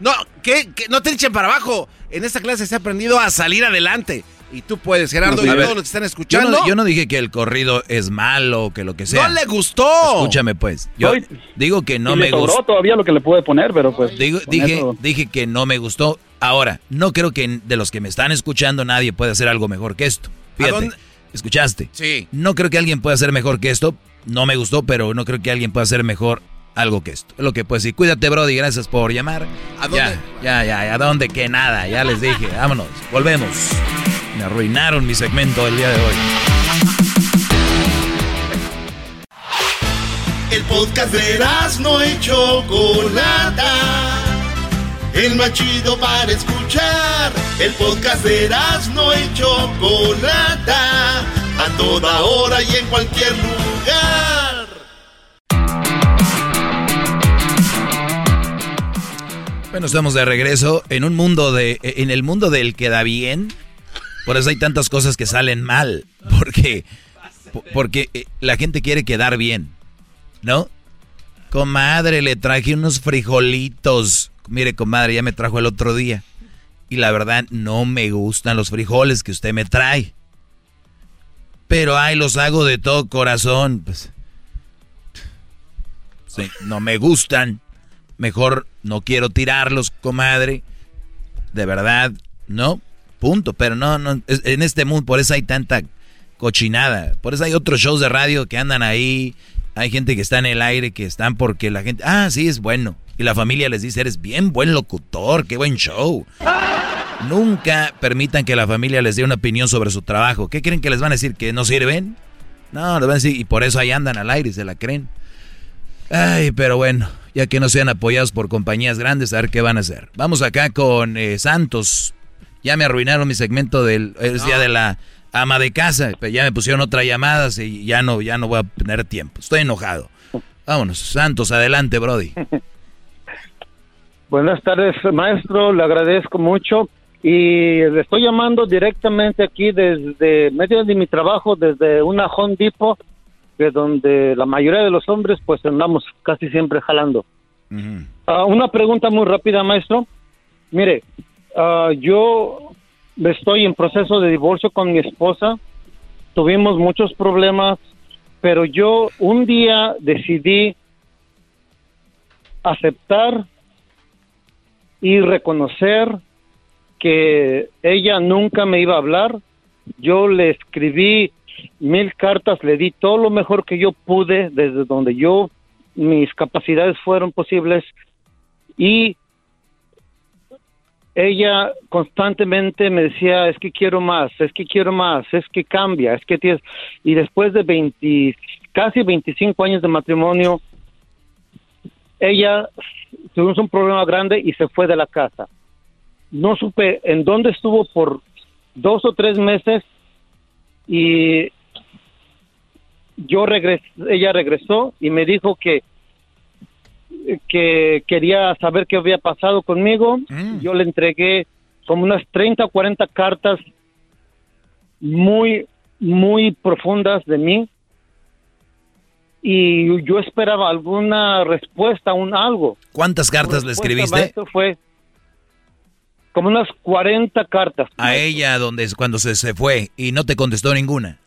No, que, no te echen para abajo. En esta clase se ha aprendido a salir adelante. Y tú puedes, Gerardo, y
A ver,
todos los que están
Yo
escuchando.
no, yo no dije que el corrido es malo o que lo que sea.
¡No le gustó!
Escúchame pues. Yo
Soy-
digo que no
y
me gustó.
todavía lo que le pude poner, pero pues.
Digo- dije,
eso-
dije que no me gustó. Ahora, no creo que de los que me están escuchando nadie pueda hacer algo mejor que esto. Fíjate? ¿escuchaste?
Sí.
No creo que alguien pueda hacer mejor que esto. No me gustó, pero no creo que alguien pueda hacer mejor algo que esto. Es lo que puedo decir. Cuídate, Brody. Gracias por llamar.
¿A dónde?
Ya, ya, ya. ¿A dónde? Que nada. Ya les dije. Vámonos. Volvemos. Me arruinaron mi segmento del día de hoy.
El podcast de no y Chocolata. El más chido para escuchar. El podcast de no y Chocolata. A toda hora y en cualquier lugar.
Bueno, estamos de regreso en un mundo de, en el mundo del que da bien. Por eso hay tantas cosas que salen mal, porque, porque eh, la gente quiere quedar bien, ¿no? Comadre, le traje unos frijolitos. Mire, comadre, ya me trajo el otro día. Y la verdad, no me gustan los frijoles que usted me trae. Pero ay, los hago de todo corazón. Pues, no me gustan. Mejor no quiero tirarlos, comadre. De verdad, no. Punto. Pero no, no. En este mundo, por eso hay tanta cochinada. Por eso hay otros shows de radio que andan ahí. Hay gente que está en el aire, que están porque la gente. Ah, sí, es bueno. Y la familia les dice: Eres bien buen locutor, qué buen show. Nunca permitan que la familia les dé una opinión sobre su trabajo. ¿Qué creen que les van a decir? ¿Que no sirven? No, les van a decir, y por eso ahí andan al aire se la creen. Ay, pero bueno, ya que no sean apoyados por compañías grandes, a ver qué van a hacer. Vamos acá con eh, Santos. Ya me arruinaron mi segmento del es día de la ama de casa. Pero ya me pusieron otras llamadas y ya no, ya no voy a tener tiempo. Estoy enojado. Vámonos, Santos, adelante, Brody.
Buenas tardes, maestro. Le agradezco mucho. Y le estoy llamando directamente aquí desde medio de mi trabajo, desde una Home Depot, que donde la mayoría de los hombres pues andamos casi siempre jalando. Ah, una pregunta muy rápida, maestro. Mire, ah, yo estoy en proceso de divorcio con mi esposa. Tuvimos muchos problemas, pero yo un día decidí aceptar y reconocer que ella nunca me iba a hablar. Yo le escribí mil cartas, le di todo lo mejor que yo pude desde donde yo mis capacidades fueron posibles y ella constantemente me decía, es que quiero más, es que quiero más, es que cambia, es que tienes... Y después de 20, casi 25 años de matrimonio, ella tuvimos un problema grande y se fue de la casa. No supe en dónde estuvo por dos o tres meses y yo regresé, ella regresó y me dijo que que quería saber qué había pasado conmigo.
Mm.
Yo le entregué como unas 30 o 40 cartas muy, muy profundas de mí. Y yo esperaba alguna respuesta, un algo.
¿Cuántas cartas le escribiste?
Esto fue como unas 40 cartas.
A ella donde cuando se, se fue y no te contestó ninguna.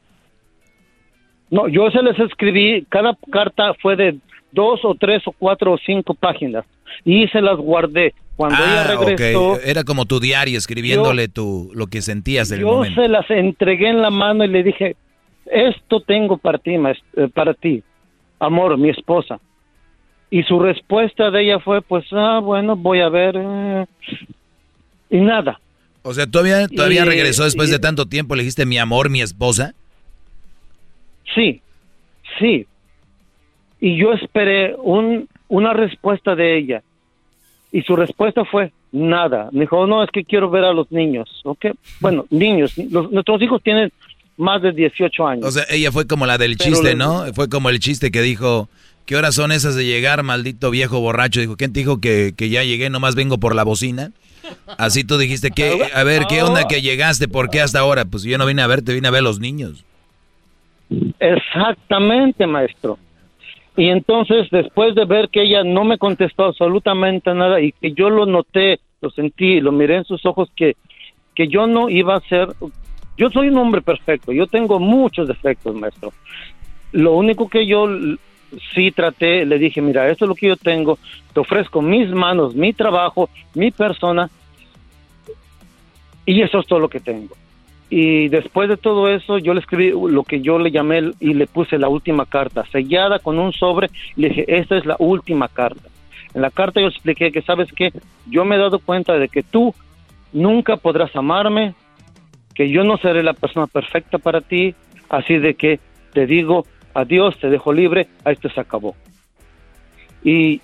No, yo se les escribí, cada carta fue de dos o tres o cuatro o cinco páginas y se las guardé. Cuando ella
Ah,
regresó,
Era como tu diario escribiéndole tu, lo que sentías del
yo
momento.
se las entregué en la mano y le dije, esto tengo para ti, eh, para ti, amor, mi esposa. Y su respuesta de ella fue, pues, ah, bueno, voy a ver. eh", y nada.
O sea, todavía, todavía
Y-
regresó después
y-
de tanto tiempo, le dijiste mi amor, mi esposa.
Sí, sí. Y yo esperé un, una respuesta de ella. Y su respuesta fue nada. Me dijo, no, es que quiero ver a los niños. Bueno, niños. los- nuestros hijos tienen más de 18 años.
O sea, ella fue como la del
Pero
chiste,
le-
¿no? Fue como el chiste que dijo, ¿qué horas son esas de llegar, maldito viejo borracho? Dijo, ¿quién te dijo que, que ya llegué, nomás vengo por la bocina? Así tú dijiste, que, a ver, ¿qué onda que llegaste? ¿Por qué hasta ahora? Pues yo no vine a verte, vine a ver a los niños.
Exactamente, maestro. Y entonces, después de ver que ella no me contestó absolutamente nada y que yo lo noté, lo sentí, lo miré en sus ojos, que, que yo no iba a ser... Yo soy un hombre perfecto, yo tengo muchos defectos, maestro. Lo único que yo sí traté, le dije, mira, esto es lo que yo tengo, te ofrezco mis manos, mi trabajo, mi persona, y eso es todo lo que tengo. Y después de todo eso, yo le escribí lo que yo le llamé y le puse la última carta, sellada con un sobre, y le dije, esta es la última carta. En la carta yo expliqué que, ¿sabes qué? Yo me he dado cuenta de que tú nunca podrás amarme, que yo no seré la persona perfecta para ti, así de que te digo, adiós, te dejo libre, a esto se acabó. Y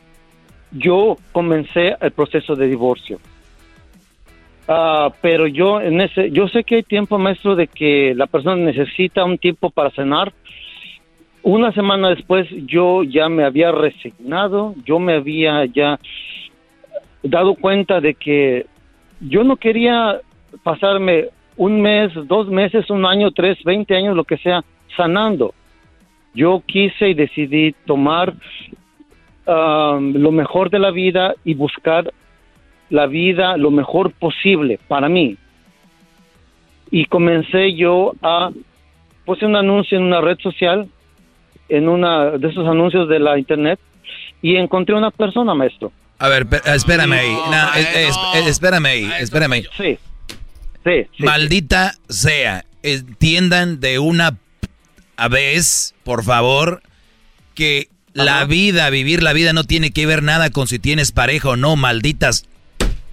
yo comencé el proceso de divorcio. Ah, pero yo en ese, yo sé que hay tiempo, maestro, de que la persona necesita un tiempo para cenar. Una semana después yo ya me había resignado, yo me había ya dado cuenta de que yo no quería pasarme un mes, dos meses, un año, tres, veinte años, lo que sea, sanando. Yo quise y decidí tomar ah, lo mejor de la vida y buscar la vida lo mejor posible para mí. Y comencé yo a puse un anuncio en una red social, en una de esos anuncios de la internet, y encontré una persona, maestro.
A ver, espérame ahí. No, es- es- es- espérame ahí, espérame ahí.
Sí. Sí,
Maldita sea, entiendan de una a vez, por favor, que la vida, vivir la vida no tiene que ver nada con si tienes pareja o no, malditas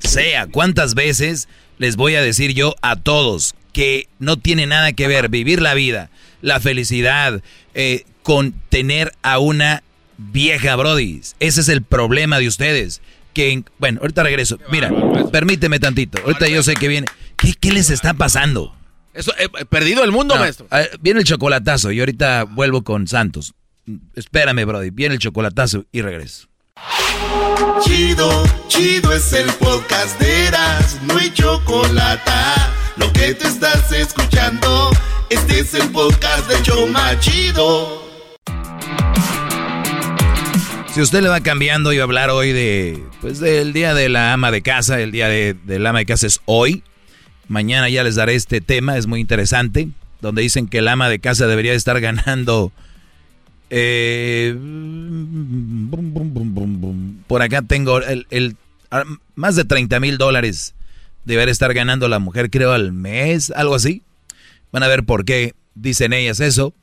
sea. ¿Cuántas veces les voy a decir yo a todos que no tiene nada que ver vivir la vida, la felicidad, eh, con tener a una vieja Brody? Ese es el problema de ustedes. Que, bueno, ahorita regreso. Mira, permíteme tantito. Ahorita yo sé que viene. ¿Qué, qué les está pasando?
Eso, he perdido el mundo, maestro.
viene el chocolatazo y ahorita vuelvo con Santos. Espérame, Brody. Viene el chocolatazo y regreso.
Chido, chido es el podcast de Eras, no hay chocolate. Lo que te estás escuchando, este es el podcast de Choma Chido.
Si usted le va cambiando, iba a hablar hoy de, pues, del día de la ama de casa. El día de, del ama de casa es hoy. Mañana ya les daré este tema, es muy interesante, donde dicen que el ama de casa debería estar ganando eh, por acá tengo el, más de 30 mil dólares deber estar ganando la mujer, creo, al mes, algo así. Van a ver por qué dicen ellas eso.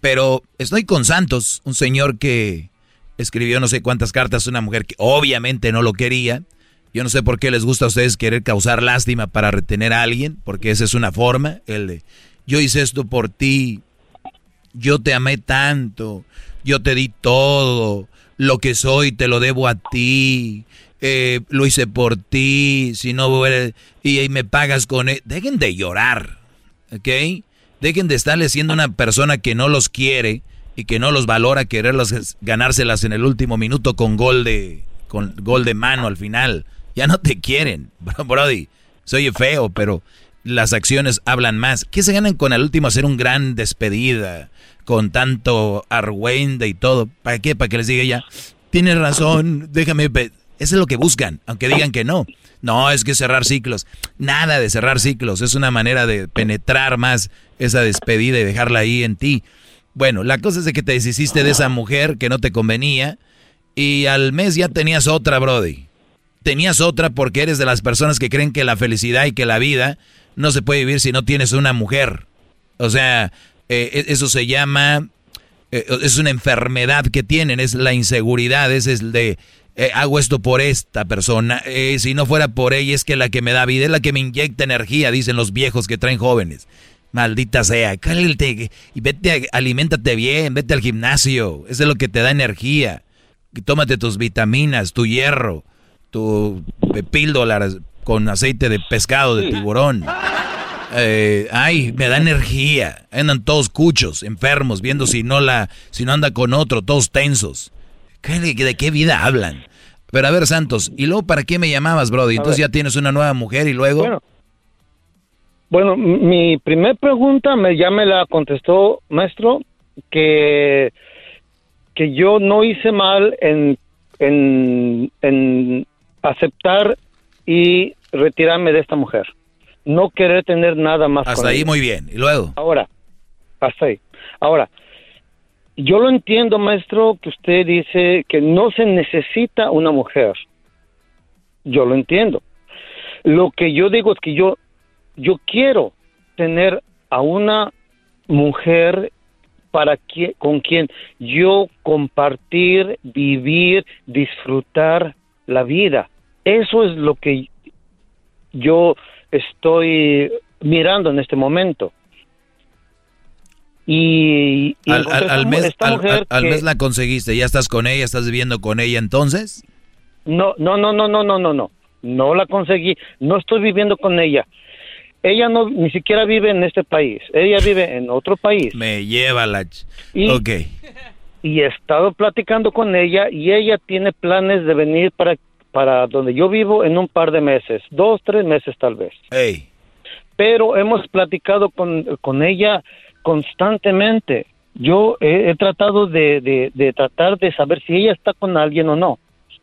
Pero estoy con Santos, un señor que escribió no sé cuántas cartas a una mujer que obviamente no lo quería. Yo no sé por qué les gusta a ustedes querer causar lástima para retener a alguien, porque esa es una forma, el yo hice esto por ti, yo te amé tanto, yo te di todo, lo que soy te lo debo a ti, eh, lo hice por ti, si no y, me pagas con él. Dejen de llorar, ¿ok? Dejen de estarle siendo una persona que no los quiere y que no los valora, quererlos ganárselas en el último minuto con gol de, con gol de mano al final. Ya no te quieren, Brody. Soy feo, pero las acciones hablan más. ¿Qué se ganan con el último hacer un gran despedida? Con tanto argüende y todo. ¿Para qué? Para que les diga ya, tienes razón, déjame... Eso es lo que buscan, aunque digan que no. No, es que cerrar ciclos. Nada de cerrar ciclos. Es una manera de penetrar más esa despedida y dejarla ahí en ti. Bueno, la cosa es de que te deshiciste de esa mujer que no te convenía y al mes ya tenías otra, Brody. Tenías otra porque eres de las personas que creen que la felicidad y que la vida no se puede vivir si no tienes una mujer. O sea, eh, e, eso se llama, eh, es una enfermedad que tienen, es la inseguridad, es el de, eh, hago esto por esta persona, si no fuera por ella es que la que me da vida, es la que me inyecta energía, dicen los viejos que traen jóvenes. Maldita sea, cállate y vete, aliméntate bien, vete al gimnasio, eso es lo que te da energía. Tómate tus vitaminas, tu hierro, tu píldoras con aceite de pescado, de tiburón. Eh, ay, me da energía. Andan todos cuchos, enfermos, viendo si no la, si no anda con otro, todos tensos. ¿De qué vida hablan? Pero a ver, Santos, ¿y luego para qué me llamabas, Brody? Entonces ya tienes una nueva mujer y luego.
Bueno, mi primer pregunta me, ya me la contestó, maestro, que, que yo no hice mal en, en, en aceptar y retirarme de esta mujer. No querer tener nada más.
Hasta ahí muy bien. ¿Y luego?
Ahora, hasta ahí. Ahora, yo lo entiendo, maestro, que usted dice que no se necesita una mujer. Yo lo entiendo. Lo que yo digo es que yo, yo quiero tener a una mujer para que, con quien yo compartir, vivir, disfrutar la vida. Eso es lo que yo estoy mirando en este momento. Y,
al, mes, al, mes la conseguiste, ya estás con ella, estás viviendo con ella entonces.
No, no, no, no, no, no, no, no, no la conseguí, no estoy viviendo con ella. Ella no ni siquiera vive en este país, ella vive en otro país.
Me lleva la... Y, ok.
Y he estado platicando con ella y ella tiene planes de venir para para donde yo vivo en un par de meses, dos, tres meses tal vez. Pero hemos platicado con, ella constantemente. Yo he, tratado de, tratar de saber si ella está con alguien o no.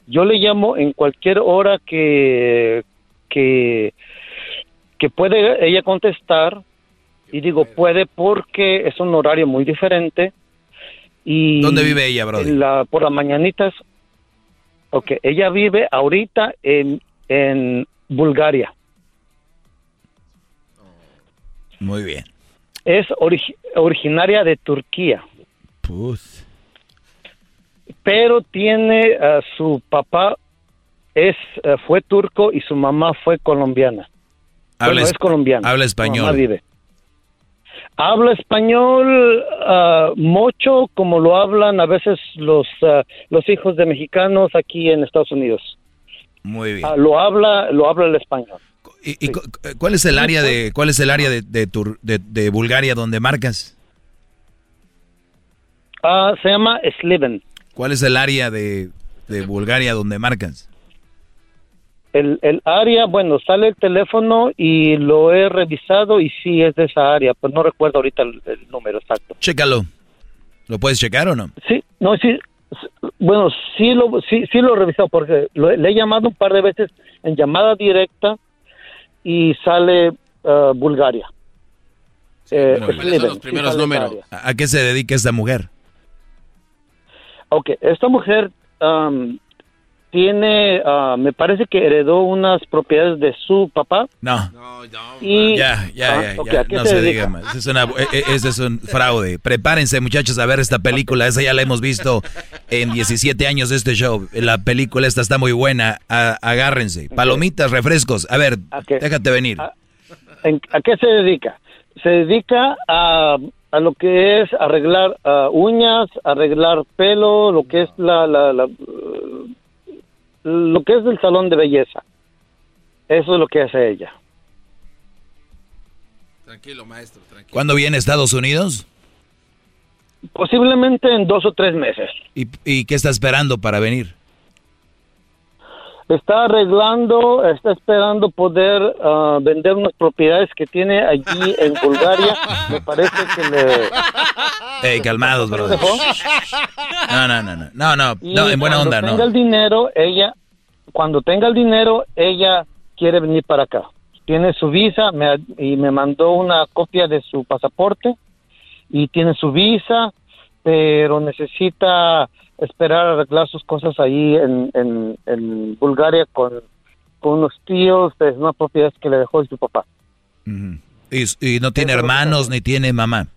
Yo le llamo en cualquier hora que, que, que puede ella contestar y digo puede porque es un horario muy diferente. Y
¿Dónde vive ella, brother?
La, por las mañanitas Ok, ella vive ahorita en, en Bulgaria.
Muy bien.
Es originaria de Turquía. Pues. Pero tiene uh, su papá es uh, fue turco y su mamá fue colombiana.
Habla
es colombiana.
Habla español.
Vive. Habla español uh, mucho como lo hablan a veces los, uh, los hijos de mexicanos aquí en Estados Unidos.
Muy bien.
Ah, lo habla, lo habla el español.
¿Y, y cu- cuál es el área de cuál es el área de, de, tu- de- de Bulgaria donde marcas?
Ah, se llama Sliven.
¿Cuál es el área de, de Bulgaria donde marcas?
El, el área, bueno, sale el teléfono y lo he revisado y sí es de esa área, pues no recuerdo ahorita el, el número exacto.
Chécalo. ¿Lo puedes checar o no?
Sí, no, sí, bueno, sí lo, sí, sí lo he revisado porque lo- le he llamado un par de veces en llamada directa y sale ah, Bulgaria. Eh. Sliven,
Son los primeros números.
¿A qué se dedica esta mujer?
Ok, esta mujer am, tiene, ah, me parece que heredó unas propiedades de su papá.
No.
Y,
Ya, ya,
Ah,
ya,
¿a
no
se
diga más. Ese es, una- e- e- ese es un fraude. Prepárense, muchachos, a ver esta película. Esa ya la hemos visto en 17 años de este show. La película esta está muy buena. A- agárrense. Palomitas, refrescos. A ver, déjate venir.
¿En- ¿A qué se dedica? Se dedica a, a lo que es arreglar ah, uñas, arreglar pelo, lo que es la, la, la, uh, lo que es el salón de belleza. Eso es lo que hace ella.
Tranquilo, maestro, tranquilo.
¿Cuándo viene a Estados Unidos?
Posiblemente en dos o tres meses.
¿Y, y qué está esperando para venir?
Está arreglando, está esperando poder ah, vender unas propiedades que tiene allí en Bulgaria. Me parece que le...
Ey, calmados, brother. No, no, no, no. No, no, en buena
cuando
onda,
tenga
no.
el dinero, ella, cuando tenga el dinero, ella quiere venir para acá. Tiene su visa me y me mandó una copia de su pasaporte y tiene su visa, pero necesita esperar arreglar sus cosas ahí en, en, en Bulgaria con, con unos tíos de una propiedad que le dejó de su papá.
Y, y no tiene hermanos ni tiene mamá.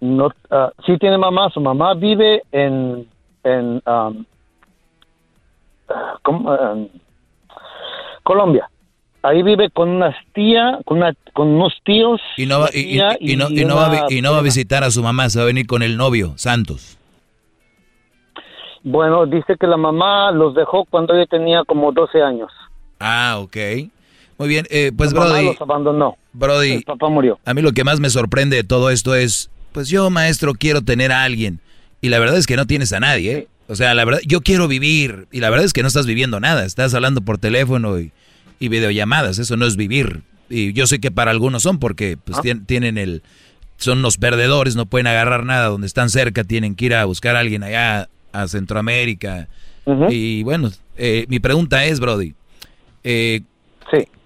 No, ah, sí tiene mamá, su mamá vive en, en um, ¿cómo? Um, Colombia. Ahí vive con unas tía, con, una, con unos tíos.
Y no va, y, y-
tía
y no, y no va, y no va a visitar a su mamá, se va a venir con el novio, Santos.
Bueno, dice que la mamá los dejó cuando ella tenía como 12 años.
Ah, ok. Muy bien, eh, pues
La mamá
Brody,
los abandonó.
Brody,
El papá murió.
a mí lo que más me sorprende de todo esto es, pues yo maestro quiero tener a alguien y la verdad es que no tienes a nadie, ¿eh? O sea, la verdad, yo quiero vivir y la verdad es que no estás viviendo nada, estás hablando por teléfono y, y videollamadas, eso no es vivir. Y yo sé que para algunos son porque pues tien- tienen el, son los perdedores, no pueden agarrar nada donde están cerca, tienen que ir a buscar a alguien allá a Centroamérica. Y bueno, eh, mi pregunta es, Brody, eh,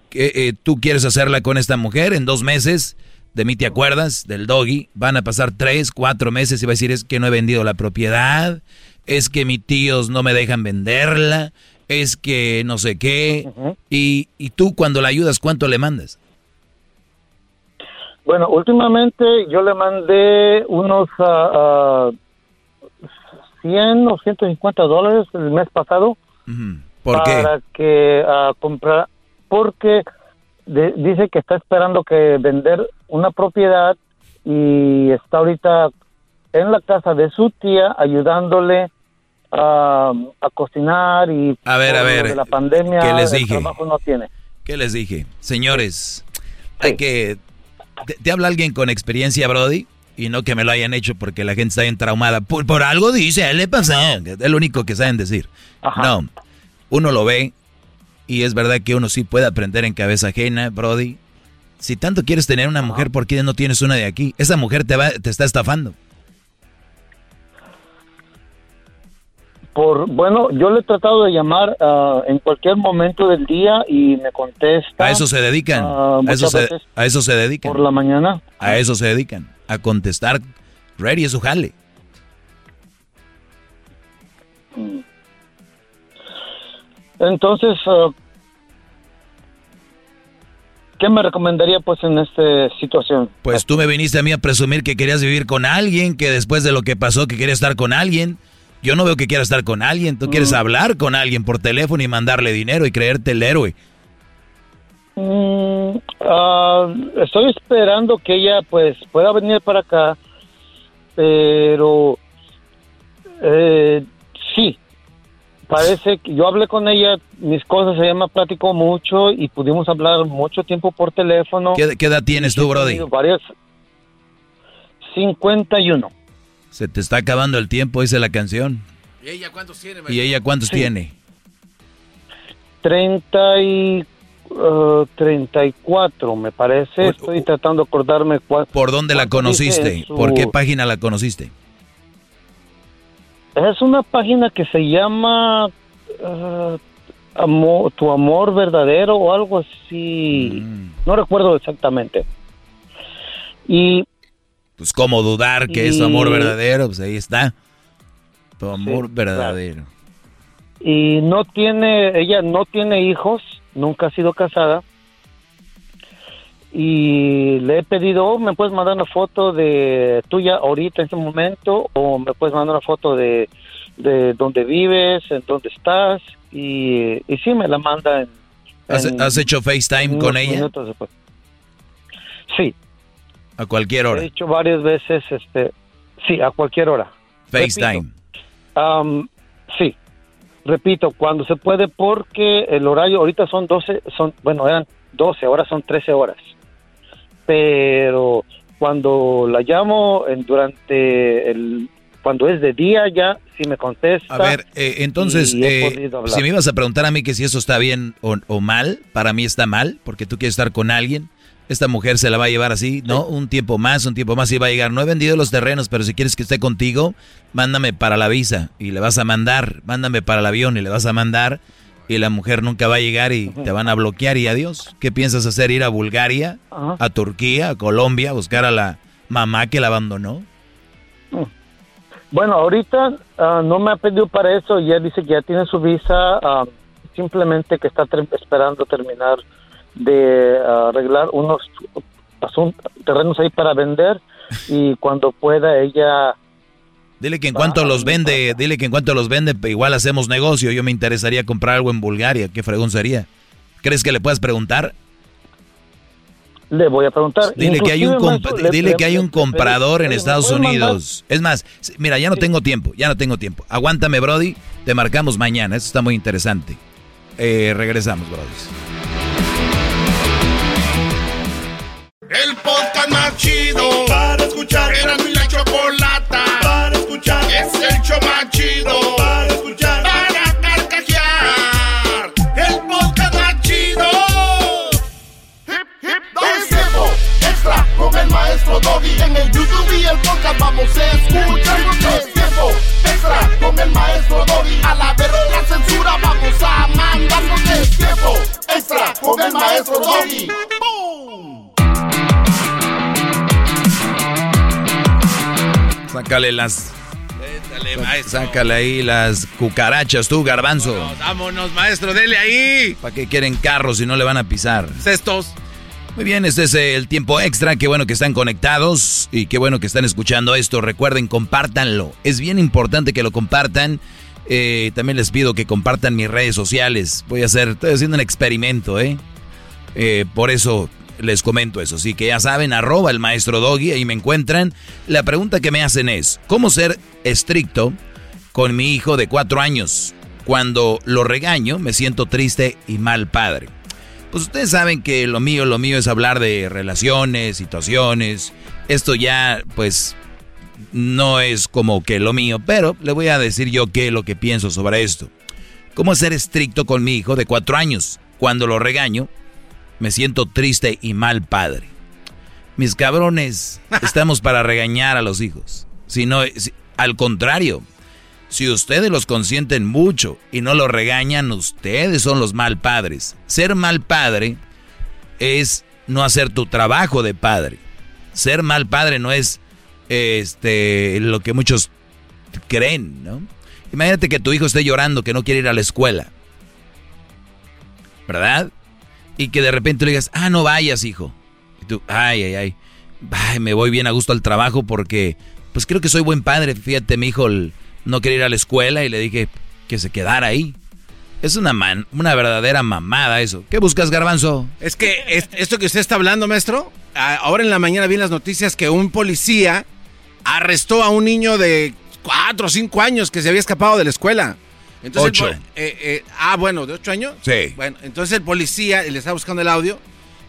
que, eh, ¿tú quieres hacerla con esta mujer en dos meses? De mí te acuerdas, del doggy, van a pasar tres, cuatro meses y va a decir es que no he vendido la propiedad, es que mis tíos no me dejan venderla, es que no sé qué. y, y tú cuando la ayudas, ¿cuánto le mandas?
Bueno, últimamente yo le mandé unos ah, ah, 100 o 150 dólares el mes pasado.
¿Por qué?
para que ah, comprar porque de- dice que está esperando que vender una propiedad y está ahorita en la casa de su tía ayudándole ah, a cocinar y
A ver, a ver,
de la pandemia
¿qué les
el
dije?
trabajo no tiene
¿Qué les dije? Señores, hay que... Te, te habla alguien con experiencia, Brody, y no que me lo hayan hecho porque la gente está bien traumada. Por, por algo dice, le pasó. Es lo único que saben decir. No, uno lo ve y es verdad que uno sí puede aprender en cabeza ajena, Brody. Si tanto quieres tener una mujer, ¿por qué no tienes una de aquí? Esa mujer te, va, te está estafando.
Por bueno yo le he tratado de llamar ah, en cualquier momento del día y me contesta
A eso se dedican.
ah,
a, eso se, a eso se dedican.
por la mañana
A eso se dedican. A contestar. Ready es su jale.
Entonces, ah, ¿qué me recomendaría pues en esta situación?
Pues tú me viniste a mí a presumir que querías vivir con alguien, que después de lo que pasó que querías estar con alguien. Yo no veo que quieras estar con alguien. Tú quieres hablar con alguien por teléfono y mandarle dinero y creerte el héroe.
Mm, ah, estoy esperando que ella pues pueda venir para acá, pero eh, sí, parece que yo hablé con ella, mis cosas, ella me platicó mucho y pudimos hablar mucho tiempo por teléfono.
¿Qué, qué edad tienes tú, Brody?
Varias. 51.
Se te está acabando el tiempo, dice la canción.
¿Y ella cuántos tiene?
¿Y ella cuántos
Sí.
tiene?
30 y, uh, 34, me parece. Estoy tratando de acordarme cuál.
¿Por dónde la conociste?
su-
¿Por qué página la conociste?
Es una página que se llama uh, Amo- Tu Amor Verdadero o algo así.
Mm.
No recuerdo exactamente. Y
Pues cómo dudar que es
Y-
amor verdadero, pues ahí está. Tu amor verdadero.
y no tiene, ella no tiene hijos, nunca ha sido casada. Y le he pedido, oh, me puedes mandar una foto de tuya ahorita en este momento, o me puedes mandar una foto de, de dónde vives, en dónde estás, y, y sí me la manda en,
¿Has,
en-
has hecho FaceTime con ella?
después. Sí,
A cualquier hora.
he hecho varias veces, este, sí, a cualquier hora.
FaceTime.
Am, sí, repito, cuando se puede porque el horario ahorita son 12, son, bueno, eran 12, ahora son 13 horas. Pero cuando la llamo en, durante el, cuando es de día ya, si me contesta.
A ver, eh, entonces, eh, si me ibas a preguntar a mí que si eso está bien o, o mal, para mí está mal, porque tú quieres estar con alguien. Esta mujer se la va a llevar así, ¿no? Un tiempo más, un tiempo más y va a llegar. No he vendido los terrenos, pero si quieres que esté contigo, mándame para la visa y le vas a mandar. Mándame para el avión y le vas a mandar. Y la mujer nunca va a llegar y te van a bloquear y adiós. ¿Qué piensas hacer? ¿Ir a Bulgaria,
Ajá.
a Turquía, a Colombia, a buscar a la mamá que la abandonó?
Bueno, ahorita ah, no me ha pedido para eso, ya dice que ya tiene su visa, ah, simplemente que está esperando terminar de ah, arreglar unos terrenos ahí para vender y cuando pueda ella...
Dile que en cuanto los vende, dile que en cuanto los vende, igual hacemos negocio. Yo me interesaría comprar algo en Bulgaria. ¿Qué fregón sería? ¿Crees que le puedas preguntar?
Le voy a preguntar.
Dile que hay un comp-
le-
dile
le-
que hay un comprador en Estados. Unidos. Es más, mira, ya no tengo tiempo, ya no tengo tiempo. Aguántame, Brody. Te marcamos mañana. Esto está muy interesante. Eh, regresamos, Brody.
El podcast más chido para escuchar. Era mi la chocolata para escuchar. Es el show más chido para escuchar. Para carcajear. El podcast más chido. Hip, hip, es tiempo extra con el maestro Doggy. En el YouTube y el podcast vamos a escuchar. Es tiempo extra con el maestro Doggy. A la verga la censura vamos a mandarnos. Es tiempo extra con el maestro Doggy.
Sácale las. Sácale ahí las cucarachas, tú, garbanzo.
Vámonos, maestro, dele ahí.
¿Para qué quieren carros si no le van a pisar?
Cestos.
Muy bien, este es el tiempo extra. Qué bueno que están conectados y qué bueno que están escuchando esto. Recuerden, compártanlo. Es bien importante que lo compartan. Eh, también les pido que compartan mis redes sociales. Voy a hacer, estoy haciendo un experimento, ¿eh? Eh, por eso les comento eso. Así que ya saben, arroba el maestro Doggy, ahí me encuentran. La pregunta que me hacen es, ¿cómo ser estricto con mi hijo de cuatro años? Cuando lo regaño, me siento triste y mal padre. Pues ustedes saben que lo mío, lo mío es hablar de relaciones, situaciones. Esto ya, pues, no es como que lo mío, pero le voy a decir yo qué es lo que pienso sobre esto. ¿Cómo ser estricto con mi hijo de cuatro años? Cuando lo regaño, me siento triste y mal padre. Mis cabrones, estamos para regañar a los hijos. Si no, si- al contrario, si ustedes los consienten mucho y no los regañan, ustedes son los mal padres. Ser mal padre es no hacer tu trabajo de padre. Ser mal padre no es este lo que muchos creen, ¿no? Imagínate que tu hijo esté llorando que no quiere ir a la escuela. ¿Verdad? Y que de repente le digas, ah, no vayas, hijo. Y tú, ay, ay, ay. Ay, me voy bien a gusto al trabajo porque, pues creo que soy buen padre. Fíjate, mi hijo no quería ir a la escuela y le dije que se quedara ahí. Es una, man- una verdadera mamada eso. ¿Qué buscas, garbanzo?
Es que es- esto que usted está hablando, maestro, ahora en la mañana vi en las noticias que un policía arrestó a un niño de cuatro o cinco años que se había escapado de la escuela. Entonces,
Ocho.
el eh, eh, ah, bueno, ¿de ocho años?
Sí.
Bueno, entonces el policía, le está buscando el audio,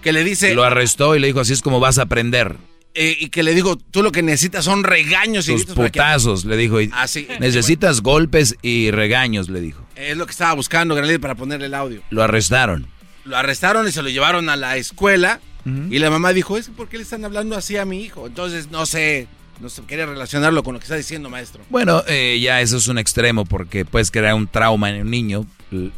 que le dice...
Lo arrestó y le dijo, así es como vas a aprender.
eh, y que le digo, tú lo que necesitas son regaños y
Tus
que-
putazos, le dijo. y
Ah.
Necesitas golpes y regaños, le dijo.
Es lo que estaba buscando, Granel, para ponerle el audio.
Lo arrestaron.
Lo arrestaron y se lo llevaron a la escuela. Y la mamá dijo, ¿es por qué le están hablando así a mi hijo? Entonces, no sé, no sé, quería relacionarlo con lo que está diciendo, maestro.
Bueno, eh, ya eso es un extremo porque puedes crear un trauma en un niño.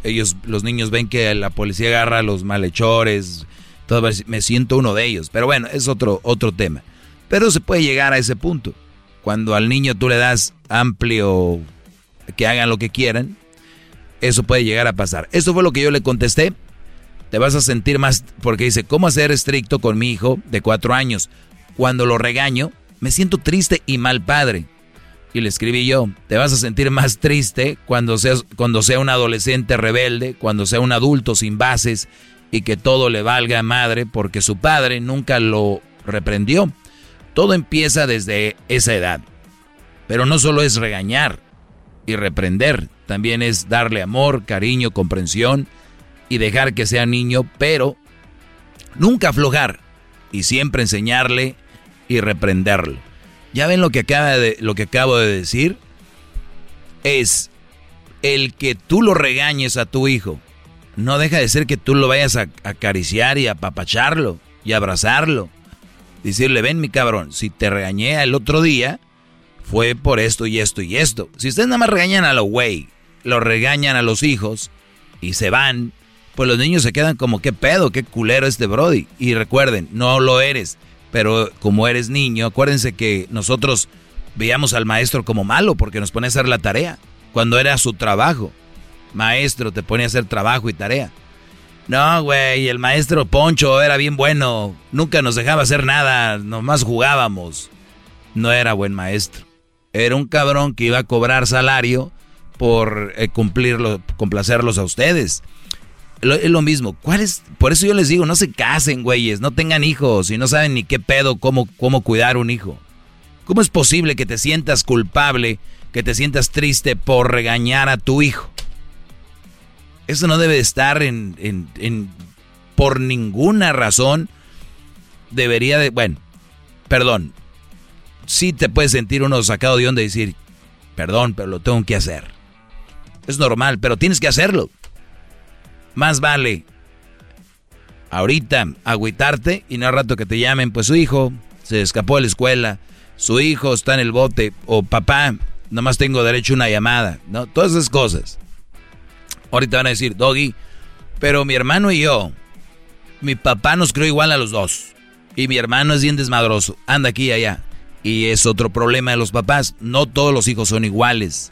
Ellos, los niños ven que la policía agarra a los malhechores. Todo, me siento uno de ellos. Pero bueno, es otro, otro tema. Pero se puede llegar a ese punto. Cuando al niño tú le das amplio que hagan lo que quieran, eso puede llegar a pasar. Esto fue lo que yo le contesté. Te vas a sentir más, porque dice, ¿cómo ser estricto con mi hijo de cuatro años? Cuando lo regaño, me siento triste y mal padre. Y le escribí yo, te vas a sentir más triste cuando cuando sea un adolescente rebelde, cuando sea un adulto sin bases y que todo le valga madre porque su padre nunca lo reprendió. Todo empieza desde esa edad. Pero no solo es regañar y reprender, también es darle amor, cariño, comprensión y dejar que sea niño, pero nunca aflojar y siempre enseñarle y reprenderlo. ¿Ya ven lo que, acaba de, lo que acabo de decir? Es el que tú lo regañes a tu hijo. No deja de ser que tú lo vayas a acariciar y apapacharlo y abrazarlo. Decirle, ven mi cabrón, si te regañé el otro día, fue por esto y esto y esto. Si ustedes nada más regañan a los güey, lo regañan a los hijos y se van, pues los niños se quedan como, qué pedo, qué culero este Brody. Y recuerden, no lo eres, pero como eres niño, acuérdense que nosotros veíamos al maestro como malo porque nos pone a hacer la tarea, cuando era su trabajo. Maestro, te pone a hacer trabajo y tarea. No, güey, el maestro Poncho era bien bueno, nunca nos dejaba hacer nada, nomás jugábamos. No era buen maestro. Era un cabrón que iba a cobrar salario por eh, cumplirlo, complacerlos a ustedes. Es lo mismo. ¿Cuál es? Por eso yo les digo, no se casen, güeyes, no tengan hijos y no saben ni qué pedo, cómo, cómo cuidar un hijo. ¿Cómo es posible que te sientas culpable, que te sientas triste por regañar a tu hijo? Eso no debe de estar en, en- en- por ninguna razón. Debería de, bueno, perdón. Sí te puedes sentir uno sacado de onda y decir, perdón, pero lo tengo que hacer. Es normal, pero tienes que hacerlo. Más vale ahorita agüitarte y no al rato que te llamen, pues su hijo se escapó de la escuela, su hijo está en el bote, o papá, nomás tengo derecho a una llamada, ¿no? Todas esas cosas. Ahorita van a decir, Doggy, pero mi hermano y yo, mi papá nos crió igual a los dos. Y mi hermano es bien desmadroso, anda aquí y allá. Y es otro problema de los papás, no todos los hijos son iguales.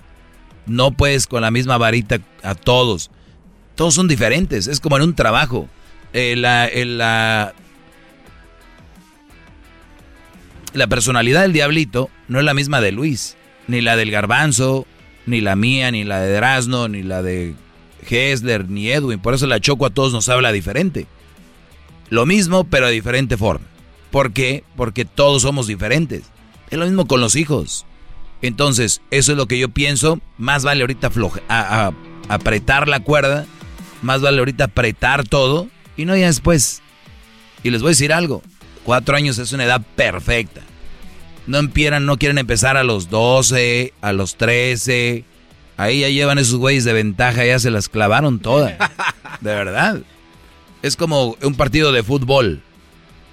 No puedes con la misma varita a todos. Todos son diferentes, es como en un trabajo. Eh, la, eh, la, la personalidad del diablito no es la misma de Luis, ni la del garbanzo, ni la mía, ni la de Drasno, ni la de Hessler, ni Edwin. Por eso la Choco a todos nos habla diferente. Lo mismo, pero de diferente forma. ¿Por qué? Porque todos somos diferentes. Es lo mismo con los hijos. Entonces, eso es lo que yo pienso. Más vale ahorita afloja- a- a- apretar la cuerda. Más vale ahorita apretar todo. Y no ya después. Y les voy a decir algo. Cuatro años es una edad perfecta. No empiezan, no quieren empezar a los 12, a los 13. Ahí ya llevan esos güeyes de ventaja, ya se las clavaron todas. De verdad. Es como un partido de fútbol.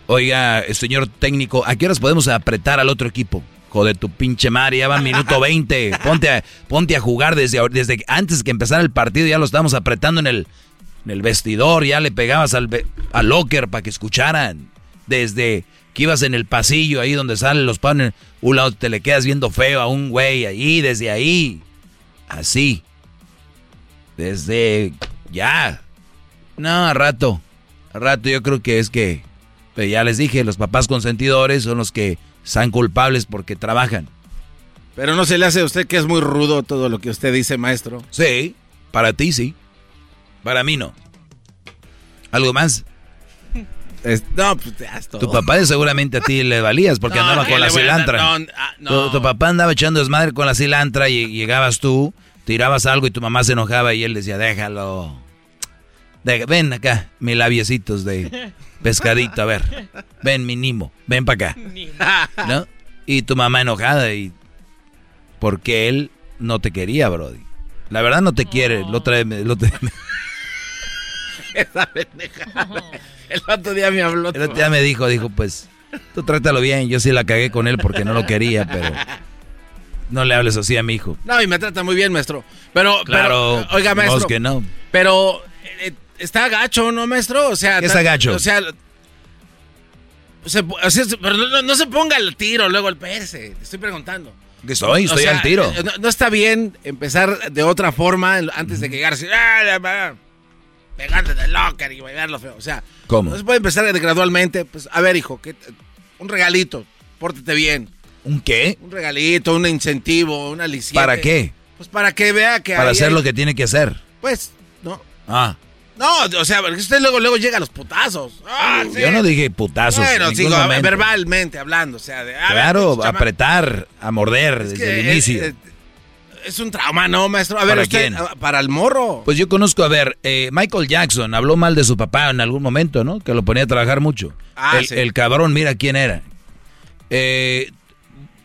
Oiga, señor técnico, ¿a qué horas podemos apretar al otro equipo? Joder, tu pinche madre, ya va minuto 20. Ponte a, ponte a jugar desde, desde antes que empezara el partido, ya lo estamos apretando en el, en el vestidor, ya le pegabas al, al locker para que escucharan. Desde que ibas en el pasillo, ahí donde salen los panes, un lado te le quedas viendo feo a un güey ahí, desde ahí. Así. Desde ya. No, a rato. A rato yo creo que es que, pero ya les dije, los papás consentidores son los que están culpables porque trabajan.
Pero no se le hace a usted que es muy rudo todo lo que usted dice, maestro.
Sí, para ti sí. Para mí no. ¿Algo más?
no, pues ya es todo.
Tu papá seguramente a ti le valías porque
No,
andaba
¿qué
con la
dar?
cilantra.
No, ah, no.
Tu, tu papá andaba echando desmadre con la cilantra y llegabas tú, tirabas algo y tu mamá se enojaba y él decía, déjalo. ven acá, mis labiecitos de pescadito, a ver. Ven, mi Nimo, ven para acá. ¿No? Y tu mamá enojada y... Porque él no te quería, Brody. La verdad no te quiere. Lo trae... Lo trae
Esa El otro día me habló.
El otro día me dijo, dijo, pues, tú trátalo bien. Yo sí la cagué con él porque no lo quería, pero... No le hables así a mi hijo.
No, y me trata muy bien, maestro. Pero,
claro,
oiga, maestro.
que no.
Pero eh, está gacho, ¿no, maestro? O sea,
¿Qué está gacho?
O sea, pero no, se ponga el tiro luego el PS. Te estoy preguntando.
Que estoy, estoy al tiro.
Eh, no, está bien empezar de otra forma antes de que llegar así, ¡Ah, pegarte del locker y bailarlo feo. O sea,
¿cómo?
No se puede empezar gradualmente. Pues, a ver, hijo, un regalito, pórtate bien.
¿Un qué?
Un regalito, un incentivo, una licencia.
¿Para qué?
Pues para que vea que
Para hacer lo que tiene que hacer.
Pues, ¿no?
Ah.
No, o sea, porque usted luego, luego llega a los putazos. Ah,
Yo no dije putazos.
Bueno, sigo, verbalmente hablando, o sea, de,
Claro, apretar, a morder desde el inicio.
Es, es, un trauma, ¿no, maestro? A ver,
¿Para
usted,
quién?
Para el morro.
Pues yo conozco, a ver, eh, Michael Jackson habló mal de su papá en algún momento, ¿no? Que lo ponía a trabajar mucho.
Ah,
el,
sí.
el cabrón, mira quién era. Eh,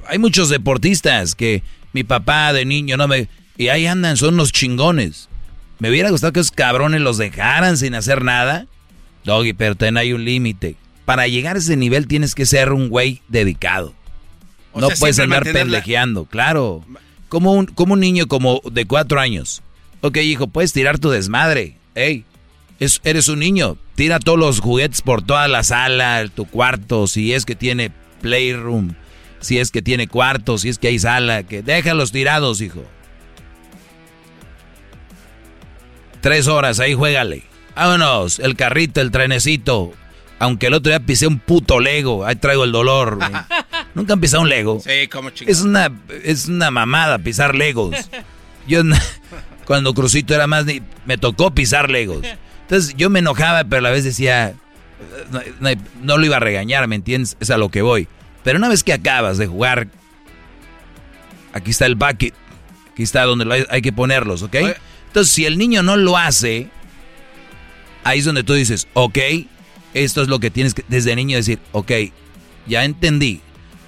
hay muchos deportistas que mi papá de niño no me... Y ahí andan, son los chingones. Me hubiera gustado que esos cabrones los dejaran sin hacer nada. Doggy, pero ten hay un límite. Para llegar a ese nivel tienes que ser un güey dedicado.
O
no
sea,
puedes andar
la-
pendejeando, claro. Como un, como un niño como de cuatro años. Ok, hijo, puedes tirar tu desmadre. Ey, es, eres un niño. Tira todos los juguetes por toda la sala, tu cuarto, si es que tiene playroom, si es que tiene cuarto, si es que hay sala, que déjalos tirados, hijo. Tres horas, ahí juégale. Vámonos, el carrito, el trenecito. Aunque el otro día pisé un puto Lego, ahí traigo el dolor. Nunca han pisado un Lego.
Sí, como.
Es una, es una mamada pisar Legos. Yo cuando Crucito era más, me tocó pisar Legos. Entonces yo me enojaba, pero a la vez decía, no, no- no lo iba a regañar, ¿me entiendes? Es a lo que voy. Pero una vez que acabas de jugar, aquí está el bucket, aquí está donde hay que ponerlos, ¿ok? Entonces si el niño no lo hace, ahí es donde tú dices, ok, esto es lo que tienes que desde niño decir, ok, ya entendí,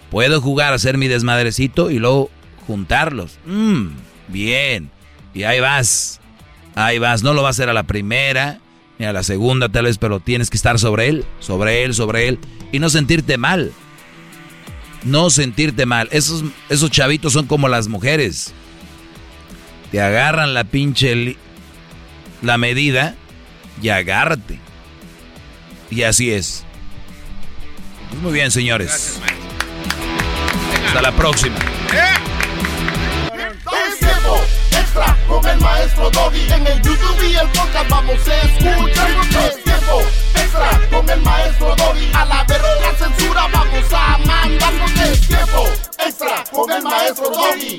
puedo jugar a hacer mi desmadrecito y luego juntarlos. Mm, bien, y ahí vas, ahí vas, no lo va a hacer a la primera, ni a la segunda tal vez, pero tienes que estar sobre él, sobre él, sobre él, y no sentirte mal. No sentirte mal. Esos, esos chavitos son como las mujeres. Te agarran la pinche la medida y agárrate. Y así es. Pues muy bien, señores. Hasta la próxima.
Es tiempo extra con el maestro Doggy. En el YouTube y el podcast vamos a escuchar. Es tiempo extra con el maestro Doggy. A la verga censura vamos a mandar. Es tiempo extra con el maestro Doggy.